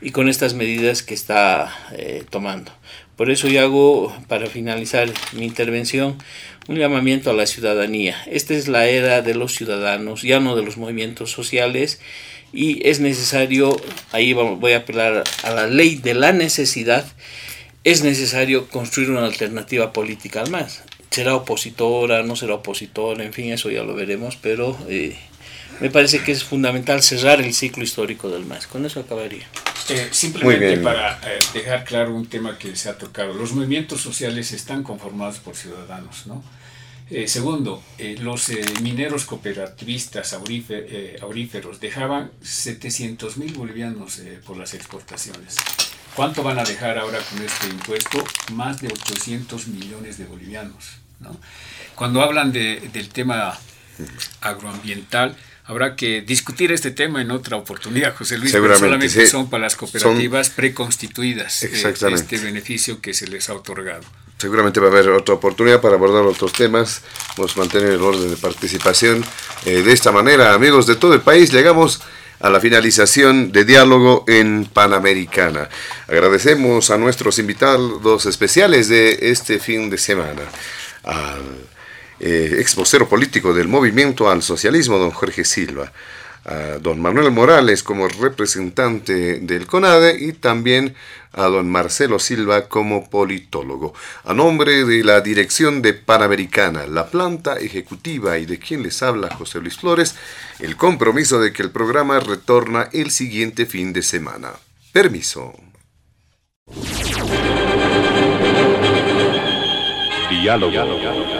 y con estas medidas que está eh, tomando. Por eso yo hago, para finalizar mi intervención, un llamamiento a la ciudadanía. Esta es la era de los ciudadanos, ya no de los movimientos sociales, y es necesario, ahí voy a apelar a la ley de la necesidad, es necesario construir una alternativa política al MAS. Será opositora, no será opositora, en fin, eso ya lo veremos, pero eh, me parece que es fundamental cerrar el ciclo histórico del MAS. Con eso acabaría. Eh, simplemente para eh, dejar claro un tema que se ha tocado, los movimientos sociales están conformados por ciudadanos, ¿no? segundo, los mineros cooperativistas auríferos dejaban 700 mil bolivianos por las exportaciones. ¿Cuánto van a dejar ahora con este impuesto? Más de 800 millones de bolivianos. ¿no? Cuando hablan de, del tema agroambiental, habrá que discutir este tema en otra oportunidad, José Luis, solamente son para las cooperativas preconstituidas eh, este beneficio que se les ha otorgado. Seguramente va a haber otra oportunidad para abordar otros temas. Vamos a mantener el orden de participación. Eh, de esta manera, amigos de todo el país, llegamos a la finalización de diálogo en Panamericana. Agradecemos a nuestros invitados especiales de este fin de semana, al eh, ex vocero político del movimiento al socialismo, don Jorge Silva, a don Manuel Morales como representante del CONADE y también a don Marcelo Silva como politólogo. A nombre de la dirección de Panamericana, la planta ejecutiva y de quien les habla José Luis Flores, el compromiso de que el programa retorna el siguiente fin de semana. Permiso. Diálogo